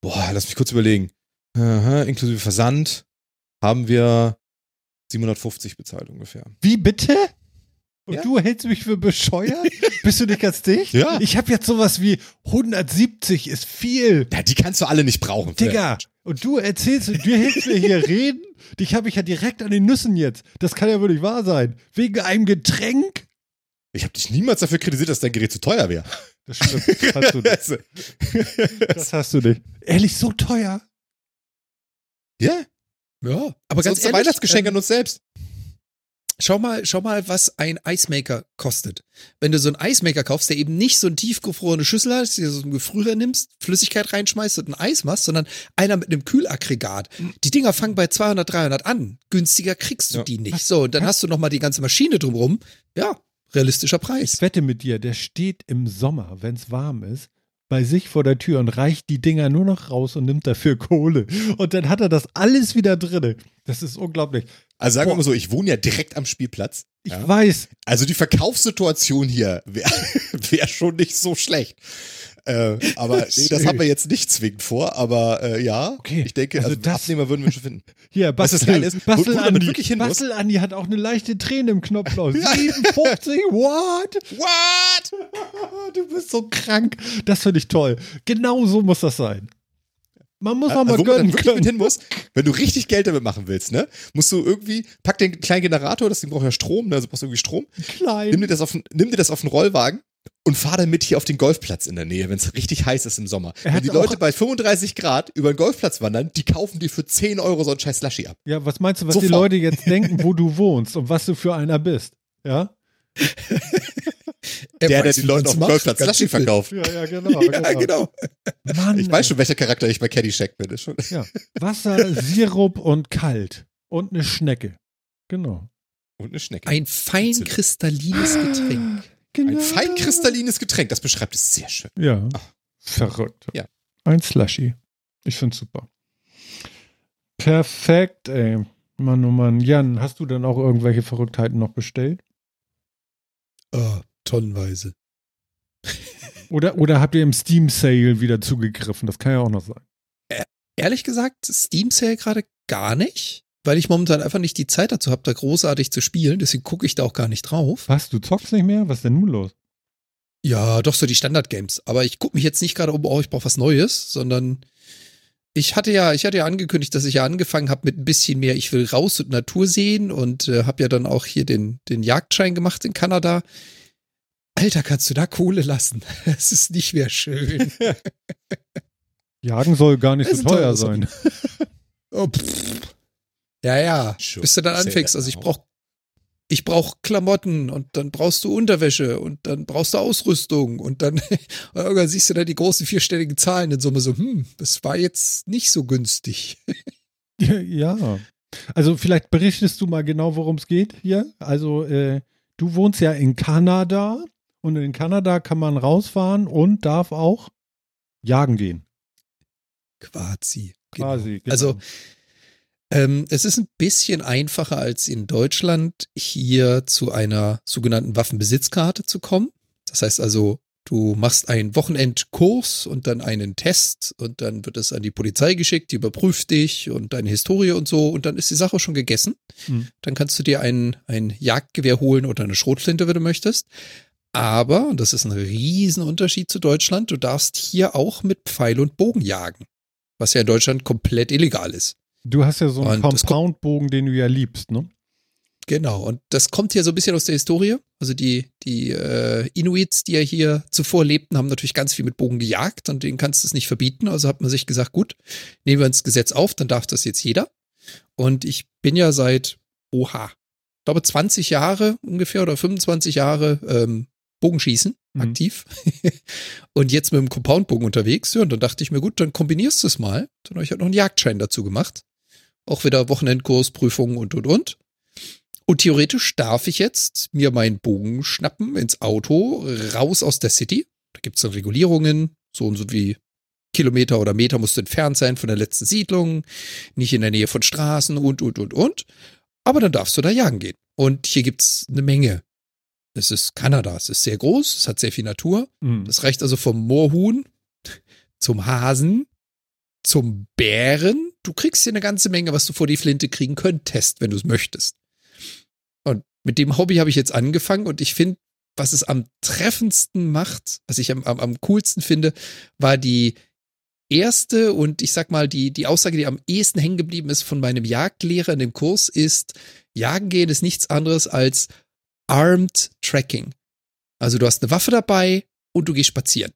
boah, lass mich kurz überlegen. Aha, inklusive Versand haben wir 750 bezahlt ungefähr.
Wie bitte? Und
Ja.
du hältst mich für bescheuert? Bist du nicht ganz dicht?
Ja.
Ich habe jetzt sowas wie 170 ist viel.
Ja, die kannst du alle nicht brauchen.
Digga. Und du erzählst, du hältst mir hier reden? Dich habe ich ja direkt an den Nüssen jetzt. Das kann ja wohl nicht wahr sein. Wegen einem Getränk?
Ich habe dich niemals dafür kritisiert, dass dein Gerät zu teuer wäre.
Das stimmt. Das hast du nicht. Das hast du nicht. Ehrlich, so teuer?
ja,
Ja, aber ganz
ein
ehrlich,
Weihnachtsgeschenk
ähm,
an uns selbst.
Schau mal, schau mal, was ein Eismaker kostet. Wenn du so einen Eismaker kaufst, der eben nicht so eine tiefgefrorene Schüssel hat, die du so einen Gefrierer nimmst, Flüssigkeit reinschmeißt und ein Eis machst, sondern einer mit einem Kühlaggregat. Die Dinger fangen bei 200, 300 an. Günstiger kriegst du
Ja.
die nicht. So, und dann hast du noch mal die ganze Maschine drumrum. Ja, realistischer Preis.
Ich wette mit dir, der steht im Sommer, wenn es warm ist, bei sich vor der Tür und reicht die Dinger nur noch raus und nimmt dafür Kohle. Und dann hat er das alles wieder drinne. Das ist unglaublich.
Also sagen wir
Boah.
mal so, ich wohne ja direkt am Spielplatz.
Ich
Ja.
weiß,
Also die Verkaufssituation hier wäre wär schon nicht so schlecht. Äh, aber nee, das haben wir jetzt nicht zwingend vor, aber äh, ja,
Okay,
ich denke,
also
also,
das-
Abnehmer würden wir schon finden.
hier,
Was das
Bastel,
Geile ist, wo- wo
Bastel
du damit
Andi,
wirklich hin.
Bastel Andi hat auch eine leichte Träne im Knopfloch.
Ja.
57, what?
What?
Du bist so krank. Das finde ich toll. Genau so muss das sein. Man muss
Ja,
auch mal
also wo man
gönnen können.
hin muss, wenn du richtig Geld damit machen willst, ne, musst du irgendwie, pack den kleinen Generator, das Ding braucht ja Strom, ne, also brauchst du irgendwie Strom, nimm
Klein.
dir das auf, nimm dir das auf den Rollwagen und fahr dann mit hier auf den Golfplatz in der Nähe, wenn es richtig heiß ist im Sommer.
Er
Wenn die Leute bei 35 Grad über den Golfplatz wandern, die kaufen dir für 10 Euro so einen scheiß Slushy ab.
Ja, was meinst du, was die
Sofort.
Leute jetzt denken, wo du wohnst und was du für einer bist? Ja?
Er
Der, der die Leute auf dem. Golfplatz Slushy verkauft.
Ja, ja, genau.
Ja, genau.
Mann,
Ich weiß schon, welcher Charakter ich bei Caddyshack bin. Ist schon.
Ja. Wasser, Sirup und kalt. Und eine Schnecke. Genau.
Und eine Schnecke.
Ein fein kristallines Getränk.
Genau.
Ein feinkristallines Getränk, das beschreibt es sehr schön.
Ja.
Ach.
Verrückt.
Ja.
Ein Slushy. Ich find's super. Perfekt, ey. Mann, oh Mann. Jan, hast du dann auch irgendwelche Verrücktheiten noch bestellt?
Oh, tonnenweise.
Oder, oder habt ihr im Steam Sale wieder zugegriffen? Das kann ja auch noch sein.
Ehrlich gesagt, Steam Sale gerade gar nicht, weil ich momentan einfach nicht die Zeit dazu habe, da großartig zu spielen. Deswegen gucke ich da auch gar nicht drauf.
Was, du zockst nicht mehr? Was ist denn nun los?
Ja, doch so die Standard-Games. Aber ich gucke mich jetzt nicht gerade um, oh, ich brauche was Neues, sondern ich hatte ja, ich hatte ja angekündigt, dass ich ja angefangen habe mit ein bisschen mehr, ich will raus und Natur sehen und äh, habe ja dann auch hier den, den Jagdschein gemacht in Kanada. Alter, kannst du da Kohle lassen? Es ist nicht mehr schön.
Jagen soll gar nicht so teuer
teures
sein.
Oh, pff. Ja, ja.
Sure.
Bis du dann anfängst. Also ich
now.
brauch, ich brauch Klamotten und dann brauchst du Unterwäsche und dann brauchst du Ausrüstung und dann und irgendwann siehst du dann die großen vierstelligen Zahlen in Summe so, hm, das war jetzt nicht so günstig.
Ja. Also vielleicht berichtest du mal genau, worum es geht hier. Also äh, du wohnst ja in Kanada und in Kanada kann man rausfahren und darf auch jagen gehen.
Quasi.
Quasi. genau.
Also ähm, es ist ein bisschen einfacher als in Deutschland, hier zu einer sogenannten Waffenbesitzkarte zu kommen. Das heißt also, du machst einen Wochenendkurs und dann einen Test und dann wird es an die Polizei geschickt, die überprüft dich und deine Historie und so und dann ist die Sache schon gegessen.
Mhm.
Dann kannst du dir ein, ein Jagdgewehr holen oder eine Schrotflinte, wenn du möchtest. Aber, und das ist ein Riesenunterschied zu Deutschland, du darfst hier auch mit Pfeil und Bogen jagen. Was ja in Deutschland komplett illegal ist.
Du hast ja so einen Compound-Bogen, den du ja liebst, ne?
Genau, und das kommt hier so ein bisschen aus der Historie. Also die, die äh, Inuits, die ja hier zuvor lebten, haben natürlich ganz viel mit Bogen gejagt und denen kannst du es nicht verbieten. Also hat man sich gesagt, gut, nehmen wir ins Gesetz auf, dann darf das jetzt jeder. Und ich bin ja seit, oha, ich glaube 20 Jahre ungefähr oder 25 Jahre ähm, Bogenschießen
Mhm.
aktiv. und jetzt mit dem Compound-Bogen unterwegs. Ja, und dann dachte ich mir, gut, dann kombinierst du es mal. Dann habe ich halt noch einen Jagdschein dazu gemacht. Auch wieder Wochenendkurs, Prüfungen und, und, und. Und theoretisch darf ich jetzt mir meinen Bogen schnappen ins Auto, raus aus der City. Da gibt's dann Regulierungen, so und so wie Kilometer oder Meter musst du entfernt sein von der letzten Siedlung, nicht in der Nähe von Straßen und, und, und, und. Aber dann darfst du da jagen gehen. Und hier gibt's eine Menge. Es ist Kanada, es ist sehr groß, es hat sehr viel Natur.
Mhm.
Das reicht also vom Moorhuhn zum Hasen, zum Bären. Du kriegst hier eine ganze Menge, was du vor die Flinte kriegen könntest, wenn du es möchtest. Und mit dem Hobby habe ich jetzt angefangen und ich finde, was es am treffendsten macht, was ich am, am, am coolsten finde, war die erste und ich sag mal, die, die Aussage, die am ehesten hängen geblieben ist von meinem Jagdlehrer in dem Kurs ist, Jagen gehen ist nichts anderes als Armed Tracking. Also du hast eine Waffe dabei und du gehst spazieren.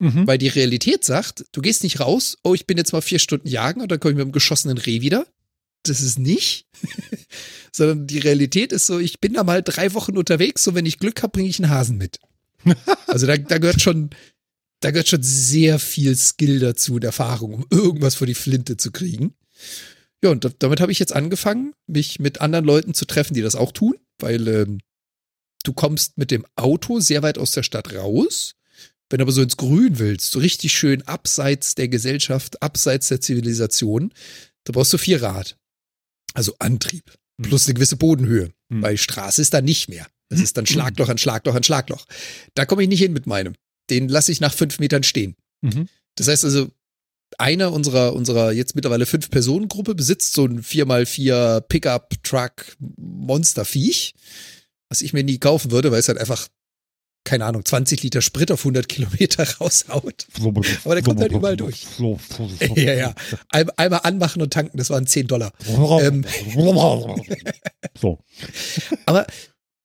Mhm.
Weil die Realität sagt, du gehst nicht raus, oh, ich bin jetzt mal vier Stunden jagen und dann komme ich mit einem geschossenen Reh wieder. Das ist nicht. Sondern die Realität ist so, ich bin da mal drei Wochen unterwegs und wenn ich Glück habe, bringe ich einen Hasen mit. Also da, da gehört schon, da gehört schon sehr viel Skill dazu und Erfahrung, um irgendwas vor die Flinte zu kriegen. Ja, und da- damit habe ich jetzt angefangen, mich mit anderen Leuten zu treffen, die das auch tun, weil ähm, du kommst mit dem Auto sehr weit aus der Stadt raus. Wenn du aber so ins Grün willst, so richtig schön abseits der Gesellschaft, abseits der Zivilisation, da brauchst du Vierrad. Also Antrieb. Plus eine gewisse Bodenhöhe.
Mhm.
Weil Straße ist dann nicht mehr. Das ist dann Schlagloch an Schlagloch an Schlagloch. Da komme ich nicht hin mit meinem. Den lasse ich nach fünf Metern stehen.
Mhm.
Das heißt also, einer unserer, unserer jetzt mittlerweile fünf Personen Gruppe besitzt so ein 4x4 Pickup Truck Monsterviech, was ich mir nie kaufen würde, weil es halt einfach keine Ahnung, 20 Liter Sprit auf 100 Kilometer raushaut. Aber der kommt halt überall durch. Ja, ja. Ein, einmal anmachen und tanken, das waren 10 Dollar. Ähm,
so.
Aber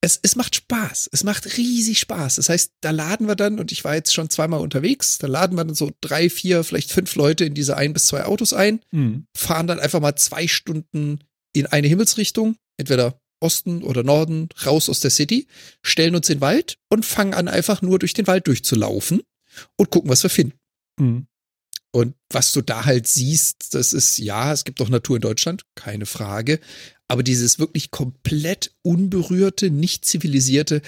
es, es macht Spaß. Es macht riesig Spaß. Das heißt, da laden wir dann, und ich war jetzt schon zweimal unterwegs, da laden wir dann so drei, vier, vielleicht fünf Leute in diese ein bis zwei Autos ein,
Mhm.
fahren dann einfach mal zwei Stunden in eine Himmelsrichtung, entweder Osten oder Norden, raus aus der City, stellen uns in den Wald und fangen an, einfach nur durch den Wald durchzulaufen und gucken, was wir finden.
Mhm.
Und was du da halt siehst, das ist, ja, es gibt auch Natur in Deutschland, keine Frage. Aber dieses wirklich komplett unberührte, nicht zivilisierte,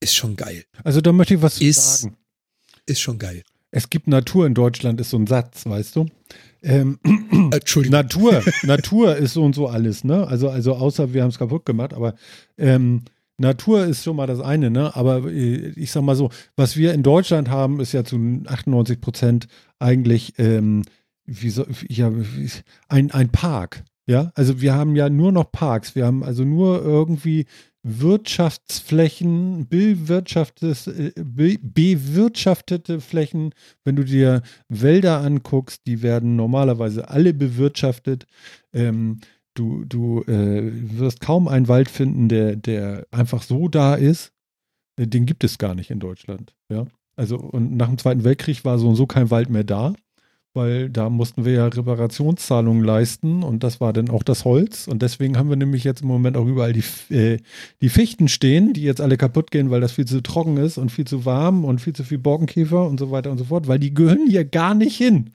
ist schon geil.
Also da möchte ich was
Ist-
sagen.
Ist schon geil.
Es gibt Natur in Deutschland, ist so ein Satz, weißt du? Ähm,
Äh, Entschuldigung.
Natur, Natur ist so und so alles, ne? Also, also außer wir haben es kaputt gemacht, aber ähm, Natur ist schon mal das eine, ne? Aber äh, ich sag mal so, was wir in Deutschland haben, ist ja zu 98 Prozent eigentlich ähm, wie so, ja, ein, ein Park. Ja, also wir haben ja nur noch Parks. Wir haben also nur irgendwie Wirtschaftsflächen, äh, be, bewirtschaftete Flächen. Wenn du dir Wälder anguckst, die werden normalerweise alle bewirtschaftet. Ähm, du du äh, wirst kaum einen Wald finden, der, der einfach so da ist. Äh, Den gibt es gar nicht in Deutschland. Ja, also und nach dem Zweiten Weltkrieg war so und so kein Wald mehr da weil da mussten wir ja Reparationszahlungen leisten und das war dann auch das Holz und deswegen haben wir nämlich jetzt im Moment auch überall die, äh, die Fichten stehen, die jetzt alle kaputt gehen, weil das viel zu trocken ist und viel zu warm und viel zu viel Borkenkäfer und so weiter und so fort, weil die gehören hier gar nicht hin,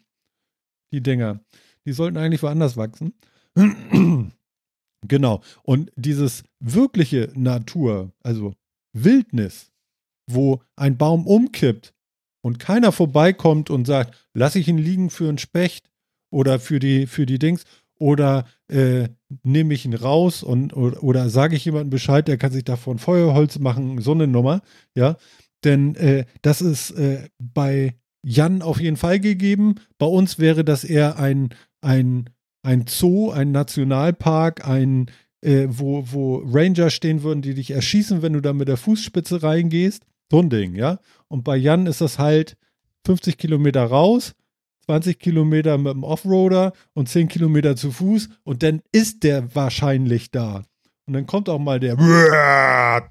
die Dinger. Die sollten eigentlich woanders wachsen. genau. Und dieses wirkliche Natur, also Wildnis, wo ein Baum umkippt und keiner vorbeikommt und sagt, lass ich ihn liegen für einen Specht oder für die, für die Dings oder äh, nehme ich ihn raus und oder, oder sage ich jemandem Bescheid, der kann sich davon Feuerholz machen, so eine Nummer, ja. Denn äh, das ist äh, bei Jan auf jeden Fall gegeben. Bei uns wäre das eher ein, ein, ein Zoo, ein Nationalpark, ein, äh, wo, wo Ranger stehen würden, die dich erschießen, wenn du da mit der Fußspitze reingehst. So ein Ding, ja. Und bei Jan ist das halt 50 Kilometer raus, 20 Kilometer mit dem Offroader und 10 Kilometer zu Fuß und dann ist der wahrscheinlich da. Und dann kommt auch mal der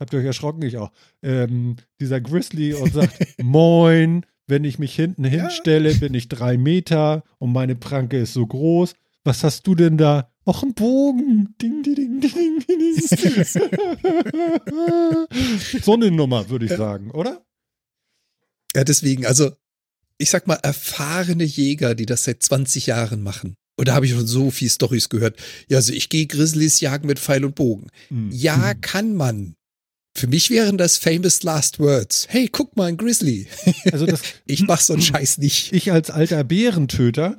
Habt ihr euch erschrocken? Ich auch. Ähm, dieser Grizzly und sagt, moin, wenn ich mich hinten hinstelle, bin ich drei Meter und meine Pranke ist so groß. Was hast du denn da? Och, ein Bogen. Ding, ding, ding, ding, ding. so eine Nummer, würde ich sagen, oder?
Ja, deswegen, also ich sag mal, erfahrene Jäger, die das seit 20 Jahren machen. Und da habe ich schon so viel Storys gehört. Ja, also ich gehe Grizzlies jagen mit Pfeil und Bogen.
Hm.
Ja, kann man. Für mich wären das famous last words. Hey, guck mal, ein Grizzly.
Also das,
Ich mach so einen Scheiß nicht.
ich als alter Bärentöter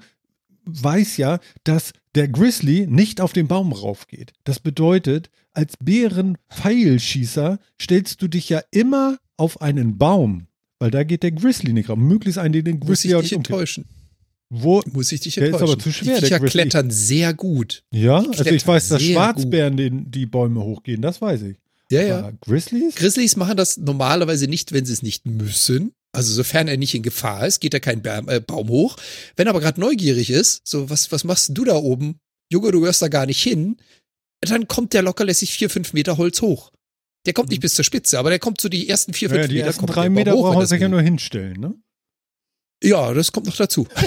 weiß ja, dass der Grizzly nicht auf den Baum raufgeht. Das bedeutet, als Bärenpfeilschießer stellst du dich ja immer auf einen Baum, weil da geht der Grizzly nicht rauf. Möglichst einen, den den
Muss
Grizzly
ich
auch
dich enttäuschen.
Wo,
Muss ich dich
Der ist
enttäuschen.
aber zu schwer,
Die
der
Viecher
Grizzly.
klettern sehr gut.
ja, also ich weiß, dass Schwarzbären den, die Bäume hochgehen, das weiß ich.
Ja, ja.
Aber Grizzlies?
Grizzlies machen das normalerweise nicht, wenn sie es nicht müssen. Also sofern er nicht in Gefahr ist, geht er keinen Ba- äh, Baum hoch. Wenn er aber gerade neugierig ist, so was, was machst du da oben? Junge, du gehörst da gar nicht hin. Dann kommt der lockerlässig vier, fünf Meter Holz hoch. Der kommt nicht bis zur Spitze, aber der kommt so die ersten vier, fünf
Mhm. Ja, die
Meter.
ersten
kommt
drei Meter braucht er sich ja nur hinstellen, ne?
Ja, das kommt noch dazu.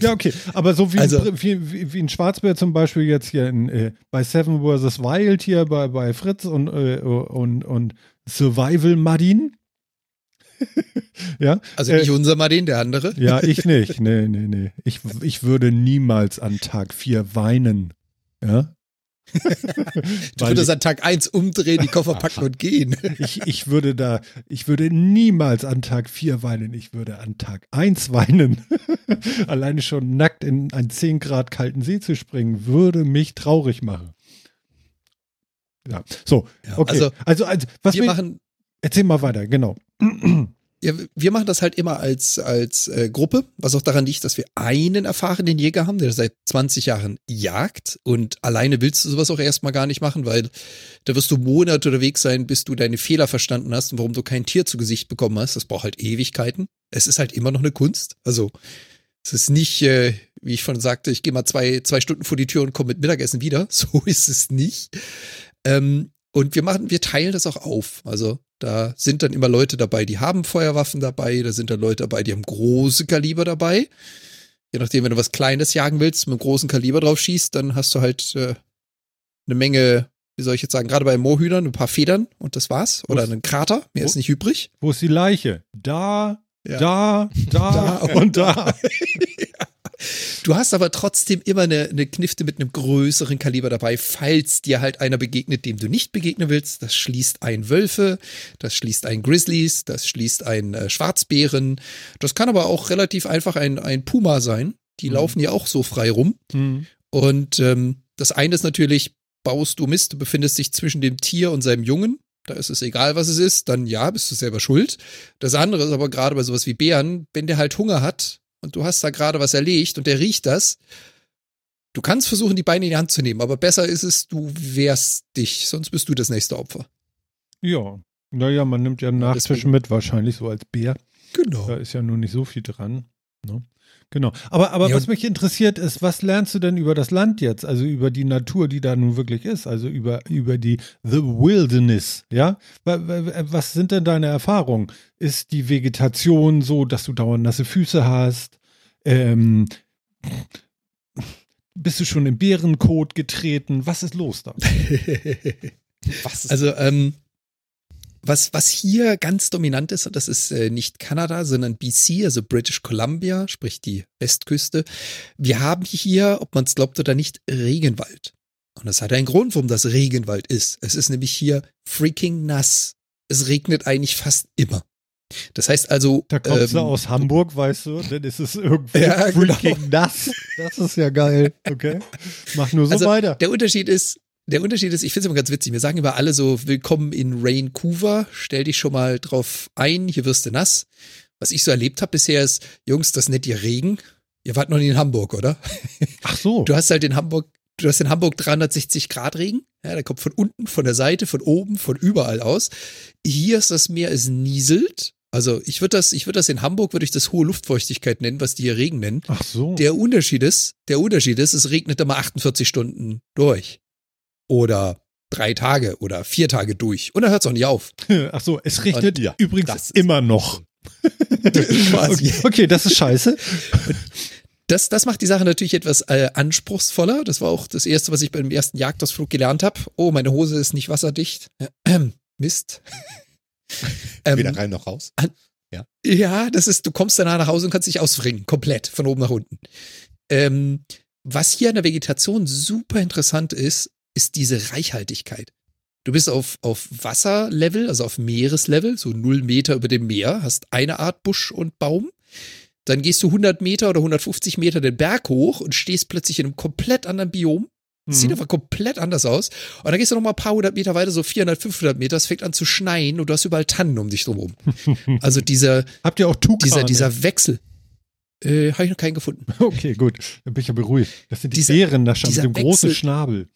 Ja, okay. Aber so wie,
Also-
ein, wie, wie, ein Schwarzbär zum Beispiel jetzt hier in, äh, bei Seven vs. Wild hier bei, bei Fritz und, äh, und, und Survival Marine. ja,
Also
Äh,
nicht unser Martin, der andere.
ja, ich nicht. Nee, nee, nee. Ich, ich würde niemals an Tag 4 weinen. Ja.
Du würdest an Tag eins umdrehen, die Koffer packen und gehen.
ich, ich würde da, ich würde niemals an Tag 4 weinen. Ich würde an Tag 1 weinen. Alleine schon nackt in einen 10 Grad kalten See zu springen, würde mich traurig machen. Ja, so,
Ja,
okay.
also
Also, also, was
Wir
wir
machen,
erzähl mal weiter, genau.
Ja, wir machen das halt immer als, als äh, Gruppe, was auch daran liegt, dass wir einen erfahrenen Jäger haben, der seit 20 Jahren jagt. Und alleine willst du sowas auch erstmal gar nicht machen, weil da wirst du Monate unterwegs sein, bis du deine Fehler verstanden hast und warum du kein Tier zu Gesicht bekommen hast. Das braucht halt Ewigkeiten. Es ist halt immer noch eine Kunst. Also es ist nicht, äh, wie ich schon sagte, ich gehe mal zwei, zwei Stunden vor die Tür und komme mit Mittagessen wieder. So ist es nicht. Ähm, und wir machen, wir teilen das auch auf. Also da sind dann immer Leute dabei, die haben Feuerwaffen dabei, da sind dann Leute dabei, die haben große Kaliber dabei. Je nachdem, wenn du was Kleines jagen willst, mit einem großen Kaliber drauf schießt, dann hast du halt äh, eine Menge, wie soll ich jetzt sagen, gerade bei Moorhühnern ein paar Federn und das war's. Oder einen Krater, mehr ist nicht übrig.
Wo ist die Leiche? Da,
Ja.
da, da, und da.
Du hast aber trotzdem immer eine, eine Knifte mit einem größeren Kaliber dabei, falls dir halt einer begegnet, dem du nicht begegnen willst. Das schließt ein Wölfe, das schließt ein Grizzlies, das schließt ein äh, Schwarzbären. Das kann aber auch relativ einfach ein, ein Puma sein. Die
Mhm.
laufen ja auch so frei rum.
Hm.
Und ähm, das eine ist natürlich, baust du Mist, du befindest dich zwischen dem Tier und seinem Jungen. Da ist es egal, was es ist, dann ja, bist du selber schuld. Das andere ist aber gerade bei sowas wie Bären, wenn der halt Hunger hat und du hast da gerade was erlegt und der riecht das, du kannst versuchen, die Beine in die Hand zu nehmen, aber besser ist es, du wehrst dich, sonst bist du das nächste Opfer.
Ja. Naja, man nimmt ja einen Nachtisch mit, wahrscheinlich so als Bär.
Genau.
Da ist ja nur nicht so viel dran. Ne? Genau. Aber, aber
Ja,
was mich interessiert ist, was lernst du denn über das Land jetzt? Also über die Natur, die da nun wirklich ist. Also über, über die The Wilderness. Ja? Wa- wa- Was sind denn deine Erfahrungen? Ist die Vegetation so, dass du dauernd nasse Füße hast? Ähm, bist du schon im Bärenkot getreten? Was ist los da?
Was ist
Also, ähm, was, was hier ganz dominant ist, und das ist äh, nicht Kanada, sondern BC, also British Columbia, sprich die Westküste. Wir haben hier, ob man es glaubt oder nicht, Regenwald. Und das hat einen Grund, warum das Regenwald ist. Es ist nämlich hier freaking nass. Es regnet eigentlich fast immer. Das heißt also,
Da kommst du
ähm,
aus Hamburg, weißt du, dann ist es irgendwie
Ja, genau.
freaking nass. Das ist ja geil. Okay. Mach nur so
Also,
weiter.
Der Unterschied ist, der Unterschied ist, ich finde es immer ganz witzig. Wir sagen immer alle so, willkommen in Vancouver, stell dich schon mal drauf ein, hier wirst du nass. Was ich so erlebt habe bisher ist, Jungs, das nennt ihr Regen. Ihr wart noch nie in Hamburg, oder?
Ach so.
Du hast halt in Hamburg, du hast in Hamburg 360 Grad Regen. Ja, der kommt von unten, von der Seite, von oben, von überall aus. Hier ist das Meer, es nieselt. Also ich würde das, ich würde das in Hamburg, würde ich das hohe Luftfeuchtigkeit nennen, was die hier Regen nennen.
Ach so.
Der Unterschied ist, der Unterschied ist, es regnet immer 48 Stunden durch. Oder drei Tage oder vier Tage durch. Und dann hört es auch nicht auf.
Ach so, es regnet
Und ja,
übrigens immer noch. Okay, okay, das ist scheiße.
Das, das macht die Sache natürlich etwas äh, anspruchsvoller. Das war auch das Erste, was ich beim ersten Jagdausflug gelernt habe. Oh, meine Hose ist nicht wasserdicht. Mist. Ähm,
weder rein noch raus?
Ja, das ist, du kommst danach nach Hause und kannst dich ausfringen, komplett, von oben nach unten. Ähm, was hier an der Vegetation super interessant ist, ist diese Reichhaltigkeit. Du bist auf, auf Wasserlevel, also auf Meereslevel, so null Meter über dem Meer, hast eine Art Busch und Baum. Dann gehst du 100 Meter oder 150 Meter den Berg hoch und stehst plötzlich in einem komplett anderen Biom. Das sieht
Mhm.
einfach komplett anders aus. Und dann gehst du noch mal ein paar hundert Meter weiter, so 400, 500 Meter, es fängt an zu schneien und du hast überall Tannen um dich drumherum. Also dieser,
Habt ihr auch Tukane?
dieser, dieser Wechsel. Äh, habe ich noch keinen gefunden.
Okay, gut. Dann bin ich ja beruhigt. Das sind die
Dieser-
Bärennascher mit
dieser
dem großen Schnabel.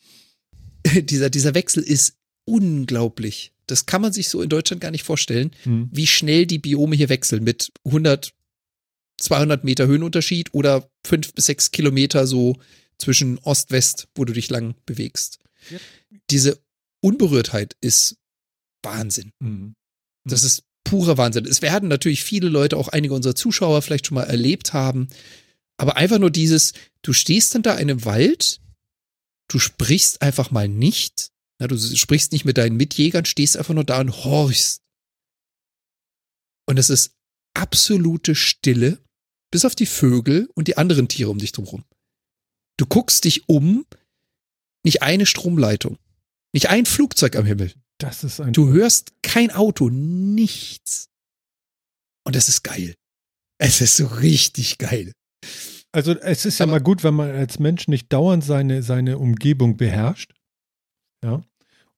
dieser, dieser Wechsel ist unglaublich. Das kann man sich so in Deutschland gar nicht vorstellen,
Hm.
wie schnell die Biome hier wechseln mit 100, 200 Meter Höhenunterschied oder fünf bis sechs Kilometer so zwischen Ost-West, wo du dich lang bewegst.
Ja.
Diese Unberührtheit ist Wahnsinn.
Hm.
Das ist purer Wahnsinn. Es werden natürlich viele Leute, auch einige unserer Zuschauer vielleicht schon mal erlebt haben. Aber einfach nur dieses, du stehst dann da in einem Wald, du sprichst einfach mal nicht, ja, du sprichst nicht mit deinen Mitjägern, stehst einfach nur da und horchst. Und es ist absolute Stille, bis auf die Vögel und die anderen Tiere um dich drumherum. Du guckst dich um, nicht eine Stromleitung, nicht ein Flugzeug am Himmel.
Das ist ein.
Du hörst kein Auto, nichts. Und das ist geil. Es ist so richtig geil.
Also es ist ja
Aber-
mal gut, wenn man als Mensch nicht dauernd seine, seine Umgebung beherrscht. Ja.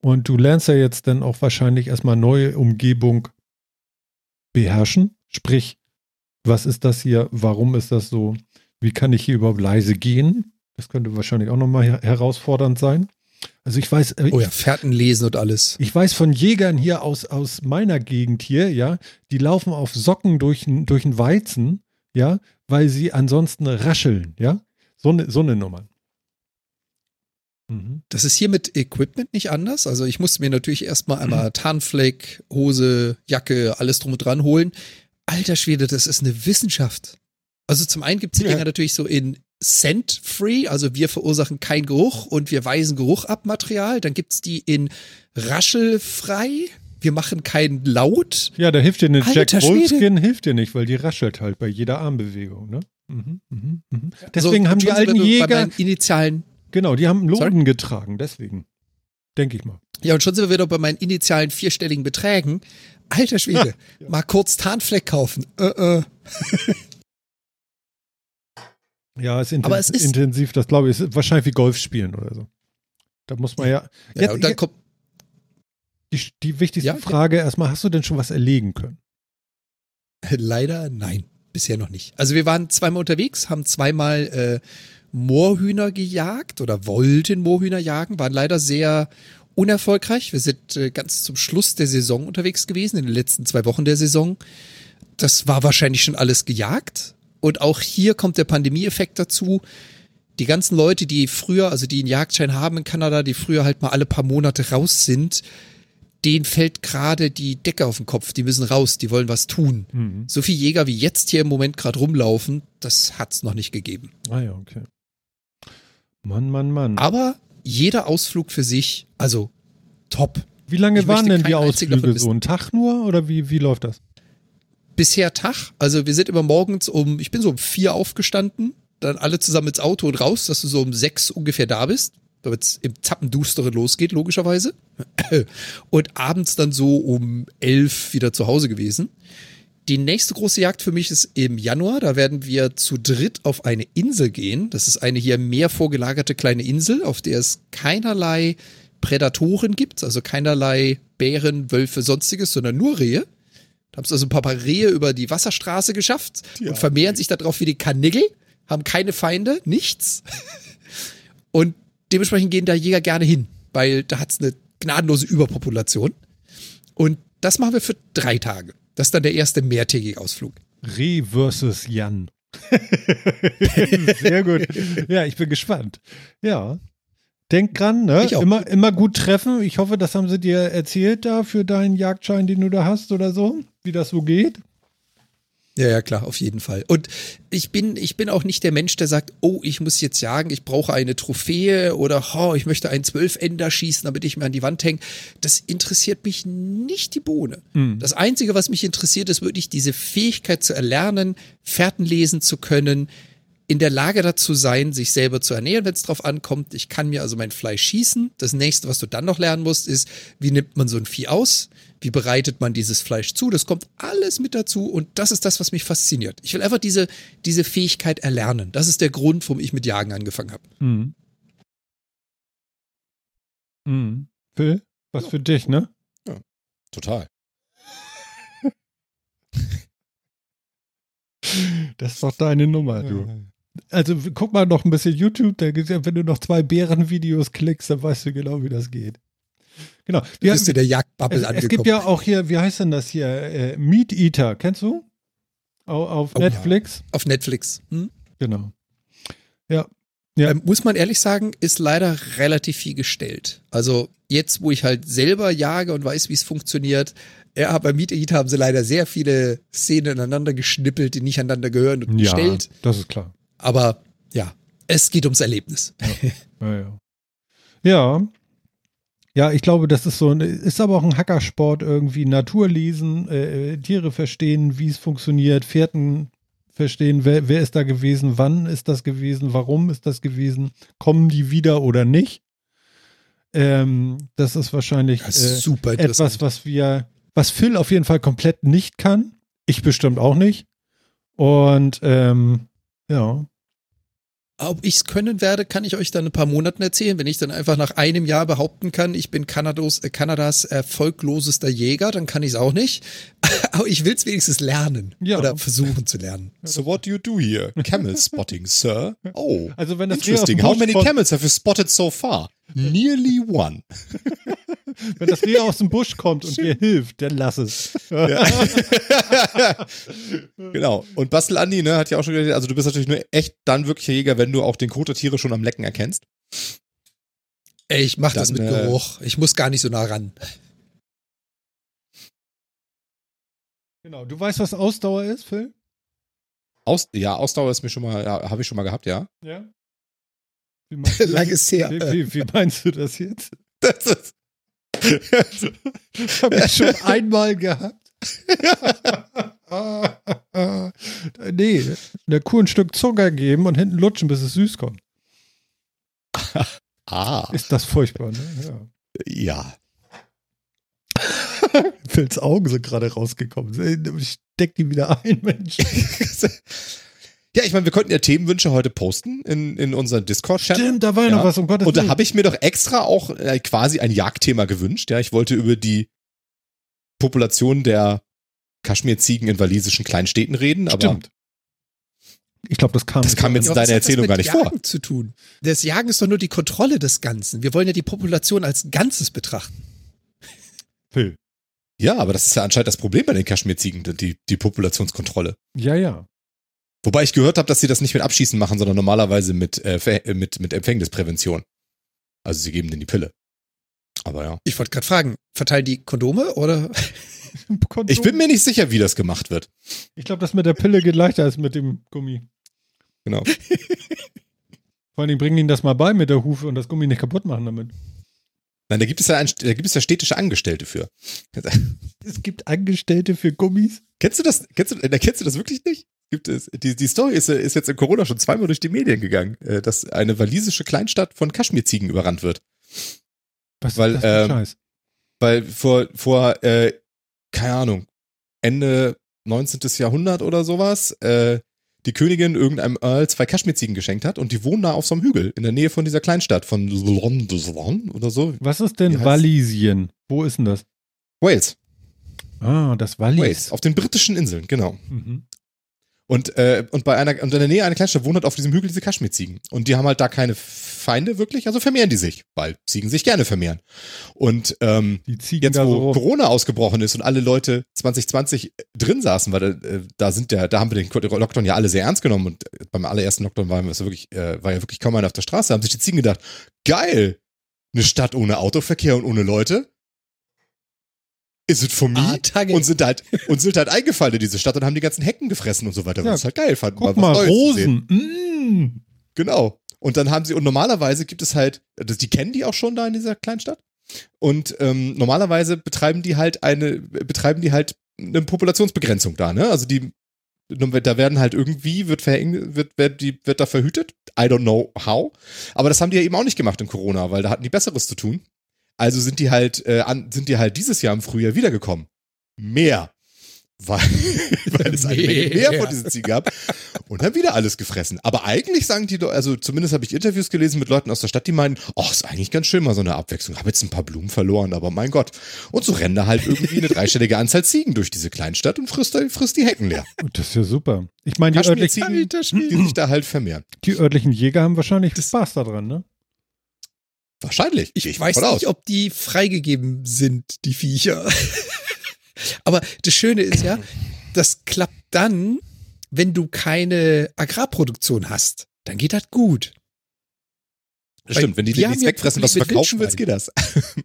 Und du lernst ja jetzt dann auch wahrscheinlich erstmal neue Umgebung beherrschen. Sprich, was ist das hier? Warum ist das so? Wie kann ich hier überhaupt leise gehen? Das könnte wahrscheinlich auch nochmal her herausfordernd sein. Also ich weiß, äh,
Oh ja, Fährten lesen und alles.
ich weiß von Jägern hier aus, aus meiner Gegend hier, ja, die laufen auf Socken durch, durch den Weizen, ja, weil sie ansonsten rascheln, ja. So eine so ne Nummer. Mhm.
Das ist hier mit Equipment nicht anders. Also ich musste mir natürlich erstmal einmal Tarnfleck, Hose, Jacke, alles drum und dran holen. Alter Schwede, das ist eine Wissenschaft. Also zum einen gibt's die
Ja.
Dinger natürlich so in Scent-Free, also wir verursachen keinen Geruch und wir weisen Geruch ab Material. Dann gibt's die in Raschelfrei. Wir machen keinen Laut.
Ja, da hilft dir eine Jack. Wolfskin, hilft dir nicht, weil die raschelt halt bei jeder Armbewegung, ne? Mhm, mhm, mhm. Deswegen
So,
haben die alten Jäger,
Initialen,
genau, die haben
Sorry?
Loden getragen, deswegen. Denke ich mal.
ja, und schon sind wir wieder bei meinen initialen vierstelligen Beträgen. Alter Schwede, mal kurz Tarnfleck kaufen. Äh, äh.
Ja, ist,
Aber es ist-
intensiv, das glaube ich, ist wahrscheinlich wie Golf spielen oder so. Da muss man ja.
Ja,
Jetzt-
und dann kommt,
Die, die wichtigste
Ja,
Frage erstmal, hast du denn schon was erlegen können?
Leider nein, bisher noch nicht. Also wir waren zweimal unterwegs, haben zweimal äh, Moorhühner gejagt oder wollten Moorhühner jagen, waren leider sehr unerfolgreich. Wir sind äh, ganz zum Schluss der Saison unterwegs gewesen, in den letzten zwei Wochen der Saison. Das war wahrscheinlich schon alles gejagt. Und auch hier kommt der Pandemieeffekt dazu. Die ganzen Leute, die früher, also die einen Jagdschein haben in Kanada, die früher halt mal alle paar Monate raus sind, denen fällt gerade die Decke auf den Kopf. Die müssen raus, die wollen was tun.
Mhm.
So viele Jäger wie jetzt hier im Moment gerade rumlaufen, das hat's noch nicht gegeben.
Ah ja, okay. Mann, Mann, Mann.
Aber jeder Ausflug für sich, also top.
wie lange
ich
waren denn die Ausflüge so? Ein Tag nur oder wie, wie läuft das?
Bisher Tag, also wir sind immer morgens um, ich bin so um vier aufgestanden, dann alle zusammen ins Auto und raus, dass du so um sechs ungefähr da bist, damit es im Zappendustere losgeht, logischerweise. Und abends dann so um elf wieder zu Hause gewesen. Die nächste große Jagd für mich ist im Januar. Da werden wir zu dritt auf eine Insel gehen. Das ist eine hier mehr vorgelagerte kleine Insel, auf der es keinerlei Prädatoren gibt, also keinerlei Bären, Wölfe, sonstiges, sondern nur Rehe. Da haben es also ein paar Rehe über die Wasserstraße geschafft und vermehren sich darauf wie die Karnickel, haben keine Feinde, nichts. Und dementsprechend gehen da Jäger gerne hin, weil da hat es eine gnadenlose Überpopulation. Und das machen wir für drei Tage. Das ist dann der erste mehrtägige Ausflug.
Reh versus Jan. Sehr gut. Ja, ich bin gespannt. Ja. Denk dran, ne?
Ich auch.
Immer, immer gut treffen. Ich hoffe, das haben sie dir erzählt da für deinen Jagdschein, den du da hast oder so, wie das so geht.
Ja, ja, klar, auf jeden Fall. Und ich bin, ich bin auch nicht der Mensch, der sagt, oh, ich muss jetzt jagen, ich brauche eine Trophäe oder oh, ich möchte einen Zwölfender schießen, damit ich mir an die Wand hänge. Das interessiert mich nicht die Bohne. Das Einzige, was mich interessiert, ist wirklich diese Fähigkeit zu erlernen, Fährten lesen zu können, in der Lage dazu sein, sich selber zu ernähren, wenn es drauf ankommt. Ich kann mir also mein Fleisch schießen. Das nächste, was du dann noch lernen musst, ist, wie nimmt man so ein Vieh aus? Wie bereitet man dieses Fleisch zu? Das kommt alles mit dazu und das ist das, was mich fasziniert. Ich will einfach diese, diese Fähigkeit erlernen. Das ist der Grund, warum ich mit Jagen angefangen habe.
Mhm. Mhm. Phil, was für dich, ne?
Total.
Das ist doch deine Nummer, du. Also guck mal noch ein bisschen YouTube, da ja, wenn du noch zwei Bärenvideos klickst, dann weißt du genau, wie das geht. Genau. Wir,
bist in der Jagdbubble
es,
angekommen.
es gibt ja auch hier, wie heißt denn das hier? Äh, Meat Eater, kennst du? Au, auf
Oh, ja.
Netflix.
auf Netflix. Hm?
Genau. Ja. Ja.
Ähm, muss man ehrlich sagen, ist leider relativ viel gestellt. Also jetzt, wo ich halt selber jage und weiß, wie es funktioniert, ja, bei Meat Eat haben sie leider sehr viele Szenen ineinander geschnippelt, die nicht aneinander gehören und
Ja,
gestellt.
das ist klar.
Aber ja, es geht ums Erlebnis.
Ja, ja. Ja. Ja, ich glaube, das ist so ein, ist aber auch ein Hackersport irgendwie. Natur lesen, äh, Tiere verstehen, wie es funktioniert, Fährten verstehen, wer, wer ist da gewesen, wann ist das gewesen, warum ist das gewesen, kommen die wieder oder nicht. Ähm, das ist wahrscheinlich
Das ist
äh, etwas, was wir, was Phil auf jeden Fall komplett nicht kann. Ich bestimmt auch nicht. Und ähm, ja,
Ob ich es können werde, kann ich euch dann in ein paar Monaten erzählen, wenn ich dann einfach nach einem Jahr behaupten kann, ich bin Kanados, äh, Kanadas erfolglosester Jäger, dann kann ich es auch nicht. Aber ich will es wenigstens lernen
Ja.
oder versuchen zu lernen.
So what do you do here? Camel spotting, sir. Oh,
Also wenn das
interesting. How many camels have you spotted so far? Nearly one.
Wenn das Reh aus dem Busch kommt und dir hilft, dann lass es.
Genau. Und Bastel Andi, ne, hat ja auch schon gesagt, also du bist natürlich nur echt dann wirklicher Jäger, wenn du auch den Kot der Tiere schon am Lecken erkennst.
Ey, ich mach das
Dann,
mit
äh,
Geruch. Ich muss gar nicht so nah ran.
Genau. Du weißt, was Ausdauer ist, Phil?
Aus, ja, Ausdauer ist mir schon mal, ja, habe ich schon mal gehabt, ja.
Ja. Wie meinst du das?
Lang ist her.
Wie, wie, wie meinst du das jetzt?
Das ist,
Habe ich schon einmal gehabt. nee, der Kuh ein Stück Zucker geben und hinten lutschen, bis es süß kommt.
ah,
Ist das furchtbar, ne? Ja.
ja.
Phils Augen sind gerade rausgekommen. Ich steck die wieder ein, Mensch.
Ja, ich meine, wir konnten ja Themenwünsche heute posten in, in unseren Discord-Channel.
Stimmt, da war ja noch was, um Gottes
Und da
Willen.
habe ich mir doch extra auch äh, quasi ein Jagdthema gewünscht. Ja, ich wollte über die Population der Kaschmirziegen in walisischen Kleinstädten reden, aber
Stimmt. Ich glaube, das kam.
das kam jetzt in deiner Erzählung
mit
gar nicht
Jagen
vor.
zu tun. Das Jagen ist doch nur die Kontrolle des Ganzen. Wir wollen ja die Population als Ganzes betrachten.
Phil.
Ja, aber das ist ja anscheinend das Problem bei den Kaschmirziegen, die, die Populationskontrolle.
Ja, ja.
Wobei ich gehört habe, dass sie das nicht mit Abschießen machen, sondern normalerweise mit, äh, äh, mit, mit Empfängnisprävention. Also sie geben denen die Pille. Aber ja.
Ich wollte gerade fragen, verteilen die Kondome oder?
Kondom.
Ich bin mir nicht sicher, wie das gemacht wird.
Ich glaube, das mit der Pille geht leichter als mit dem Gummi.
Genau.
Vor allen Dingen bringen ihnen das mal bei mit der Hufe und das Gummi nicht kaputt machen damit.
Nein, da gibt es ja, ein, da gibt es ja städtische Angestellte für.
Es gibt Angestellte für Gummis.
Kennst du das? Kennst du, äh, kennst du das wirklich nicht? Gibt es, die, die Story ist, äh, ist jetzt in Corona schon zweimal durch die Medien gegangen, äh, dass eine walisische Kleinstadt von Kaschmirziegen überrannt wird.
Was
Weil,
ist das für ein
ähm,
Scheiß?
Weil vor, vor äh, keine Ahnung, Ende 19. Jahrhundert oder sowas, äh, die Königin irgendeinem Earl zwei Kaschmirziegen geschenkt hat und die wohnen da auf so einem Hügel in der Nähe von dieser Kleinstadt von London oder so.
Was ist denn? Walisien? Wo ist denn das?
Wales.
Ah, das Wallis.
Wales. Auf den britischen Inseln, genau.
Mhm.
Und, äh, und bei einer, und in der Nähe einer Kleinstadt wohnen halt auf diesem Hügel diese Kaschmirziegen. Und die haben halt da keine Feinde wirklich, also vermehren die sich, weil Ziegen sich gerne vermehren. Und ähm, jetzt, wo
so.
Corona ausgebrochen ist und alle Leute 2020 drin saßen, weil äh, da sind ja, da haben wir den Lockdown ja alle sehr ernst genommen und beim allerersten Lockdown war, es wirklich, äh, war ja wirklich kaum einer auf der Straße, haben sich die Ziegen gedacht, geil, eine Stadt ohne Autoverkehr und ohne Leute. Ist es von
Ah,
mir?
Tage.
und sind halt und sind halt eingefallen in diese Stadt und haben die ganzen Hecken gefressen und so weiter.
Ja,
was halt geil fanden.
Guck
was
mal,
sehen.
Rosen. Mm.
Genau. Und dann haben sie, und normalerweise gibt es halt, die kennen die auch schon da in dieser Kleinstadt. Und ähm, normalerweise betreiben die halt eine, betreiben die halt eine Populationsbegrenzung da, ne? Also die, da werden halt irgendwie, wird, verhäng, wird, wird, die, wird da verhütet. I don't know how. Aber das haben die ja eben auch nicht gemacht in Corona, weil da hatten die Besseres zu tun. Also sind die halt, äh, an, sind die halt dieses Jahr im Frühjahr wiedergekommen. Mehr. Weil, weil es eine Menge mehr von diesen Ziegen gab. Und haben wieder alles gefressen. Aber eigentlich sagen die, doch- also zumindest habe ich Interviews gelesen mit Leuten aus der Stadt, die meinen, oh, ist eigentlich ganz schön mal so eine Abwechslung. Habe jetzt ein paar Blumen verloren, aber mein Gott. Und so rennen da halt irgendwie eine dreistellige Anzahl Ziegen durch diese Kleinstadt und frisst, frisst die Hecken leer.
Das ist ja super. Ich meine, die örtlichen,
Kaschmirziegen, die sich da halt vermehren.
die örtlichen Jäger haben wahrscheinlich Spaß daran, ne?
Wahrscheinlich.
Ich
Gehe
weiß nicht, ob die freigegeben sind, die Viecher. Aber das Schöne ist ja, das klappt dann, wenn du keine Agrarproduktion hast. Dann geht das gut.
Das stimmt, wenn die dir nichts wegfressen, was du verkaufen willst, geht das.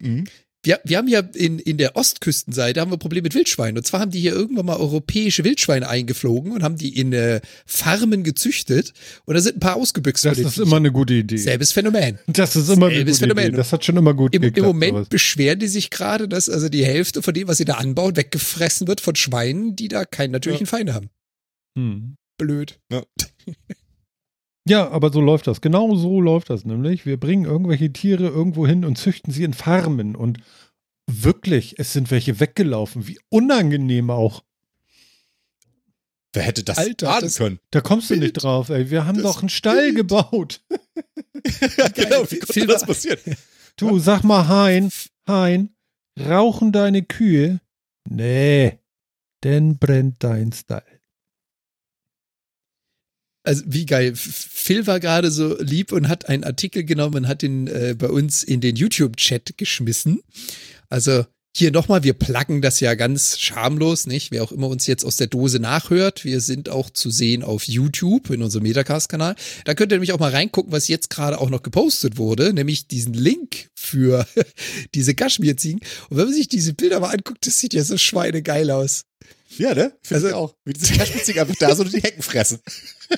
Wir, wir haben ja in, in der Ostküstenseite haben wir Probleme mit Wildschweinen. Und zwar haben die hier irgendwann mal europäische Wildschweine eingeflogen und haben die in äh, Farmen gezüchtet. Und da sind ein paar ausgebüxt.
Das ist immer eine gute Idee.
Selbes Phänomen.
Das ist immer eine
Selbes
gute
Phänomen.
Idee. Das hat schon immer gut
Im,
geklappt.
Im Moment
sowas.
beschweren die sich gerade, dass also die Hälfte von dem, was sie da anbauen, weggefressen wird von Schweinen, die da keinen natürlichen Feind haben.
Hm.
Blöd.
Ja, aber so läuft das. Genau so läuft das nämlich. Wir bringen irgendwelche Tiere irgendwo hin und züchten sie in Farmen. Und wirklich, es sind welche weggelaufen. Wie unangenehm auch.
Wer hätte das
Alter,
ahnen können?
Da kommst du nicht drauf, ey. Wir haben doch einen Stall gebaut.
Ja, genau, wie konnte das passieren?
Du, sag mal, Hein, Hein, rauchen deine Kühe? Nee, denn brennt dein Stall.
Also wie geil. Phil war gerade so lieb und hat einen Artikel genommen und hat ihn äh, bei uns in den YouTube-Chat geschmissen. Also hier nochmal, wir pluggen das ja ganz schamlos, nicht? Wer auch immer uns jetzt aus der Dose nachhört, wir sind auch zu sehen auf YouTube in unserem Metacast-Kanal. Da könnt ihr nämlich auch mal reingucken, was jetzt gerade auch noch gepostet wurde, nämlich diesen Link für diese Kaschmirziegen. Und wenn man sich diese Bilder mal anguckt, das sieht ja so schweinegeil aus.
Ja, ne? Finde
Also-
ich auch. Wie diese Kaschmirziegen einfach da so durch die Hecken fressen.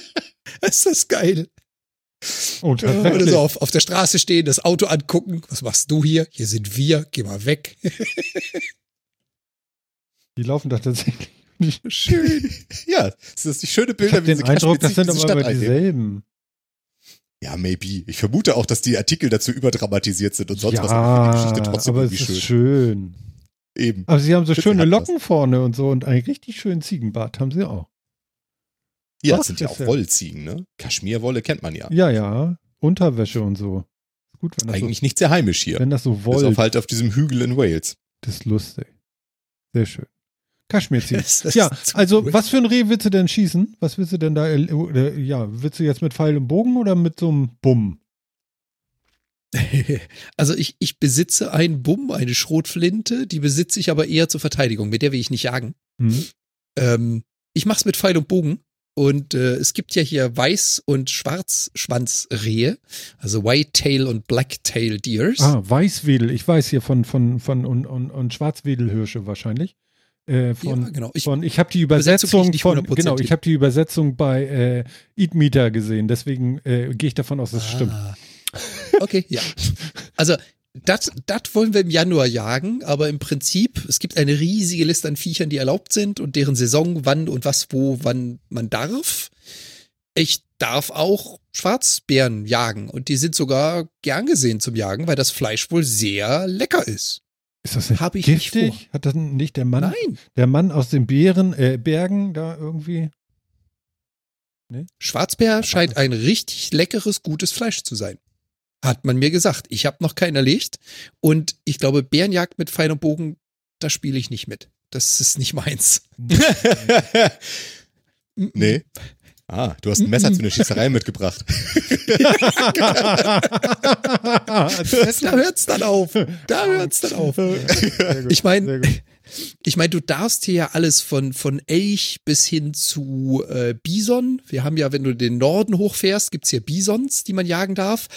Ist das geil.
Oh,
Oder so auf, auf der Straße stehen, das Auto angucken. Was machst du hier? Hier sind wir. Geh mal weg.
Die laufen doch tatsächlich.
Schön.
Ja, das ist die schöne
Ich
Bilder,
habe den Eindruck, das sind aber
Stadt
dieselben.
Ja, maybe. Ich vermute auch, dass die Artikel dazu überdramatisiert sind und sonst was. aber ich finde die Geschichte trotzdem
aber es
irgendwie
ist
schön.
schön.
Eben.
Aber sie haben so schöne Locken vorne und so und einen richtig schönen Ziegenbart haben sie auch.
Ja, das sind ja auch Wollziegen, ne? Kaschmirwolle kennt man ja.
Ja, ja. Unterwäsche und so. Gut, wenn das,
Eigentlich nicht sehr heimisch hier.
so, wenn das so
Bis
wollt.
auf halt auf diesem Hügel in Wales.
Das ist lustig. Sehr schön. Kaschmirziehen.
Das ist
Ja, also
cool.
was für ein Reh willst du denn schießen? Was willst du denn da, äh, oder, ja, willst du jetzt mit Pfeil und Bogen oder mit so einem Bumm?
Also ich, ich besitze einen Bumm, eine Schrotflinte, die besitze ich aber eher zur Verteidigung. Mit der will ich nicht jagen.
Hm?
Ähm, ich mach's mit Pfeil und Bogen. Und äh, es gibt ja hier Weiß- und Schwarzschwanzrehe, also Whitetail und Blacktail Deers.
Ah, Weißwedel. Ich weiß hier von, von, von und, und, und Schwarzwedelhirsche wahrscheinlich. Äh, von,
ja, genau. Ich,
von, ich habe die
Übersetzung
von, genau, ich habe die Übersetzung bei äh, Eat Meter gesehen. Deswegen äh, gehe ich davon aus, dass es stimmt.
Okay, ja. Also, das das wollen wir im Januar jagen, aber im Prinzip, es gibt eine riesige Liste an Viechern, die erlaubt sind und deren Saison, wann und was, wo, wann man darf. Ich darf auch Schwarzbären jagen und die sind sogar gern gesehen zum Jagen, weil das Fleisch wohl sehr lecker ist.
Ist das nicht
Hab ich nicht
giftig? Hat das nicht der Mann,
Nein,
der Mann aus den Bären, äh, Bergen da irgendwie?
Schwarzbär scheint ein richtig leckeres, gutes Fleisch zu sein. Hat man mir gesagt. Ich habe noch keinen erlegt. Und ich glaube, Bärenjagd mit Pfeil und Bogen, da spiele ich nicht mit. Das ist nicht meins.
nee. Ah, du hast ein Messer zu einer Schießerei mitgebracht.
Da hört's dann auf. Da hört's dann auf. Ich meine, ich meine, du darfst hier ja alles von, von Elch bis hin zu äh, Bison. Wir haben ja, wenn du den Norden hochfährst, gibt's hier Bisons, die man jagen darf.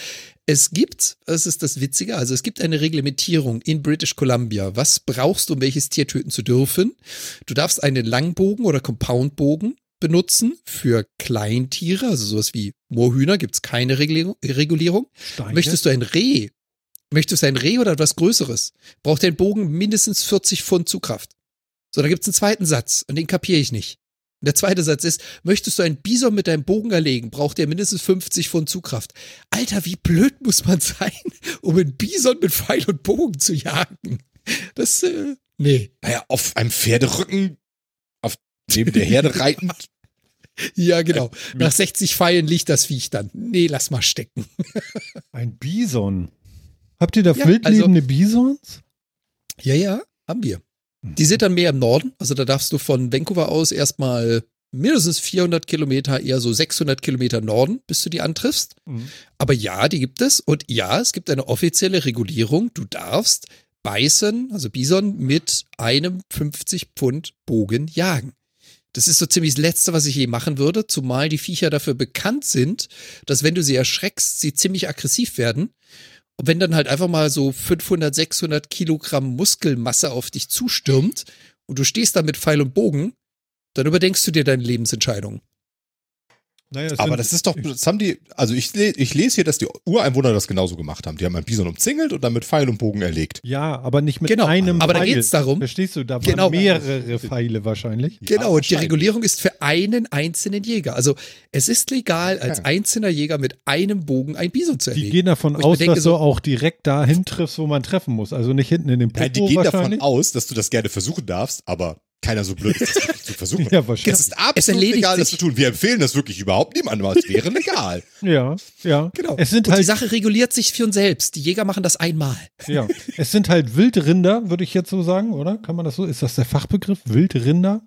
Es gibt, das ist das Witzige, also es gibt eine Reglementierung in British Columbia. Was brauchst du, um welches Tier töten zu dürfen? Du darfst einen Langbogen oder Compoundbogen benutzen für Kleintiere, also sowas wie Moorhühner, gibt's keine Regulierung.
Steine?
Möchtest du ein Reh? Möchtest du ein Reh oder etwas Größeres? Braucht dein Bogen mindestens 40 Pfund Zugkraft. So, da gibt's einen zweiten Satz und den kapiere ich nicht. Und der zweite Satz ist, möchtest du einen Bison mit deinem Bogen erlegen, braucht der mindestens 50 Pfund Zugkraft. Alter, wie blöd muss man sein, um einen Bison mit Pfeil und Bogen zu jagen? Das, äh, nee.
Naja, auf einem Pferderücken, auf neben der Herde reitend.
Ja, genau. Nach 60 Pfeilen liegt das Viech dann. Nee, lass mal stecken.
Ein Bison. Habt ihr da
Ja,
wildlebende Bisons?
Ja, ja, haben wir. Die sind dann mehr im Norden. Also da darfst du von Vancouver aus erstmal mindestens 400 Kilometer, eher so 600 Kilometer Norden, bis du die antriffst.
Mhm.
Aber ja, die gibt es. Und ja, es gibt eine offizielle Regulierung. Du darfst Bison, also Bison, mit einem 50 Pfund Bogen jagen. Das ist so ziemlich das Letzte, was ich je machen würde, zumal die Viecher dafür bekannt sind, dass wenn du sie erschreckst, sie ziemlich aggressiv werden. Und wenn dann halt einfach mal so 500, 600 Kilogramm Muskelmasse auf dich zustürmt und du stehst da mit Pfeil und Bogen, dann überdenkst du dir deine Lebensentscheidung.
Naja,
Aber
sind-
das ist doch, das haben die, also ich, ich lese hier, dass die Ureinwohner das genauso gemacht haben. Die haben einen Bison umzingelt und dann mit Pfeil und Bogen erlegt.
Ja, aber nicht mit
Genau,
einem
aber da
Pfeil.
geht's darum-
Verstehst du, da waren
Genau.
mehrere Pfeile wahrscheinlich.
Genau, und die. Regulierung ist für einen einzelnen Jäger. Also es ist legal, als
Ja.
einzelner Jäger mit einem Bogen ein Bison zu
Die
erlegen.
gehen davon aus,
denke,
dass
so-
du auch direkt dahin triffst, wo man treffen muss. Also nicht hinten in den Popo
Nein, die gehen davon aus, dass du das gerne versuchen darfst, aber keiner so blöd ist, das wirklich zu versuchen.
Ja, wahrscheinlich.
Es ist absolut legal, das
sich.
zu tun. Wir empfehlen das wirklich überhaupt niemandem, aber es wäre legal.
Ja, ja.
Genau.
Es sind
Und die
halt,
Sache reguliert sich für uns selbst. Die Jäger machen das einmal.
ja. Es sind halt Wildrinder, würde ich jetzt so sagen, oder? Kann man das so? Ist das der Fachbegriff? Wildrinder?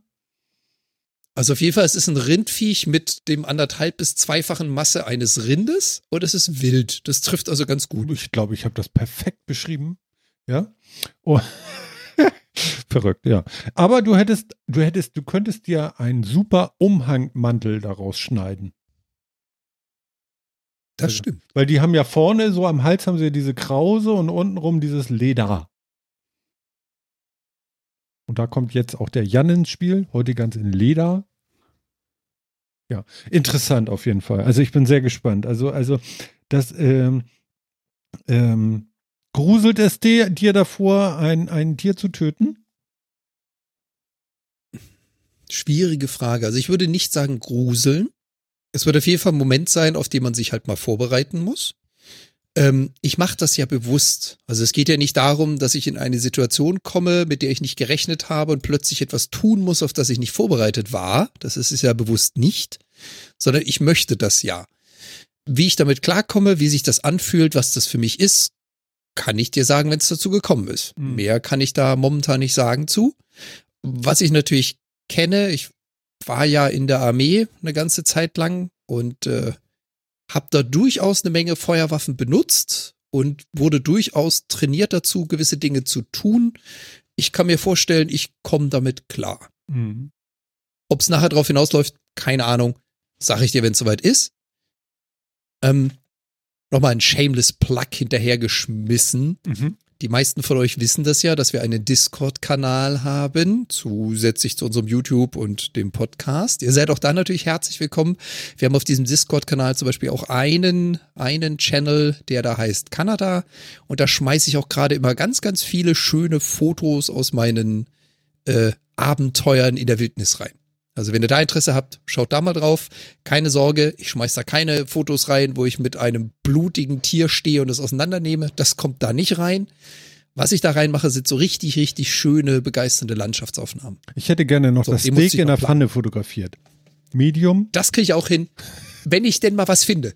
Also auf jeden Fall, es ist ein Rindviech mit dem anderthalb bis zweifachen Masse eines Rindes und es ist wild. Das trifft also ganz gut.
Ich glaube, ich habe das perfekt beschrieben. Ja. Oh. Verrückt, ja. Aber du hättest, du hättest, du könntest dir einen super Umhangmantel daraus schneiden.
Das
Also,
stimmt.
Weil die haben ja vorne, so am Hals haben sie ja diese Krause und untenrum dieses Leder. Und da kommt jetzt auch der Jan ins Spiel, heute ganz in Leder. Ja, interessant auf jeden Fall. Also ich bin sehr gespannt. Also, also das ähm, ähm, gruselt es dir, dir davor, ein, ein Tier zu töten?
Schwierige Frage. Also ich würde nicht sagen gruseln. Es wird auf jeden Fall ein Moment sein, auf den man sich halt mal vorbereiten muss. Ähm, ich mache das ja bewusst. Also es geht ja nicht darum, dass ich in eine Situation komme, mit der ich nicht gerechnet habe und plötzlich etwas tun muss, auf das ich nicht vorbereitet war. Das ist es ja bewusst nicht, sondern ich möchte das ja. Wie ich damit klarkomme, wie sich das anfühlt, was das für mich ist, kann ich dir sagen, wenn es dazu gekommen ist.
Mhm.
Mehr kann ich da momentan nicht sagen zu. Was ich natürlich kenne, ich war ja in der Armee eine ganze Zeit lang und äh, habe da durchaus eine Menge Feuerwaffen benutzt und wurde durchaus trainiert dazu, gewisse Dinge zu tun. Ich kann mir vorstellen, ich komme damit klar.
Mhm.
Ob es nachher drauf hinausläuft, keine Ahnung. Sag ich dir, wenn es soweit ist. Ähm, Nochmal ein shameless Plug hinterhergeschmissen.
Mhm.
Die meisten von euch wissen das ja, dass wir einen Discord-Kanal haben, zusätzlich zu unserem YouTube und dem Podcast. Ihr seid auch da natürlich herzlich willkommen. Wir haben auf diesem Discord-Kanal zum Beispiel auch einen, einen Channel, der da heißt Kanada. Und da schmeiße ich auch gerade immer ganz, ganz viele schöne Fotos aus meinen äh, Abenteuern in der Wildnis rein. Also wenn ihr da Interesse habt, schaut da mal drauf. Keine Sorge, ich schmeiß da keine Fotos rein, wo ich mit einem blutigen Tier stehe und es auseinandernehme. Das kommt da nicht rein. Was ich da reinmache, sind so richtig, richtig schöne, begeisternde Landschaftsaufnahmen.
Ich hätte gerne noch
So,
das Steak in der Pfanne fotografiert. Medium?
Das kriege ich auch hin, wenn ich denn mal was finde.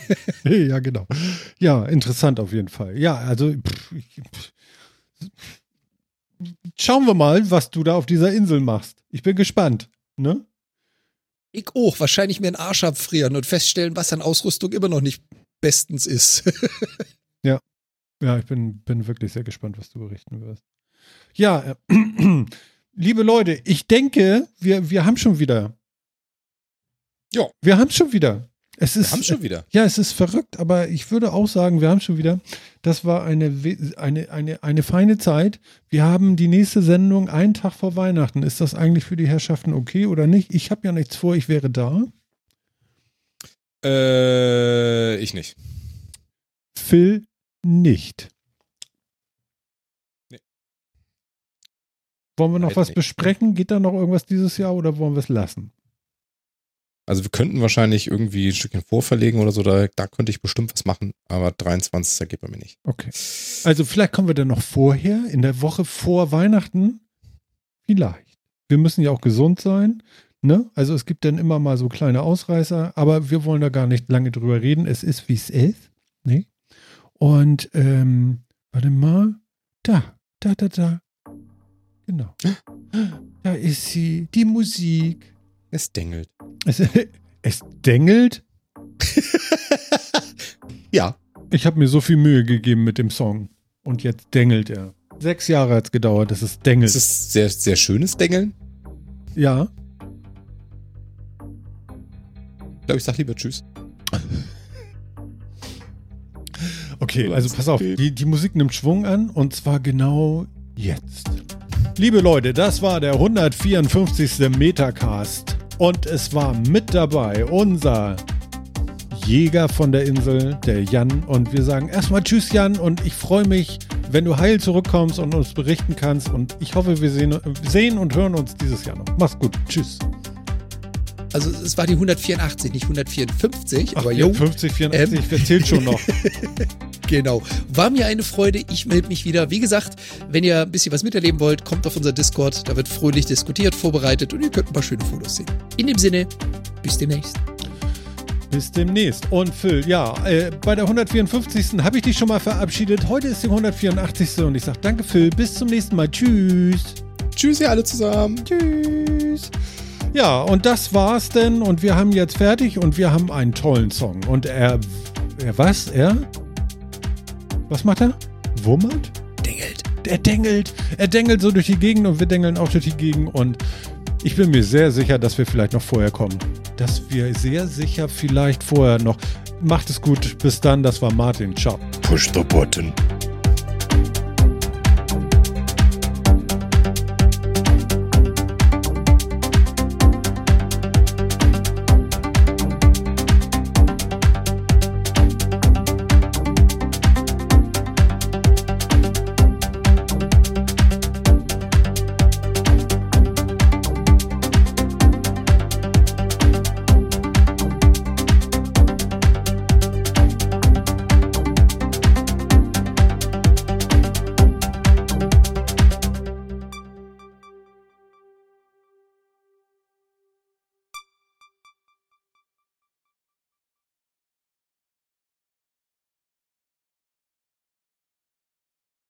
ja, genau. Ja, interessant auf jeden Fall. Ja, also pff, pff. schauen wir mal, was du da auf dieser Insel machst. Ich bin gespannt. Ne?
Ich auch, wahrscheinlich mir einen Arsch abfrieren und feststellen, was an Ausrüstung immer noch nicht bestens ist.
Ja, ich bin, bin wirklich sehr gespannt, was du berichten wirst. Ja, äh, liebe Leute, ich denke, wir, wir haben schon wieder.
Ja.
Wir haben schon wieder. Es ist,
Wir haben schon wieder.
Ja, es ist verrückt, aber ich würde auch sagen, wir haben schon wieder. Das war eine, eine, eine, eine feine Zeit. Wir haben die nächste Sendung einen Tag vor Weihnachten. Ist das eigentlich für die Herrschaften okay oder nicht? Ich habe ja nichts vor, ich wäre da.
Äh, ich nicht.
Phil nicht.
Nee.
Wollen wir noch
Halt
was
nicht.
besprechen? Geht da noch irgendwas dieses Jahr oder wollen wir es lassen?
Also wir könnten wahrscheinlich irgendwie ein Stückchen vorverlegen oder so, da, da könnte ich bestimmt was machen, aber 23. geht bei mir nicht.
Okay. Also vielleicht kommen wir dann noch vorher, in der Woche vor Weihnachten. Vielleicht. Wir müssen ja auch gesund sein. Ne? Also es gibt dann immer mal so kleine Ausreißer, aber wir wollen da gar nicht lange drüber reden. Es ist, wie es ist. Ne? Und ähm, warte mal. Da, da, da, da. Genau. Da ist sie, die Musik.
Es dengelt.
Es, es dengelt.
Ja.
Ich habe mir so viel Mühe gegeben mit dem Song. Und jetzt dengelt er. Sechs Jahre hat es gedauert, dass es dengelt.
Es ist sehr, sehr schönes Dengeln.
ja.
Ich glaube, ich sag lieber Tschüss.
Okay, also pass auf, die, die Musik nimmt Schwung an und zwar genau jetzt. Liebe Leute, das war der 154. Metacast und es war mit dabei unser Jäger von der Insel, der Jan und wir sagen erstmal Tschüss Jan und ich freue mich, wenn du heil zurückkommst und uns berichten kannst und ich hoffe, wir sehen, sehen und hören uns dieses Jahr noch. Mach's gut, tschüss.
Also es war die 184, nicht 154,
Ach,
aber jo.
50, 84, wer zählt schon noch?
Genau. War mir eine Freude. Ich melde mich wieder. Wie gesagt, wenn ihr ein bisschen was miterleben wollt, kommt auf unser Discord. Da wird fröhlich diskutiert, vorbereitet und ihr könnt ein paar schöne Fotos sehen. In dem Sinne, bis demnächst.
Bis demnächst. Und Phil, ja, äh, bei der 154. habe ich dich schon mal verabschiedet. Heute ist die 184. und ich sage danke, Phil. Bis zum nächsten Mal. Tschüss.
Tschüss, ihr alle zusammen.
Tschüss. Ja, und das war's denn. Und wir haben jetzt fertig und wir haben einen tollen Song. Und er. Er was? Er? Was macht er? Wummert?
Dengelt.
Er dengelt. Er dengelt so durch die Gegend und wir dengeln auch durch die Gegend. Und ich bin mir sehr sicher, dass wir vielleicht noch vorher kommen. Dass wir sehr sicher vielleicht vorher noch. Macht es gut. Bis dann. Das war Martin. Ciao.
Push the button.